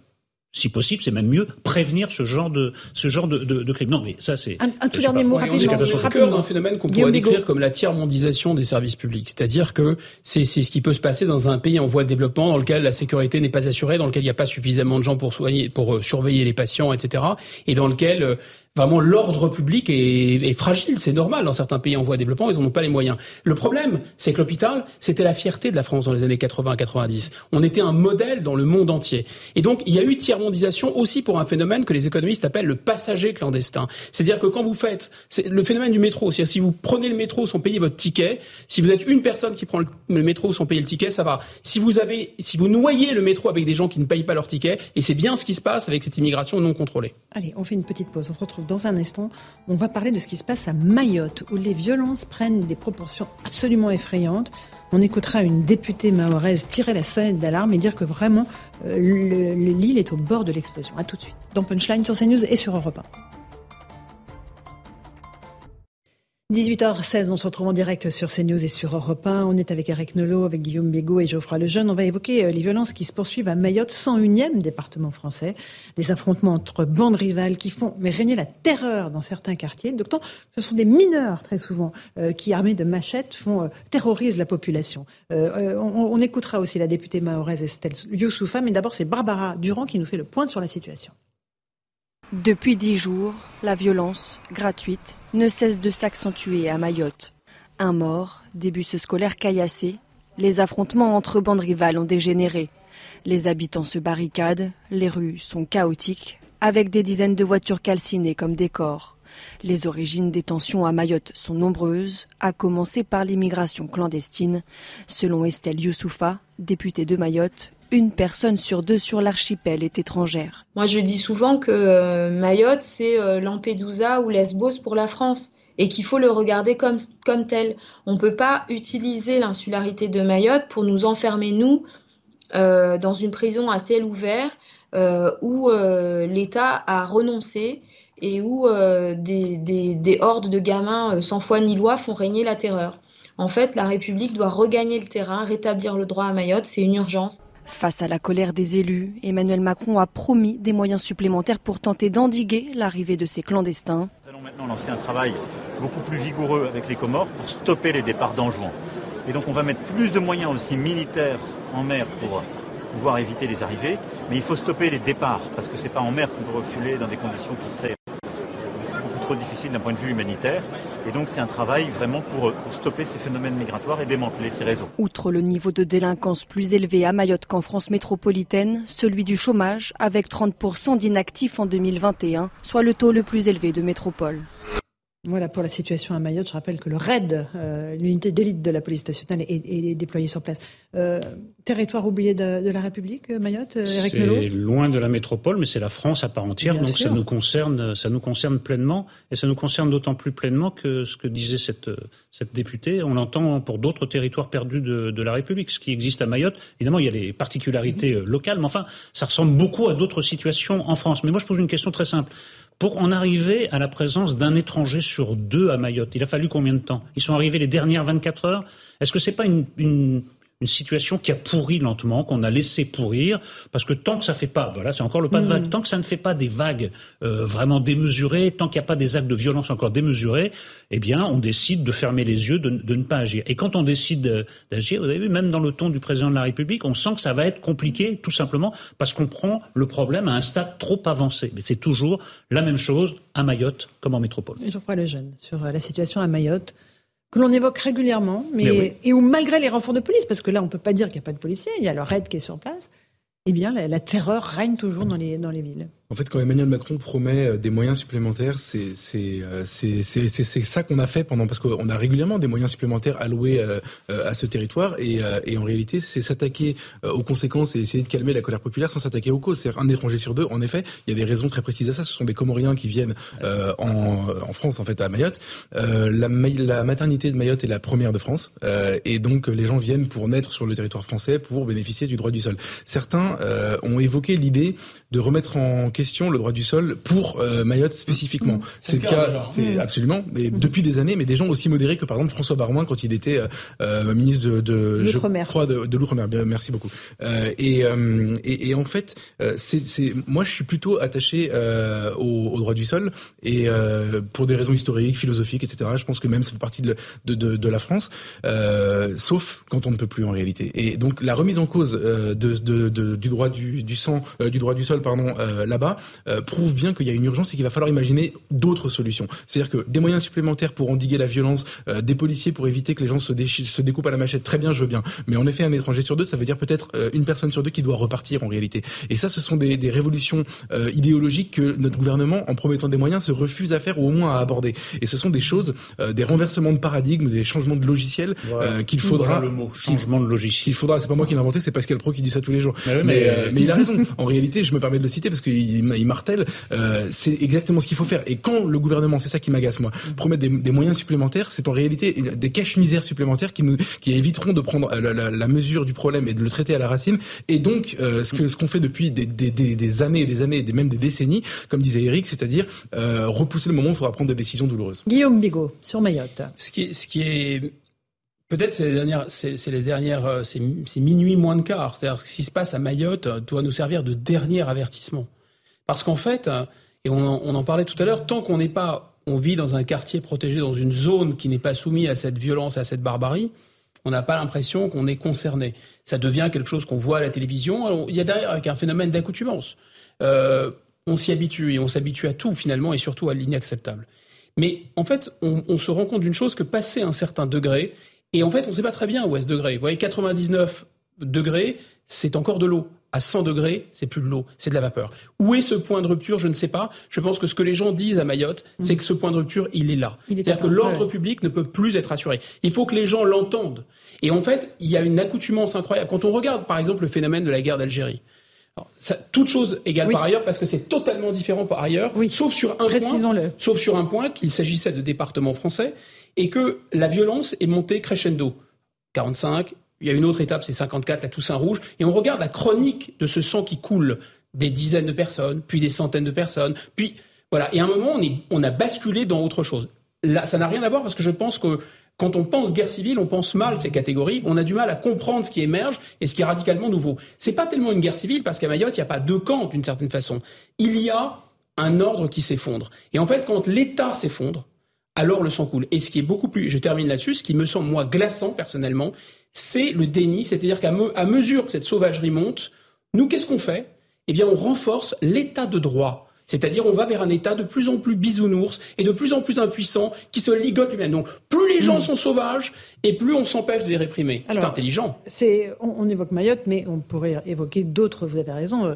S5: si possible, c'est même mieux prévenir ce genre de ce genre de, de, de crime. Non, mais ça c'est
S1: un, un tout dernier mot rapidement.
S2: C'est d'un phénomène qu'on pourrait décrire comme la tiers-mondisation des services publics, c'est-à-dire que c'est c'est ce qui peut se passer dans un pays en voie de développement dans lequel la sécurité n'est pas assurée, dans lequel il n'y a pas suffisamment de gens pour soigner, pour euh, surveiller les patients, etc. Et dans lequel euh, vraiment l'ordre public est, fragile, c'est normal dans certains pays en voie de développement, ils n'en ont pas les moyens. Le problème, c'est que l'hôpital, c'était la fierté de la France dans les années 80-90. On était un modèle dans le monde entier. Et donc, il y a eu tiers-mondisation aussi pour un phénomène que les économistes appellent le passager clandestin. C'est-à-dire que quand vous faites le phénomène du métro, c'est-à-dire si vous prenez le métro sans payer votre ticket, si vous êtes une personne qui prend le métro sans payer le ticket, ça va. Si vous avez, si vous noyez le métro avec des gens qui ne payent pas leur ticket, et c'est bien ce qui se passe avec cette immigration non contrôlée.
S1: Allez, on fait une petite pause. On se retrouve dans un instant, on va parler de ce qui se passe à Mayotte, où les violences prennent des proportions absolument effrayantes. On écoutera une députée mahoraise tirer la sonnette d'alarme et dire que vraiment euh, l'île est au bord de l'explosion. A tout de suite. Dans Punchline sur CNews et sur Europe 1. 18h16, on se retrouve en direct sur CNews et sur Europe 1. On est avec Eric Nolot, avec Guillaume Bégaud et Geoffroy Lejeune. On va évoquer euh, les violences qui se poursuivent à Mayotte, 101e département français. Des affrontements entre bandes rivales qui font mais régner la terreur dans certains quartiers. D'autant ce sont des mineurs très souvent euh, qui, armés de machettes, font euh, terrorisent la population. on, écoutera aussi la députée mahoraise Estelle Youssoufa, mais d'abord c'est Barbara Durand qui nous fait le point sur la situation.
S13: Depuis dix jours, la violence, gratuite, ne cesse de s'accentuer à Mayotte. Un mort, des bus scolaires caillassés, les affrontements entre bandes rivales ont dégénéré. Les habitants se barricadent, les rues sont chaotiques, avec des dizaines de voitures calcinées comme décor. Les origines des tensions à Mayotte sont nombreuses, à commencer par l'immigration clandestine. Selon Estelle Youssoufa, députée de Mayotte, une personne sur deux sur l'archipel est étrangère.
S16: Moi, je dis souvent que euh, Mayotte, c'est euh, Lampedusa ou Lesbos pour la France et qu'il faut le regarder comme, tel. On ne peut pas utiliser l'insularité de Mayotte pour nous enfermer, nous, euh, dans une prison à ciel ouvert où l'État a renoncé et où des, hordes de gamins sans foi ni loi font régner la terreur. En fait, la République doit regagner le terrain, rétablir le droit à Mayotte, c'est une urgence.
S13: Face à la colère des élus, Emmanuel Macron a promis des moyens supplémentaires pour tenter d'endiguer l'arrivée de ces clandestins.
S17: Nous allons maintenant lancer un travail beaucoup plus vigoureux avec les Comores pour stopper les départs d'Anjouan. Et donc on va mettre plus de moyens aussi militaires en mer pour pouvoir éviter les arrivées, mais il faut stopper les départs parce que ce n'est pas en mer qu'on peut refuler dans des conditions qui seraient trop difficile d'un point de vue humanitaire. Et donc c'est un travail vraiment pour, stopper ces phénomènes migratoires et démanteler ces réseaux.
S13: Outre le niveau de délinquance plus élevé à Mayotte qu'en France métropolitaine, celui du chômage avec 30% d'inactifs en 2021, soit le taux le plus élevé de métropole.
S1: Voilà pour la situation à Mayotte. Je rappelle que le RAID, euh, l'unité d'élite de la police nationale, est, déployée sur place. Euh, territoire oublié de, la République, euh, Mayotte,
S5: Eric C'est loin de la métropole, mais c'est la France à part entière, donc ça nous concerne, ça nous concerne pleinement, et ça nous concerne d'autant plus pleinement que ce que disait cette cette députée, on l'entend pour d'autres territoires perdus de, de, la République, ce qui existe à Mayotte. Évidemment, il y a les particularités locales, mais enfin, ça ressemble beaucoup à d'autres situations en France. Mais moi, je pose une question très simple pour en arriver à la présence d'un étranger sur deux à Mayotte. Il a fallu combien de temps? Ils sont arrivés les dernières 24 heures? Est-ce que c'est pas une, une, une situation qui a pourri lentement, qu'on a laissé pourrir, parce que tant que ça fait pas, voilà, c'est encore le pas de vague, mm. tant que ça ne fait pas des vagues euh, vraiment démesurées, tant qu'il n'y a pas des actes de violence encore démesurés, eh bien, on décide de fermer les yeux, de, de ne pas agir. Et quand on décide d'agir, vous avez vu, même dans le ton du président de la République, on sent que ça va être compliqué, tout simplement, parce qu'on prend le problème à un stade trop avancé. Mais c'est toujours la même chose à Mayotte comme en métropole.
S1: Geoffroy Lejeune, sur la situation à Mayotte que l'on évoque régulièrement, mais, et où malgré les renforts de police, parce que là on ne peut pas dire qu'il n'y a pas de policiers, il y a le raid qui est sur place, eh bien la, la terreur règne toujours dans les, dans les villes.
S7: En fait, quand Emmanuel Macron promet euh, des moyens supplémentaires, euh, c'est ça qu'on a fait pendant parce qu'on a régulièrement des moyens supplémentaires alloués euh, à ce territoire et, et en réalité, c'est s'attaquer aux conséquences et essayer de calmer la colère populaire sans s'attaquer aux causes. C'est un étranger sur deux. En effet, il y a des raisons très précises à ça. Ce sont des Comoriens qui viennent en, en France, en fait, à Mayotte. la, la maternité de Mayotte est la première de France et donc les gens viennent pour naître sur le territoire français pour bénéficier du droit du sol. Certains ont évoqué l'idée de remettre en question le droit du sol pour euh, Mayotte spécifiquement. C'est le cas, c'est absolument. Mais depuis des années, mais des gens aussi modérés que par exemple François Barouin quand il était euh, euh ministre de, de je crois de, de l'outre-mer. Merci beaucoup. Euh, et, et, et, en fait, c'est moi je suis plutôt attaché au, au, droit du sol et pour des raisons historiques, philosophiques, etc. Je pense que même ça fait partie de, de, de la France, sauf quand on ne peut plus en réalité. Et donc la remise en cause de, du droit du, du sang, du droit du sol, pardon, là-bas euh, prouve bien qu'il y a une urgence et qu'il va falloir imaginer d'autres solutions. C'est-à-dire que des moyens supplémentaires pour endiguer la violence, euh, des policiers pour éviter que les gens se, se, découpent à la machette, très bien, je veux bien. Mais en effet, un étranger sur deux, ça veut dire peut-être euh, une personne sur deux qui doit repartir en réalité. Et ça, ce sont des, des révolutions idéologiques que notre gouvernement, en promettant des moyens, se refuse à faire ou au moins à aborder. Et ce sont des choses, des renversements de paradigme, des changements de logiciel qu'il faudra.
S5: le changement de logiciel.
S7: Qu'il faudra. C'est pas moi qui l'ai inventé, c'est Pascal Pro qui dit ça tous les jours. Mais, mais, mais, il a raison. En réalité, je me permets permets de le citer parce qu'il il martèle, euh, c'est exactement ce qu'il faut faire. Et quand le gouvernement, c'est ça qui m'agace moi, promet des, des, moyens supplémentaires, c'est en réalité des caches-misères supplémentaires qui nous qui éviteront de prendre la, la, la, mesure du problème et de le traiter à la racine. Et donc euh, ce que ce qu'on fait depuis des, des, des, des années et des années, même des décennies, comme disait Eric, c'est-à-dire euh, repousser le moment où il faudra prendre des décisions douloureuses.
S1: Guillaume Bigot sur Mayotte.
S2: Ce qui ce qui est Peut-être c'est les dernières, c'est, les dernières, euh, c'est, minuit moins de quart. C'est-à-dire que ce qui se passe à Mayotte euh, doit nous servir de dernier avertissement. Parce qu'en fait, euh, et on, en parlait tout à l'heure, tant qu'on n'est pas, on vit dans un quartier protégé, dans une zone qui n'est pas soumise à cette violence, à cette barbarie, on n'a pas l'impression qu'on est concerné. Ça devient quelque chose qu'on voit à la télévision. il y a derrière avec un phénomène d'accoutumance. On s'y habitue et on s'habitue à tout finalement et surtout à l'inacceptable. Mais en fait, on, on se rend compte d'une chose que passer un certain degré, et en fait, on ne sait pas très bien où est ce degré. Vous voyez, 99 degrés, c'est encore de l'eau. À 100 degrés, c'est plus de l'eau, c'est de la vapeur. Où est ce point de rupture Je ne sais pas. Je pense que ce que les gens disent à Mayotte, mm. c'est que ce point de rupture, il est là. C'est-à-dire que l'ordre public ne peut plus être assuré. Il faut que les gens l'entendent. Et en fait, il y a une accoutumance incroyable. Quand on regarde, par exemple, le phénomène de la guerre d'Algérie, ça, toute chose égale par ailleurs parce que c'est totalement différent par ailleurs, oui. sauf sur un point, sauf sur un point qu'il s'agissait de départements français et que la violence est montée crescendo. 45, il y a une autre étape, c'est 54, la Toussaint Rouge, et on regarde la chronique de ce sang qui coule, des dizaines de personnes, puis des centaines de personnes, puis voilà. Et à un moment, on, a basculé dans autre chose. Là, ça n'a rien à voir parce que je pense que quand on pense guerre civile, on pense mal ces catégories. On a du mal à comprendre ce qui émerge et ce qui est radicalement nouveau. C'est pas tellement une guerre civile parce qu'à Mayotte, il n'y a pas deux camps d'une certaine façon. Il y a un ordre qui s'effondre. Et en fait, quand l'État s'effondre, alors le sang coule. Et ce qui est beaucoup plus, je termine là-dessus, ce qui me semble moi glaçant personnellement, c'est le déni, c'est-à-dire qu'à mesure que cette sauvagerie monte, nous qu'est-ce qu'on fait? Eh bien, on renforce l'état de droit. C'est-à-dire, on va vers un État de plus en plus bisounours et de plus en plus impuissant qui se ligote lui-même. Donc, plus les gens hmm. sont sauvages et plus on s'empêche de les réprimer. C'est intelligent.
S1: C'est, on, évoque Mayotte, mais on pourrait évoquer d'autres, vous avez raison, euh,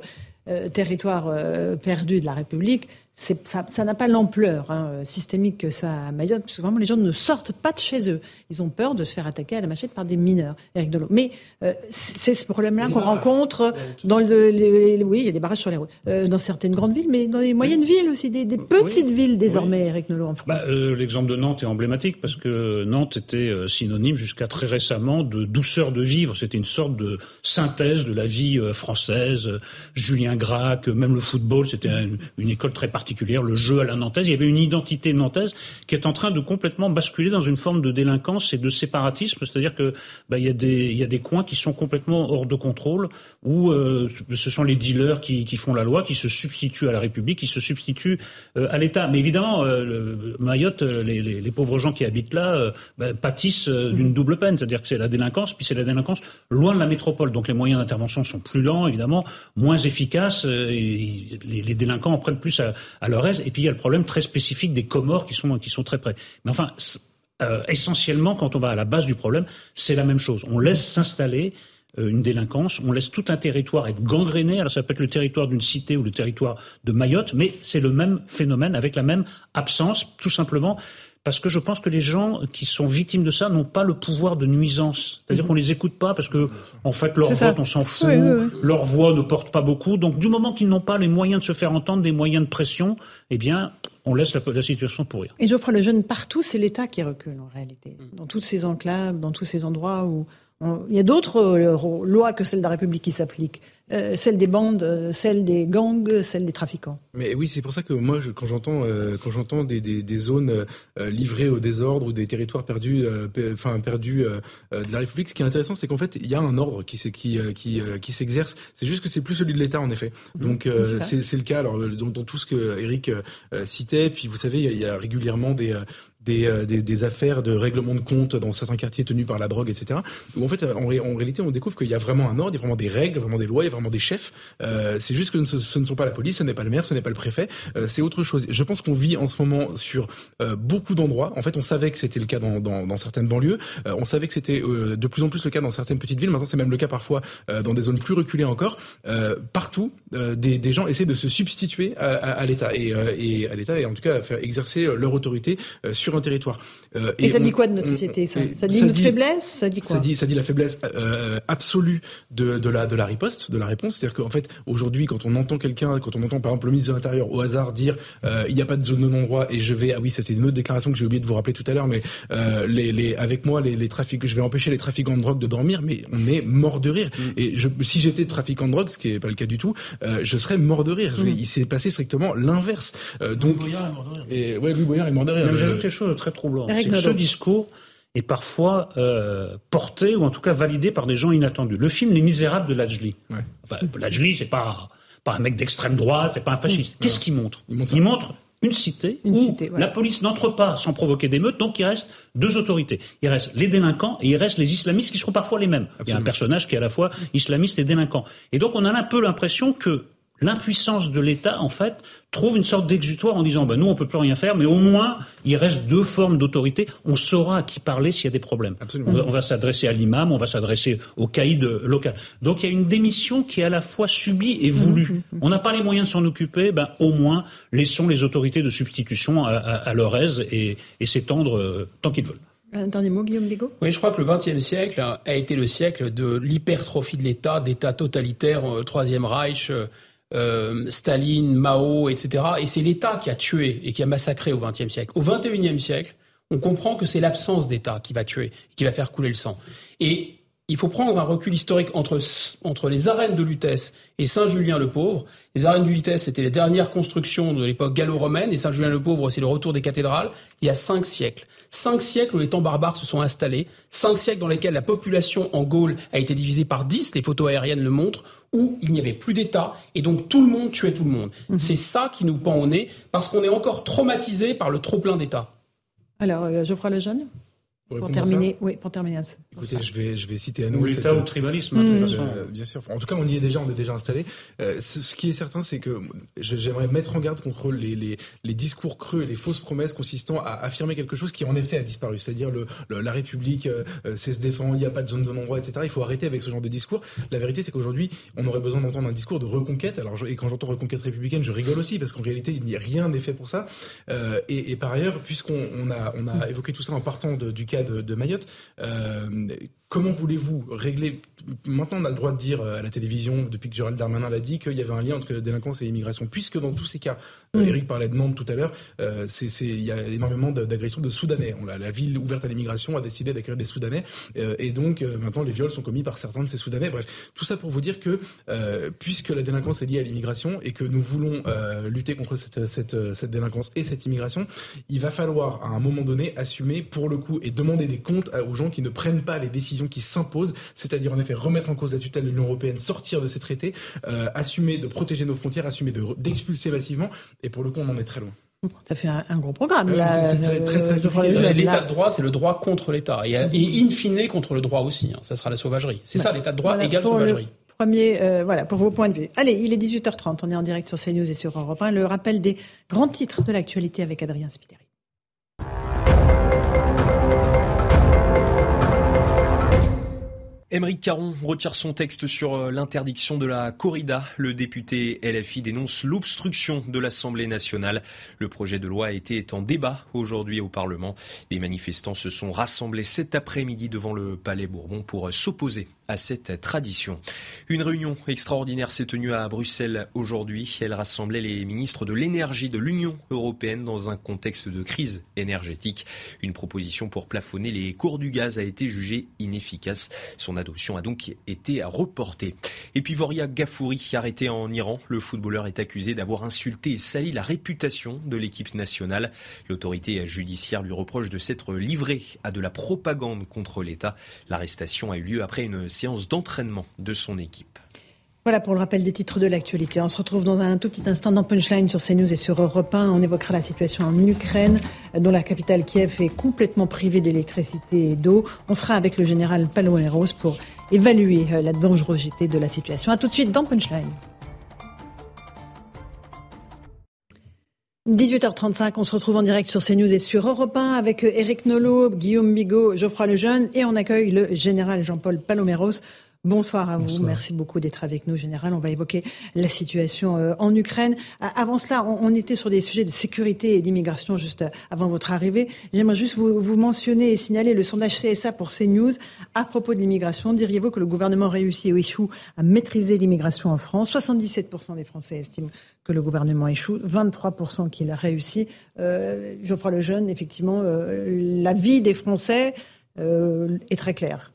S1: euh, territoires euh, perdus de la République ça n'a pas l'ampleur hein, systémique que ça a à Mayotte, parce que vraiment les gens ne sortent pas de chez eux. Ils ont peur de se faire attaquer à la machette par des mineurs, Eric Delon. Mais euh, c'est ce problème-là qu'on rencontre dans le, les, oui, il y a des barrages sur les routes, euh, dans certaines grandes villes, mais dans les moyennes villes aussi, des, des petites villes désormais, Eric Nolot en France.
S5: Bah, euh, L'exemple de Nantes est emblématique parce que Nantes était synonyme jusqu'à très récemment de douceur de vivre. C'était une sorte de synthèse de la vie française. Julien Gracq, même le football, c'était une, une école très particulière le jeu à la nantaise. Il y avait une identité nantaise qui est en train de complètement basculer dans une forme de délinquance et de séparatisme, c'est-à-dire que bah, il y a des il y a des coins qui sont complètement hors de contrôle où euh, ce sont les dealers qui, qui, font la loi, qui se substituent à la République, qui se substituent euh, à l'État. Mais évidemment, euh, Mayotte, les, les, les, pauvres gens qui habitent là bah, pâtissent d'une double peine, c'est-à-dire que c'est la délinquance, puis c'est la délinquance loin de la métropole. Donc les moyens d'intervention sont plus lents, évidemment, moins efficaces. Et les, les délinquants en prennent plus à, à leur aise. Et puis il y a le problème très spécifique des Comores qui sont, qui sont très près. Mais enfin, euh, essentiellement, quand on va à la base du problème, c'est la même chose. On laisse s'installer euh, une délinquance, on laisse tout un territoire être gangréné. Alors ça peut être le territoire d'une cité ou le territoire de Mayotte, mais c'est le même phénomène avec la même absence, tout simplement parce que je pense que les gens qui sont victimes de ça n'ont pas le pouvoir de nuisance. C'est-à-dire mhm. qu'on les écoute pas parce que, en fait, leur vote, on s'en fout, leur voix ne porte pas beaucoup. Donc, du moment qu'ils n'ont pas les moyens de se faire entendre, des moyens de pression, eh bien, on laisse la, la situation pourrir.
S1: Et Geoffroy Lejeune, partout, c'est l'État qui recule, en réalité. Dans toutes ces enclaves, dans tous ces endroits où il y a d'autres euh, lois que celle de la République qui s'appliquent. Euh, celle des bandes, euh, celle des gangs, celle des trafiquants.
S7: Mais oui, c'est pour ça que moi, je, quand j'entends quand j'entends des, des, des, zones livrées au désordre ou des territoires perdus, enfin perdus de la République, ce qui est intéressant, c'est qu'en fait, il y a un ordre qui qui qui, qui s'exerce. C'est juste que c'est plus celui de l'État, en effet. Mmh. Donc c'est le cas. Alors dans, dans, tout ce que Eric citait, puis vous savez, il y a, il y a régulièrement des euh, des, affaires de règlement de compte dans certains quartiers tenus par la drogue, etc. Où en fait, en, réalité, on découvre qu'il y a vraiment un ordre, il y a vraiment des règles, vraiment des lois, il y a vraiment des chefs. Euh, c'est juste que ce, ne sont pas la police, ce n'est pas le maire, ce n'est pas le préfet, euh, c'est autre chose. Je pense qu'on vit en ce moment sur beaucoup d'endroits. En fait, on savait que c'était le cas dans, certaines banlieues, on savait que c'était de plus en plus le cas dans certaines petites villes. Maintenant, c'est même le cas parfois dans des zones plus reculées encore. partout, des, gens essaient de se substituer à, à, l'État et, et, à l'État et en tout cas à faire exercer leur autorité sur un territoire.
S1: Euh, et, ça dit quoi de notre société ça, ça dit notre faiblesse Ça dit quoi
S7: ça dit, ça dit la faiblesse euh, absolue de, de, la, de la riposte, de la réponse. C'est-à-dire qu'en fait, aujourd'hui, quand on entend quelqu'un, quand on entend par exemple le ministre de l'Intérieur au hasard dire euh, il n'y a pas de zone de non-droit et je vais... Ah oui, ça c'est une autre déclaration que j'ai oublié de vous rappeler tout à l'heure, mais euh, les, les, avec moi, les, les trafics, je vais empêcher les trafiquants de drogue de dormir, mais on est mort de rire. Mm. Et je, si j'étais trafiquant de drogue, ce qui n'est pas le cas du tout, euh, je serais mort de rire. Mm. Il s'est passé strictement l'inverse.
S5: Euh, donc, Louis est mort de rire. Et, ouais, Louis Boyard est mort de rire. J'ajoute quelque chose de très troublant. C'est que ce discours est parfois euh, porté ou en tout cas validé par des gens inattendus. Le film Les Misérables de Lajli. Ouais. Enfin, Lajli, c'est pas pas un mec d'extrême droite, c'est pas un fasciste. Qu'est-ce qu'il montre Il montre, il montre une cité une où cité, la police n'entre pas sans provoquer d'émeutes, donc il reste deux autorités. Il reste les délinquants et il reste les islamistes qui seront parfois les mêmes. Absolument. Il y a un personnage qui est à la fois islamiste et délinquant. Et donc on a un peu l'impression que l'impuissance de l'État, en fait, trouve une sorte d'exutoire en disant, ben, nous, on peut plus rien faire, mais au moins, il reste deux formes d'autorité. On saura à qui parler s'il y a des problèmes. On va, va s'adresser à l'imam, on va s'adresser au caïd local. Donc, il y a une démission qui est à la fois subie et voulue. Mm-hmm. On n'a pas les moyens de s'en occuper, ben, au moins, laissons les autorités de substitution à, à, à leur aise et, et s'étendre euh, tant qu'ils veulent.
S1: Un dernier mot, Guillaume
S2: Oui, je crois que le XXe siècle a été le siècle de l'hypertrophie de l'État, d'État totalitaire, euh, Troisième Reich, euh, Staline, Mao, etc. Et c'est l'État qui a tué et qui a massacré au XXe siècle. Au XXIe siècle, on comprend que c'est l'absence d'État qui va tuer, qui va faire couler le sang. Et il faut prendre un recul historique entre, entre les arènes de Lutèce et Saint-Julien-le-Pauvre. Les arènes de Lutèce, c'était les dernières constructions de l'époque gallo-romaine, et Saint-Julien-le-Pauvre, c'est le retour des cathédrales, il y a cinq siècles. Cinq siècles où les temps barbares se sont installés, cinq siècles dans lesquels la population en Gaule a été divisée par dix, les photos aériennes le montrent, où il n'y avait plus d'État, et donc tout le monde tuait tout le monde. Mhm. C'est ça qui nous pend au nez, parce qu'on est encore traumatisé par le trop-plein d'État.
S1: Alors, euh, Geoffroy Lejeune? Pour terminer, oui, pour terminer.
S7: Écoutez, je vais, je vais citer à nous.
S5: L'État ou tribalisme,
S7: euh, bien sûr. En tout cas, on y est déjà, on est déjà installé. Euh, ce, qui est certain, c'est que j'aimerais mettre en garde contre les, les, les, discours creux et les fausses promesses consistant à affirmer quelque chose qui en effet a disparu, c'est-à-dire le, la République euh, c'est se défend, il n'y a pas de zone de non-droit, etc. Il faut arrêter avec ce genre de discours. La vérité, c'est qu'aujourd'hui, on aurait besoin d'entendre un discours de reconquête. Alors, et quand j'entends reconquête républicaine, je rigole aussi parce qu'en réalité, il n'y a rien n'est fait pour ça. Euh, et, et, par ailleurs, puisqu'on on a, on a évoqué tout ça en partant de, du cas de, de Mayotte, euh, comment voulez-vous régler Maintenant, on a le droit de dire euh, à la télévision, depuis que Gérald Darmanin l'a dit, qu'il y avait un lien entre délinquance et immigration, puisque dans tous ces cas. Eric parlait de Nantes tout à l'heure, euh, il y a énormément d'agressions de Soudanais. On a, la ville ouverte à l'immigration a décidé d'accueillir des Soudanais, euh, et donc euh, maintenant les viols sont commis par certains de ces Soudanais. Bref, tout ça pour vous dire que puisque la délinquance est liée à l'immigration et que nous voulons lutter contre cette, cette, cette délinquance et cette immigration, il va falloir à un moment donné assumer pour le coup et demander des comptes aux gens qui ne prennent pas les décisions qui s'imposent, c'est-à-dire en effet remettre en cause la tutelle de l'Union européenne, sortir de ces traités, euh, assumer de protéger nos frontières, assumer d'expulser massivement. Et pour le coup, on en est très loin.
S1: Ça fait un, gros programme.
S2: c'est très, très, très, L'état de droit, c'est le droit contre l'État. Et, et, in fine contre le droit aussi. Hein. Ça sera la sauvagerie. C'est ça, l'état de droit égale sauvagerie.
S1: Premier, euh, voilà, pour vos points de vue. Allez, il est 18h30. On est en direct sur CNews et sur Europe 1. Le rappel des grands titres de l'actualité avec Adrien Spiteri.
S6: Émeric Caron retire son texte sur euh, l'interdiction de la corrida. Le député LFI dénonce l'obstruction de l'Assemblée nationale. Le projet de loi a été en débat aujourd'hui au Parlement. Des manifestants se sont rassemblés cet après-midi devant le Palais Bourbon pour s'opposer à cette tradition. Une réunion extraordinaire s'est tenue à Bruxelles aujourd'hui. Elle rassemblait les ministres de l'énergie de l'Union européenne dans un contexte de crise énergétique. Une proposition pour plafonner les cours du gaz a été jugée inefficace. Adoption a donc été reportée. Et puis Voria Gafouri, arrêté en Iran, le footballeur est accusé d'avoir insulté et sali la réputation de l'équipe nationale. L'autorité judiciaire lui reproche de s'être livré à de la propagande contre l'État. L'arrestation a eu lieu après une séance d'entraînement de son équipe.
S1: Voilà pour le rappel des titres de l'actualité. On se retrouve dans un tout petit instant dans Punchline sur CNews et sur Europe 1. On évoquera la situation en Ukraine, dont la capitale Kiev est complètement privée d'électricité et d'eau. On sera avec le général Paloméros pour évaluer euh, la dangerosité de la situation. A tout de suite dans Punchline. 18h35, on se retrouve en direct sur CNews et sur Europe 1 avec Eric Nolot, Guillaume Bigot, Geoffroy Lejeune et on accueille le général Jean-Paul Paloméros. Bonsoir à vous. Merci beaucoup d'être avec nous, Général. On va évoquer la situation euh, en Ukraine. Avant cela, on était sur des sujets de sécurité et d'immigration juste avant votre arrivée. J'aimerais juste vous, vous, mentionner et signaler le sondage CSA pour CNews à propos de l'immigration. Diriez-vous que le gouvernement réussit ou échoue à maîtriser l'immigration en France? 77% des Français estiment que le gouvernement échoue, 23% qu'il a réussi. Euh, Geoffroy Lejeune, effectivement, euh, la vie des Français euh, est très claire.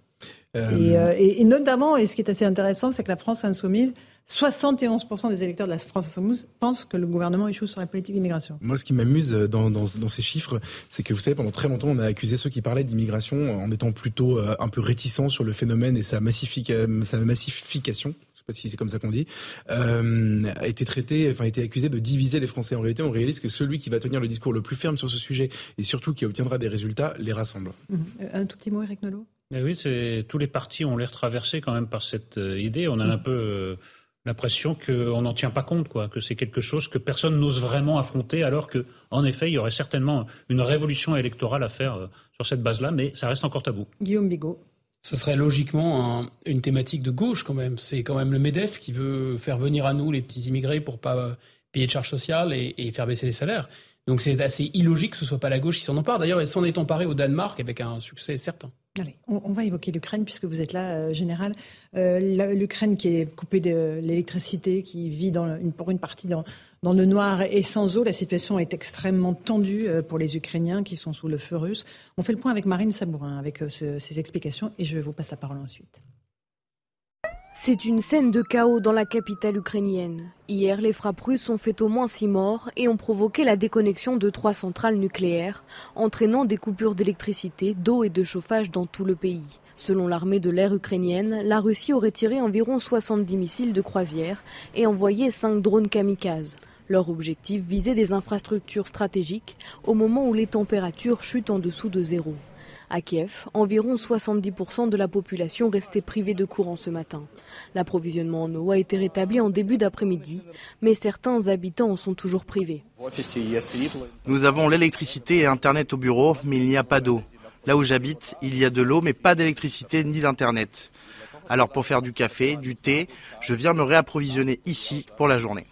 S1: Euh, et, notamment, et ce qui est assez intéressant, c'est que la France insoumise, 71% des électeurs de la France insoumise pensent que le gouvernement échoue sur la politique d'immigration.
S7: Moi, ce qui m'amuse dans, dans, ces chiffres, c'est que vous savez, pendant très longtemps, on a accusé ceux qui parlaient d'immigration en étant plutôt euh, un peu réticents sur le phénomène et sa, sa massification je sais pas si c'est comme ça qu'on dit, euh, a été traité, enfin a été accusé de diviser les Français. En réalité, on réalise que celui qui va tenir le discours le plus ferme sur ce sujet et surtout qui obtiendra des résultats les rassemble.
S1: Mmh. Un tout petit mot, Eric Nolot?
S5: Oui, c'est tous les partis ont l'air traversés quand même par cette euh, idée. On a un mm. peu euh, l'impression qu'on n'en tient pas compte, quoi, que c'est quelque chose que personne n'ose vraiment affronter, alors que, en effet, il y aurait certainement une révolution électorale à faire euh, sur cette base-là, mais ça reste encore tabou.
S1: Guillaume Bigot.
S2: Ce serait logiquement une thématique de gauche quand même. C'est quand même le Medef qui veut faire venir à nous les petits immigrés pour pas payer de charges sociales et, et faire baisser les salaires. Donc c'est assez illogique que ce soit pas la gauche qui s'en empare. D'ailleurs, elle s'en est emparée au Danemark avec un succès certain.
S1: On, va évoquer l'Ukraine puisque vous êtes là, euh, général. Euh, L'Ukraine qui est coupée de l'électricité, qui vit pour une partie dans, dans, le noir et sans eau. La situation est extrêmement tendue euh, pour les Ukrainiens qui sont sous le feu russe. On fait le point avec Marine Sabourin avec ses explications et je vous passe la parole ensuite.
S13: C'est une scène de chaos dans la capitale ukrainienne. Hier, les frappes russes ont fait au moins six morts et ont provoqué la déconnexion de trois centrales nucléaires, entraînant des coupures d'électricité, d'eau et de chauffage dans tout le pays. Selon l'armée de l'air ukrainienne, la Russie aurait tiré environ 70 missiles de croisière et envoyé cinq drones kamikazes. Leur objectif visait des infrastructures stratégiques au moment où les températures chutent en dessous de zéro. À Kiev, environ 70% de la population restait privée de courant ce matin. L'approvisionnement en eau a été rétabli en début d'après-midi, mais certains habitants en sont toujours privés.
S18: Nous avons l'électricité et Internet au bureau, mais il n'y a pas d'eau. Là où j'habite, il y a de l'eau, mais pas d'électricité ni d'Internet. Alors pour faire du café, du thé, je viens me réapprovisionner ici pour la journée.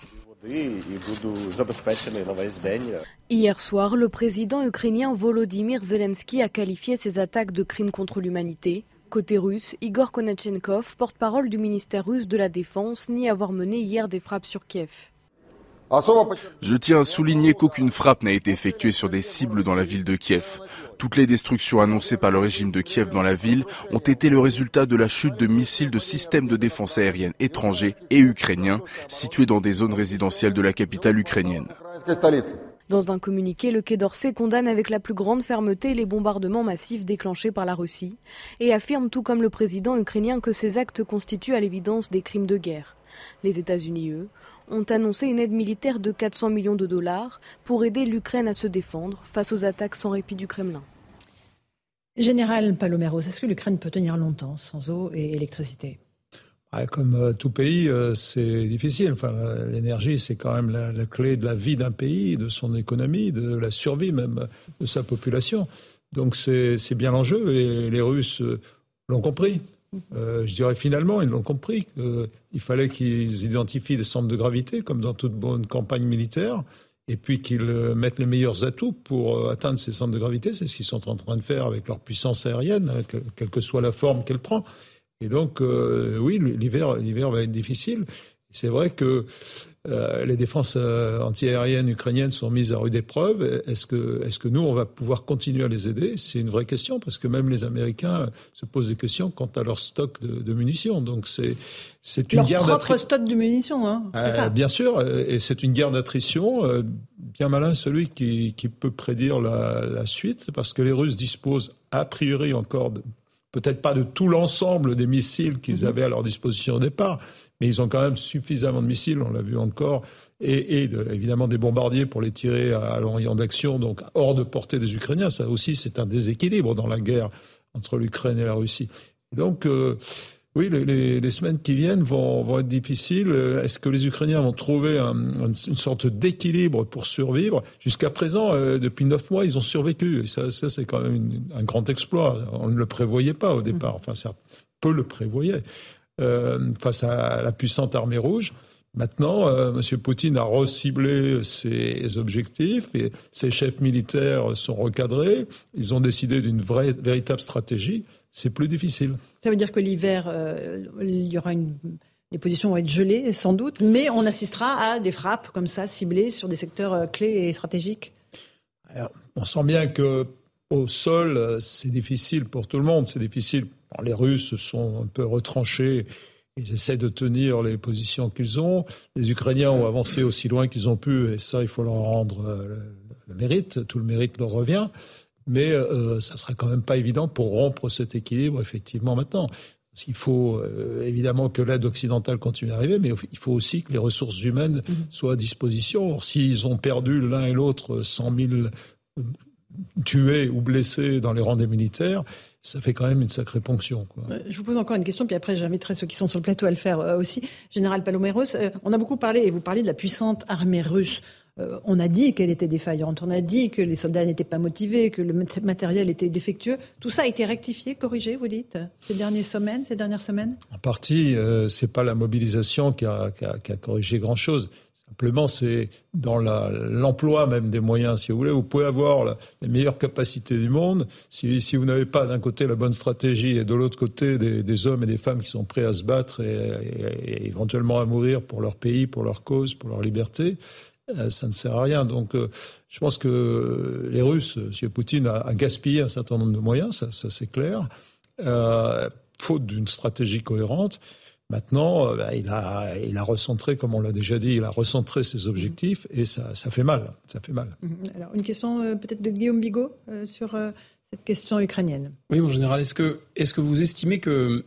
S13: Hier soir, le président ukrainien Volodymyr Zelensky a qualifié ces attaques de crimes contre l'humanité. Côté russe, Igor Konachenkov, porte-parole du ministère russe de la Défense, nie avoir mené hier des frappes sur Kiev.
S19: Je tiens à souligner qu'aucune frappe n'a été effectuée sur des cibles dans la ville de Kiev. Toutes les destructions annoncées par le régime de Kiev dans la ville ont été le résultat de la chute de missiles de systèmes de défense aérienne étrangers et ukrainiens situés dans des zones résidentielles de la capitale ukrainienne.
S13: Dans un communiqué, le Quai d'Orsay condamne avec la plus grande fermeté les bombardements massifs déclenchés par la Russie et affirme tout comme le président ukrainien que ces actes constituent à l'évidence des crimes de guerre. Les États-Unis, eux, ont annoncé une aide militaire de 400 millions de dollars pour aider l'Ukraine à se défendre face aux attaques sans répit du Kremlin.
S1: Général Paloméros, est-ce que l'Ukraine peut tenir longtemps sans eau et électricité?
S20: Comme euh, tout pays, euh, c'est difficile. Enfin, l'énergie, c'est quand même la, clé de la vie d'un pays, de son économie, de la survie même de sa population. Donc c'est bien l'enjeu et les Russes euh, l'ont compris. Euh, je dirais finalement, ils l'ont compris qu'il fallait qu'ils identifient des centres de gravité, comme dans toute bonne campagne militaire, et puis qu'ils euh, mettent les meilleurs atouts pour euh, atteindre ces centres de gravité. C'est ce qu'ils sont en train de faire avec leur puissance aérienne, quelle que soit la forme qu'elle prend. Et donc, oui, l'hiver, l'hiver va être difficile. C'est vrai que euh, les défenses euh, antiaériennes ukrainiennes sont mises à rude épreuve. Est-ce que, est-ce que nous, on va pouvoir continuer à les aider? C'est une vraie question parce que même les Américains se posent des questions quant à leur stock de, munitions. Donc c'est, c'est une
S1: leur
S20: guerre
S1: propre stock de munitions, hein,
S20: euh, Bien sûr, et c'est une guerre d'attrition. bien malin celui qui, qui peut prédire la, la, suite parce que les Russes disposent a priori encore de, peut-être pas de tout l'ensemble des missiles qu'ils mhm. avaient à leur disposition au départ, mais ils ont quand même suffisamment de missiles, on l'a vu encore, et, évidemment des bombardiers pour les tirer à, l'orient d'action, donc hors de portée des Ukrainiens. Ça aussi, c'est un déséquilibre dans la guerre entre l'Ukraine et la Russie. donc, euh, oui, les, semaines qui viennent vont, être difficiles. Est-ce que les Ukrainiens vont trouver une sorte d'équilibre pour survivre? Jusqu'à présent, euh, depuis neuf mois, ils ont survécu. Et ça, c'est quand même un grand exploit. On ne le prévoyait pas au départ. Enfin, certes, peu le prévoyaient. face à la puissante armée rouge. Maintenant, M. Poutine a reciblé ses objectifs et ses chefs militaires sont recadrés. Ils ont décidé d'une véritable stratégie. C'est plus difficile.
S1: Ça veut dire que l'hiver, il y aura une les positions vont être gelées, sans doute, mais on assistera à des frappes comme ça, ciblées sur des secteurs euh, clés et stratégiques.
S20: on sent bien que au sol, euh, c'est difficile pour tout le monde. C'est difficile. les Russes sont un peu retranchés. Ils essaient de tenir les positions qu'ils ont. Les Ukrainiens ont avancé aussi loin qu'ils ont pu, et ça, il faut leur rendre euh, le, mérite. Tout le mérite leur revient. Mais ça sera quand même pas évident pour rompre cet équilibre, effectivement, maintenant. Il faut euh, évidemment que l'aide occidentale continue à arriver, mais il faut aussi que les ressources humaines mhm. soient à disposition. s'ils ont perdu l'un et l'autre 100 000 euh, tués ou blessés dans les rangs des militaires, ça fait quand même une sacrée ponction.
S1: Euh, je vous pose encore une question, puis après j'inviterai ceux qui sont sur le plateau à le faire aussi. Général Paloméros, on a beaucoup parlé, et vous parlez de la puissante armée russe. Euh, on a dit qu'elle était défaillante, on a dit que les soldats n'étaient pas motivés, que le matériel était défectueux. Tout ça a été rectifié, corrigé, vous dites, ces dernières semaines, ces dernières semaines?
S20: En partie, euh, c'est pas la mobilisation qui a, corrigé grand-chose. Simplement, c'est dans l'emploi même des moyens, si vous voulez. Vous pouvez avoir les meilleures capacités du monde. Si, vous n'avez pas d'un côté la bonne stratégie et de l'autre côté des, hommes et des femmes qui sont prêts à se battre et, éventuellement à mourir pour leur pays, pour leur cause, pour leur liberté, ça ne sert à rien. Donc, euh, je pense que les Russes, M. Poutine a, gaspillé un certain nombre de moyens, ça, c'est clair, euh, faute d'une stratégie cohérente. Maintenant, bah, il, a, il a recentré, comme on l'a déjà dit, il a recentré ses objectifs et ça, ça fait mal. Ça fait mal.
S1: Mhm. Alors, une question peut-être de Guillaume Bigot sur cette question ukrainienne.
S2: Oui, mon général, est-ce que, est que vous estimez que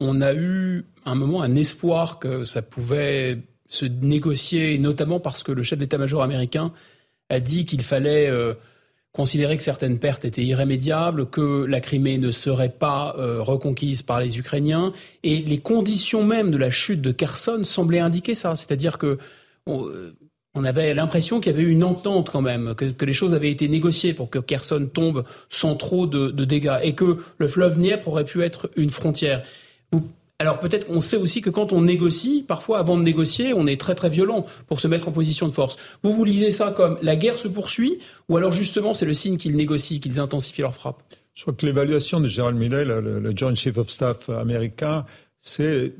S2: on a eu un moment un espoir que ça pouvait se négocier, notamment parce que le chef d'état-major américain a dit qu'il fallait euh, considérer que certaines pertes étaient irrémédiables, que la Crimée ne serait pas euh, reconquise par les Ukrainiens, et les conditions même de la chute de Kherson semblaient indiquer ça, c'est-à-dire que on, euh, avait l'impression qu'il y avait eu une entente quand même, que, les choses avaient été négociées pour que Kherson tombe sans trop de, de dégâts, et que le fleuve Dniepr aurait pu être une frontière. Alors peut-être on sait aussi que quand on négocie, parfois avant de négocier, on est très très violent pour se mettre en position de force. Vous vous lisez ça comme la guerre se poursuit ou alors justement c'est le signe qu'ils négocient, qu'ils intensifient leur frappe?
S20: Je crois que l'évaluation de Gerald Milley, le, Joint Chief of Staff américain, c'est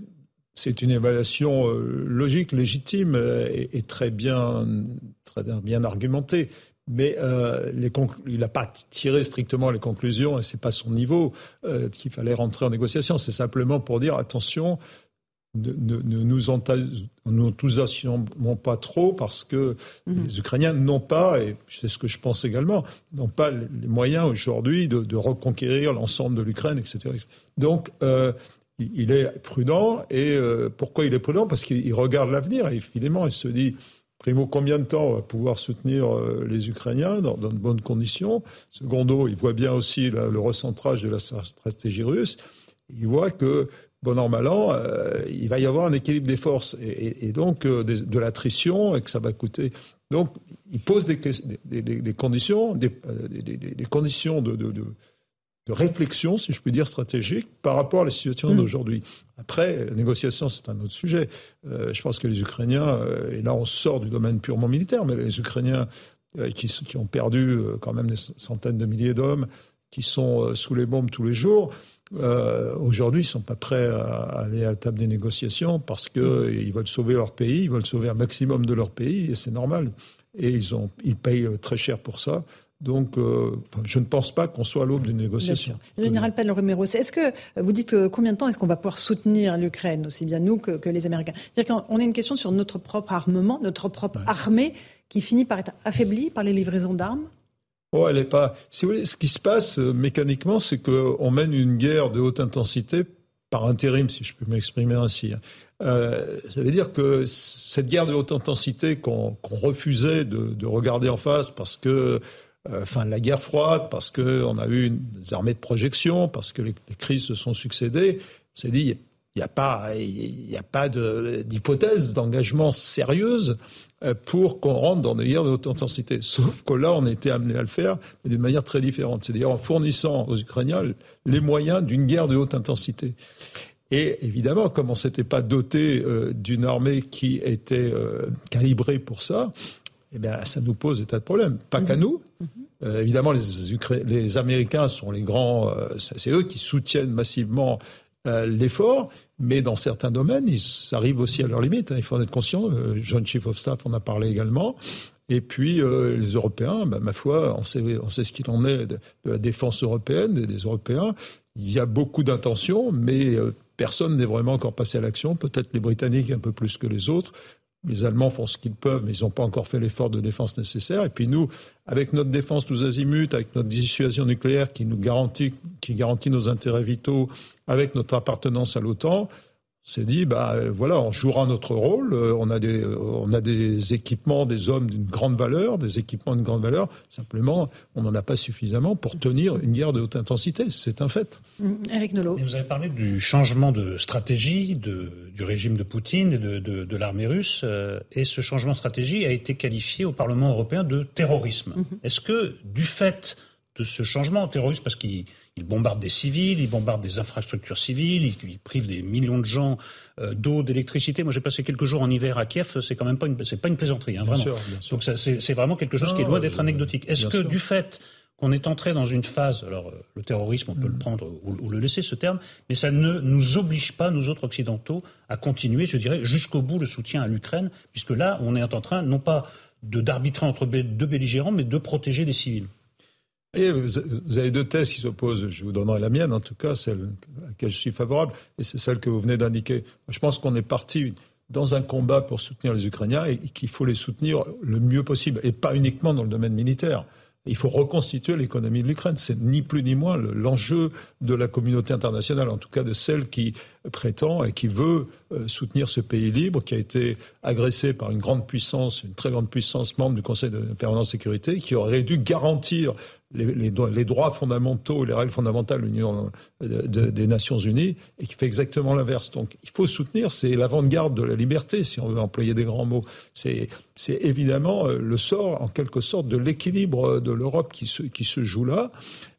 S20: c'est une évaluation euh, logique, légitime et, très bien très bien argumentée mais euh, il n'a pas tiré strictement les conclusions et c'est pas son niveau euh, qu'il fallait rentrer en négociation. C'est simplement pour dire attention, ne, nous enthousiasmons pas trop parce que mhm. les Ukrainiens n'ont pas, et c'est ce que je pense également, n'ont pas les moyens aujourd'hui de, reconquérir l'ensemble de l'Ukraine, etc., Donc, euh, il est prudent. Et pourquoi il est prudent? Parce qu'il regarde l'avenir. Et évidemment, il se dit Primo, combien de temps on va pouvoir soutenir euh, les Ukrainiens dans, de bonnes conditions? Secondo, il voit bien aussi le recentrage de la stratégie russe. Il voit que, bon an, mal an, euh, il va y avoir un équilibre des forces et, donc euh, de, l'attrition et que ça va coûter. Donc, il pose des, conditions, des, conditions de de réflexion, si je puis dire, stratégique par rapport à la situation mm. d'aujourd'hui. Après, la négociation, c'est un autre sujet. Euh, je pense que les Ukrainiens, euh, et là on sort du domaine purement militaire, mais les Ukrainiens euh, qui, qui, ont perdu quand même des centaines de milliers d'hommes, qui sont sous les bombes tous les jours, aujourd'hui, ils ne sont pas prêts à, aller à la table des négociations parce qu'ils mm. veulent sauver leur pays, ils veulent sauver un maximum de leur pays, et c'est normal. Et ils, ont, ils payent très cher pour ça. Donc, euh, je ne pense pas qu'on soit à l'aube d'une négociation.
S1: Général Palomero, est-ce que vous dites que combien de temps est-ce qu'on va pouvoir soutenir l'Ukraine, aussi bien nous que, les Américains? C'est-à-dire qu'on a une question sur notre propre armement, notre propre armée, qui finit par être affaiblie par les livraisons d'armes?
S20: Oh, elle est pas. Si vous voulez, ce qui se passe euh, mécaniquement, c'est qu'on mène une guerre de haute intensité par intérim, si je peux m'exprimer ainsi. Hein. Euh, ça veut dire que cette guerre de haute intensité qu'on refusait de, de, regarder en face parce que euh, fin de la guerre froide, parce qu'on a eu des armées de projection, parce que les, crises se sont succédées. On s'est dit, il n'y a pas, a pas d'hypothèse d'engagement sérieuse euh, pour qu'on rentre dans des guerres de haute intensité. Sauf que là, on été amené à le faire, mais d'une manière très différente. C'est-à-dire en fournissant aux Ukrainiens les moyens d'une guerre de haute intensité. Et évidemment, comme on ne s'était pas doté euh, d'une armée qui était euh, calibrée pour ça, eh bien, ça nous pose des tas de problèmes. Pas qu'à mhm. nous. Mhm. Euh, évidemment, les, les, Américains sont les grands. c'est eux qui soutiennent massivement l'effort, mais dans certains domaines, ils arrivent aussi à leurs limites. Hein, il faut en être conscient. John Chief of Staff en a parlé également. Et puis les Européens, bah, ma foi, on sait, on sait ce qu'il en est de, la défense européenne, des, des Européens. Il y a beaucoup d'intentions, mais Personne n'est vraiment encore passé à l'action. Peut-être les Britanniques un peu plus que les autres. Les Allemands font ce qu'ils peuvent, mais ils n'ont pas encore fait l'effort de défense nécessaire. Et puis nous, avec notre défense tous azimuts, avec notre dissuasion nucléaire qui nous garantit, qui garantit nos intérêts vitaux, avec notre appartenance à l'OTAN, s'est dit, bah euh, voilà, on jouera notre rôle. Euh, on a des, euh, on a des équipements, des hommes d'une grande valeur, des équipements d'une grande valeur. Simplement, on n'en a pas suffisamment pour tenir une guerre de haute intensité. C'est un fait.
S1: Eric
S5: mmh, Nolot. Vous avez parlé du changement de stratégie de, du régime de Poutine et de, de, de l'armée russe. et ce changement de stratégie a été qualifié au Parlement européen de terrorisme. Mmh. Est-ce que, du fait de ce changement terroriste, parce qu'il il bombarde des civils, il bombarde des infrastructures civiles, il, prive des millions de gens euh, d'eau, d'électricité. Moi, j'ai passé quelques jours en hiver à Kiev. C'est quand même pas une, c'est pas une plaisanterie, hein, vraiment. Donc, c'est vraiment quelque chose qui est loin d'être anecdotique. Est-ce que du fait qu'on est entré dans une phase, alors euh, le terrorisme, on peut le mm. prendre ou, le laisser ce terme, mais ça ne nous oblige pas, nous autres occidentaux, à continuer, je dirais, jusqu'au bout le soutien à l'Ukraine, puisque là, on est en train, non pas de d'arbitrer entre deux belligérants, mais de protéger les civils.
S20: Vous avez deux thèses qui s'opposent. Je vous donnerai la mienne, en tout cas, celle à laquelle je suis favorable, et c'est celle que vous venez d'indiquer. Je pense qu'on est parti dans un combat pour soutenir les Ukrainiens et qu'il faut les soutenir le mieux possible, et pas uniquement dans le domaine militaire. Il faut reconstituer l'économie de l'Ukraine. C'est ni plus ni moins l'enjeu de la communauté internationale, en tout cas de celle qui prétend et qui veut euh, soutenir ce pays libre qui a été agressé par une grande puissance, une très grande puissance membre du Conseil de permanence sécurité, qui aurait dû garantir les, droits fondamentaux les règles fondamentales de l'Union des Nations Unies et qui fait exactement l'inverse. Donc il faut soutenir, c'est l'avant-garde de la liberté, si on veut employer des grands mots. C'est évidemment euh, le sort, en quelque sorte, de l'équilibre de l'Europe qui se, qui se joue là.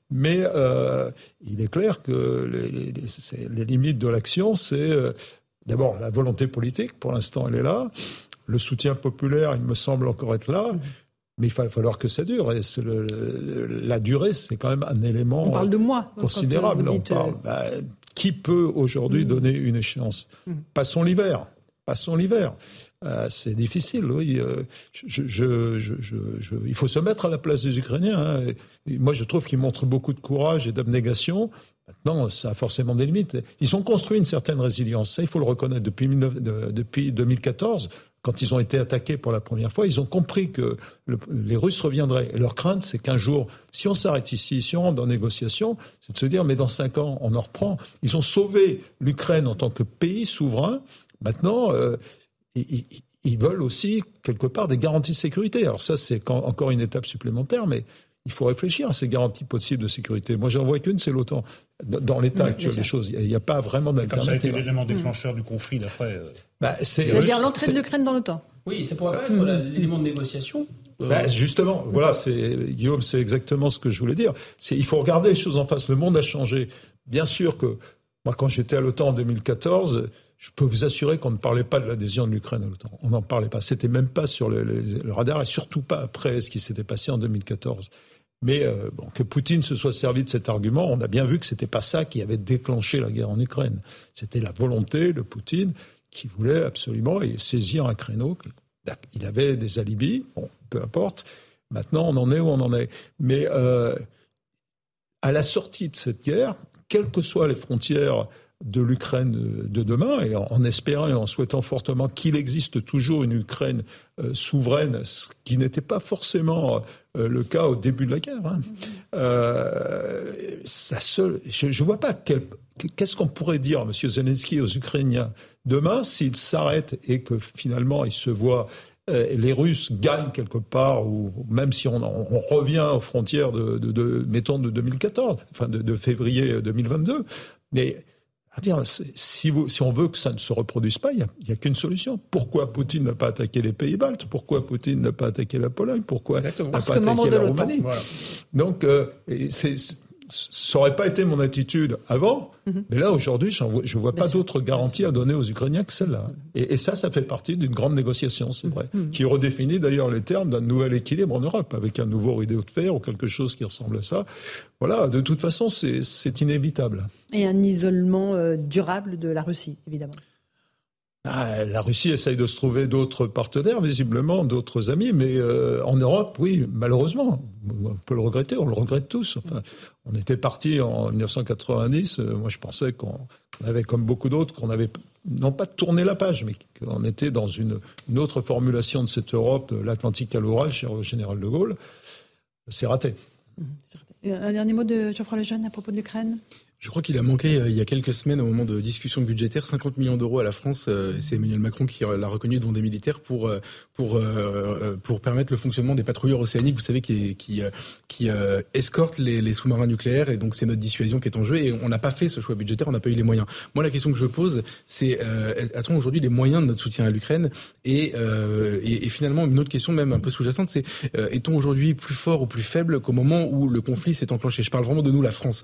S20: Mais euh, il est clair que les, les limites de l'action, c'est euh, d'abord la volonté politique, pour l'instant elle est là, le soutien populaire, il me semble encore être là, mais il va falloir que ça dure. Et la durée, c'est quand même un élément
S1: on parle de moi,
S20: considérable. on parle, euh, bah, qui peut aujourd'hui mm. donner une échéance mm. Passons l'hiver. Passons l'hiver. Euh, c'est difficile, oui. Euh, je, je, je, il faut se mettre à la place des Ukrainiens. Hein. moi, je trouve qu'ils montrent beaucoup de courage et d'abnégation. Maintenant, ça a forcément des limites. Ils ont construit une certaine résilience. Ça, il faut le reconnaître. Depuis, depuis 2014, quand ils ont été attaqués pour la première fois, ils ont compris que les Russes reviendraient. Et leur crainte, c'est qu'un jour, si on s'arrête ici, si on rentre dans négociation, c'est de se dire, mais dans cinq ans, on en reprend. Ils ont sauvé l'Ukraine en tant que pays souverain. Maintenant, euh, ils, veulent aussi, quelque part, des garanties de sécurité. Alors ça, c'est encore une étape supplémentaire, mais il faut réfléchir à ces garanties possibles de sécurité. Moi, j'en vois qu'une, c'est l'OTAN. Dans l'état actuel des choses, il n'y a, pas vraiment d'alternative.
S5: Ça a été l'élément déclencheur du conflit, d'après. Euh,
S1: bah, C'est-à-dire l'entrée de l'Ukraine dans l'OTAN.
S2: Oui, ça pourrait être l'élément de négociation.
S20: Euh, bah, justement, voilà, c'est Guillaume, c'est exactement ce que je voulais dire. C'est il faut regarder les choses en face. Le monde a changé. Bien sûr que moi, quand j'étais à l'OTAN en 2014, je peux vous assurer qu'on ne parlait pas de l'adhésion de l'Ukraine à l'OTAN. On n'en parlait pas. C'était même pas sur le, le, radar et surtout pas après ce qui s'était passé en 2014. Mais euh, bon, que Poutine se soit servi de cet argument, on a bien vu que c'était pas ça qui avait déclenché la guerre en Ukraine. C'était la volonté de Poutine qui voulait absolument saisir un créneau. Il avait des alibis, bon, peu importe. Maintenant, on en est où on en est. Mais euh, à la sortie de cette guerre, quelles que soient les frontières de l'Ukraine de demain, et en, espérant et en souhaitant fortement qu'il existe toujours une Ukraine euh, souveraine, ce qui n'était pas forcément euh, le cas au début de la guerre. Hein. Euh, je ne vois pas qu'est-ce qu'on pourrait dire, M. Zelensky, aux Ukrainiens demain s'ils s'arrêtent et que finalement ils se voient les Russes gagnent quelque part, ou même si on, revient aux frontières de, de, mettons, de 2014, enfin de, de février 2022, mais dire, si, vous, si on veut que ça ne se reproduise pas, il n'y a, qu'une solution. Pourquoi Poutine n'a pas attaqué les pays baltes? Pourquoi Poutine n'a pas attaqué la Pologne? Pourquoi n'a pas attaqué la Roumanie? Donc, euh, ça n'aurait pas été mon attitude avant, mhm. mais là, aujourd'hui, je ne vois pas d'autres garanties à donner aux Ukrainiens que celle-là. Et, ça, ça fait partie d'une grande négociation, c'est vrai, mhm. qui redéfinit d'ailleurs les termes d'un nouvel équilibre en Europe, avec un nouveau rideau de fer ou quelque chose qui ressemble à ça. Voilà, de toute façon, c'est inévitable.
S1: Et un isolement euh, durable de la Russie, évidemment.
S20: Ah, la Russie essaye de se trouver d'autres partenaires, visiblement, d'autres amis, mais euh, en Europe, oui, malheureusement, on peut le regretter, on le regrette tous. On était parti en 1990, euh, moi je pensais qu'on avait, comme beaucoup d'autres, qu'on avait non pas tourné la page, mais qu'on était dans une, autre formulation de cette Europe, l'Atlantique à l'Oural, cher général de Gaulle. C'est raté.
S1: Un dernier mot de Geoffroy Lejeune à propos de l'Ukraine?
S7: Je crois qu'il a manqué euh, il y a quelques semaines au moment de discussion budgétaire 50 millions d'euros à la France. Euh, c'est Emmanuel Macron qui l'a reconnu devant des militaires pour euh, pour pour permettre le fonctionnement des patrouilleurs océaniques. Vous savez qui qui qui escortent les, les sous-marins nucléaires et donc c'est notre dissuasion qui est en jeu et on n'a pas fait ce choix budgétaire, on n'a pas eu les moyens. Moi la question que je pose c'est a-t-on aujourd'hui les moyens de notre soutien à l'Ukraine? Et, et, et finalement une autre question même un peu sous-jacente c'est est-on aujourd'hui plus fort ou plus faible qu'au moment où le conflit s'est enclenché? Je parle vraiment de nous la France,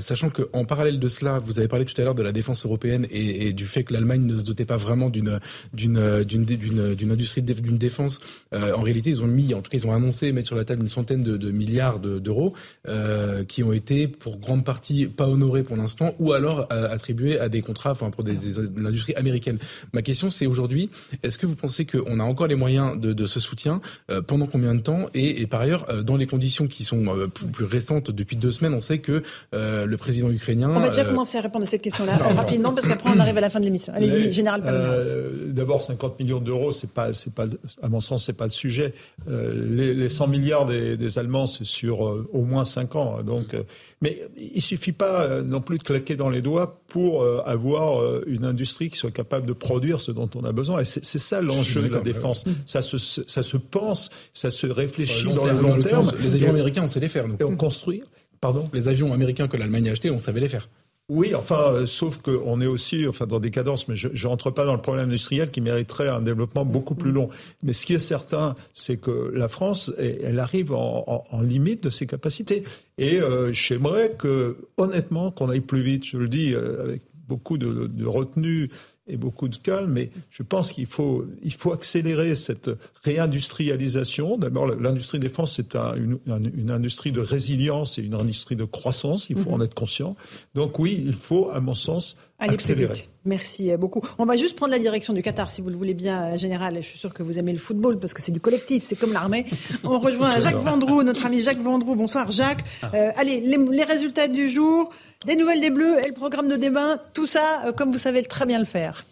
S7: sachant que en parallèle de cela, vous avez parlé tout à l'heure de la défense européenne et, du fait que l'Allemagne ne se dotait pas vraiment d'une d'une d'une d'une industrie d'une défense. Euh, en réalité, ils ont mis, en tout cas, ils ont annoncé mettre sur la table une centaine de, milliards d'euros euh, qui ont été pour grande partie pas honorés pour l'instant, ou alors euh, attribués à des contrats, enfin pour l'industrie américaine. Ma question, c'est aujourd'hui, est-ce que vous pensez qu'on a encore les moyens de, ce soutien pendant combien de temps et, par ailleurs, dans les conditions qui sont plus récentes depuis deux semaines, on sait que le président ukrainien.
S1: On va déjà euh, commencer à répondre à cette question-là rapidement parce qu'après on arrive à la fin de l'émission. Allez-y, général.
S20: Euh, D'abord, 50 millions d'euros, c'est pas, c'est pas, à mon sens, c'est pas le sujet. Euh, les, les, 100 milliards des, des Allemands, c'est sur euh, au moins 5 ans. Hein, donc, euh, mais il suffit pas non plus de claquer dans les doigts pour avoir une industrie qui soit capable de produire ce dont on a besoin. Et c'est ça l'enjeu de la défense. Ça se, ça se pense, ça se réfléchit dans le long terme.
S7: Les avions américains, on sait les faire. Nous.
S20: Et on construit. Pardon
S7: Les avions américains que l'Allemagne a achetés, on savait les faire.
S20: Oui, enfin, euh, sauf qu'on est aussi enfin, dans des cadences, mais je ne rentre pas dans le problème industriel qui mériterait un développement beaucoup plus long. Mais ce qui est certain, c'est que la France, elle arrive en, limite de ses capacités. Et euh, j'aimerais que, honnêtement, qu'on aille plus vite. Je le dis euh, avec beaucoup de, de retenue et beaucoup de calme, mais je pense qu'il faut, il faut accélérer cette réindustrialisation. D'abord, l'industrie défense, c'est une, une, industrie de résilience et une industrie de croissance, il faut mhm. en être conscient. Donc oui, il faut, à mon sens, accélérer.
S1: Merci beaucoup. On va juste prendre la direction du Qatar, si vous le voulez bien, Général. Je suis sûr que vous aimez le football, parce que c'est du collectif, c'est comme l'armée. On rejoint Jacques Vendroux, notre ami Jacques Vendroux. Bonsoir Jacques. Ah. Euh, allez, les, les résultats du jour. Des nouvelles des Bleus et le programme de demain, tout ça, euh, comme vous savez très bien le faire.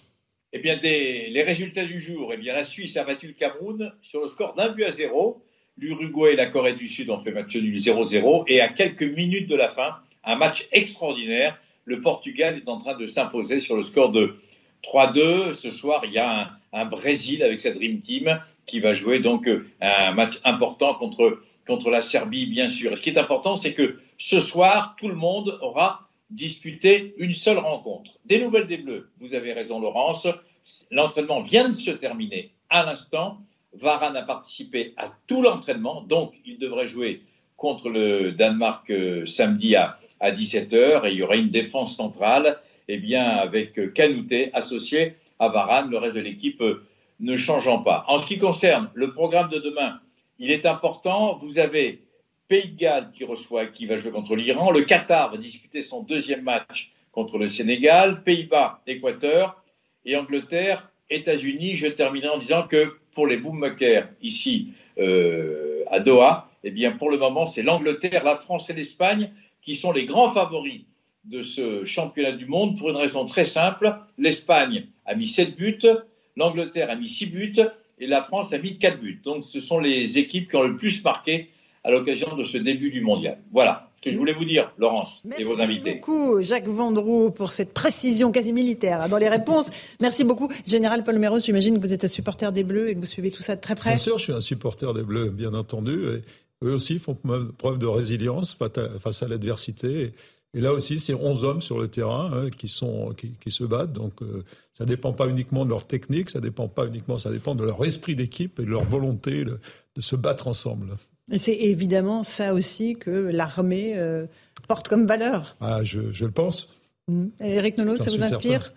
S21: Eh bien, les résultats du jour, eh bien, la Suisse a battu le Cameroun sur le score d'un but à zéro. L'Uruguay et la Corée du Sud ont fait match nul 0-0. Et à quelques minutes de la fin, un match extraordinaire. Le Portugal est en train de s'imposer sur le score de 3-2. Ce soir, il y a un, un, Brésil avec sa Dream Team qui va jouer donc euh, un match important contre, contre la Serbie, bien sûr. Et ce qui est important, c'est que ce soir, tout le monde aura disputé une seule rencontre. Des nouvelles des Bleus, vous avez raison Laurence, l'entraînement vient de se terminer à l'instant. Varane a participé à tout l'entraînement, donc il devrait jouer contre le Danemark euh, samedi à, 17h et il y aura une défense centrale eh bien, avec euh, Canouté associé à Varane, le reste de l'équipe euh, ne changeant pas. En ce qui concerne le programme de demain, il est important, vous avez Pays de Galles qui reçoit, qui va jouer contre l'Iran. Le Qatar va disputer son deuxième match contre le Sénégal. Pays-Bas, Équateur. Et Angleterre, États-Unis. Je terminerai en disant que pour les boommakers ici euh, à Doha, eh bien pour le moment, c'est l'Angleterre, la France et l'Espagne qui sont les grands favoris de ce championnat du monde pour une raison très simple. L'Espagne a mis 7 buts, l'Angleterre a mis 6 buts et la France a mis 4 buts. Donc ce sont les équipes qui ont le plus marqué à l'occasion de ce début du mondial. Voilà ce que je voulais vous dire, Laurence et vos invités.
S1: Merci beaucoup, Jacques Vendroux, pour cette précision quasi militaire dans les réponses. Merci beaucoup. Général Paul Méros, j'imagine que vous êtes un supporter des Bleus et que vous suivez tout ça de très près.
S20: Bien sûr, je suis un supporter des Bleus, bien entendu. Et eux aussi font preuve de résilience face à l'adversité. Et là aussi, c'est 11 hommes sur le terrain hein, qui, sont, qui, se battent. Donc, euh, ça ne dépend pas uniquement de leur technique, ça dépend pas uniquement, ça dépend de leur esprit d'équipe et de leur volonté de se battre ensemble.
S1: C'est évidemment ça aussi que l'armée euh, porte comme valeur.
S20: Ah, je, le pense.
S1: Eric mmh. Nolot, ça vous inspire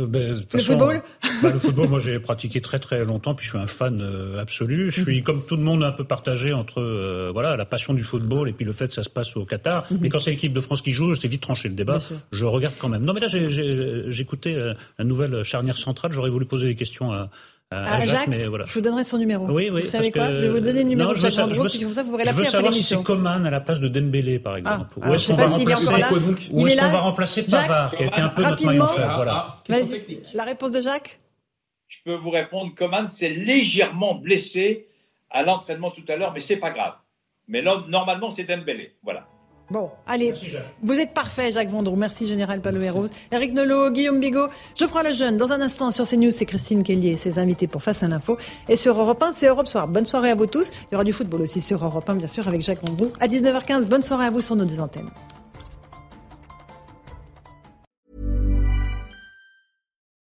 S5: euh, ben,
S1: le football
S5: bah, Le football, moi j'ai pratiqué très très longtemps, puis je suis un fan euh, absolu. Je suis comme tout le monde un peu partagé entre euh, voilà la passion du football et puis le fait que ça se passe au Qatar. Mhm. Mais quand c'est l'équipe de France qui joue, c'est vite tranché le débat. Je regarde quand même. Non mais là j'ai écouté la nouvelle charnière centrale, j'aurais voulu poser des questions à,
S1: à, Jacques, mais voilà. je vous donnerai son numéro.
S5: Oui, oui,
S1: vous savez quoi Je vais vous donner le numéro de Jacques Vendroux, puis comme ça, vous pourrez l'appeler
S5: après
S1: l'émission.
S5: Je veux savoir si c'est Coman à la place de Dembélé, par exemple.
S1: Ah, Ou est-ce qu'on va remplacer,
S5: Ou est-ce qu'on va remplacer Pavard, qui a été un peu notre maillon faible
S1: Voilà. La réponse de Jacques
S21: Je peux vous répondre, Coman s'est légèrement blessé à l'entraînement tout à l'heure, mais c'est pas grave. Mais normalement, c'est Dembélé. Voilà.
S1: Bon, allez, vous êtes parfait, Jacques Vendroux. Merci, Général Palomero. Eric Nolot, Guillaume Bigot, Geoffroy Lejeune. Dans un instant, sur CNews, c'est Christine Kelly et ses invités pour Face à l'info. Et sur Europe 1, c'est Europe Soir. Bonne soirée à vous tous. Il y aura du football aussi sur Europe 1, bien sûr, avec Jacques Vendroux. À 19h15, bonne soirée à vous sur nos deux antennes.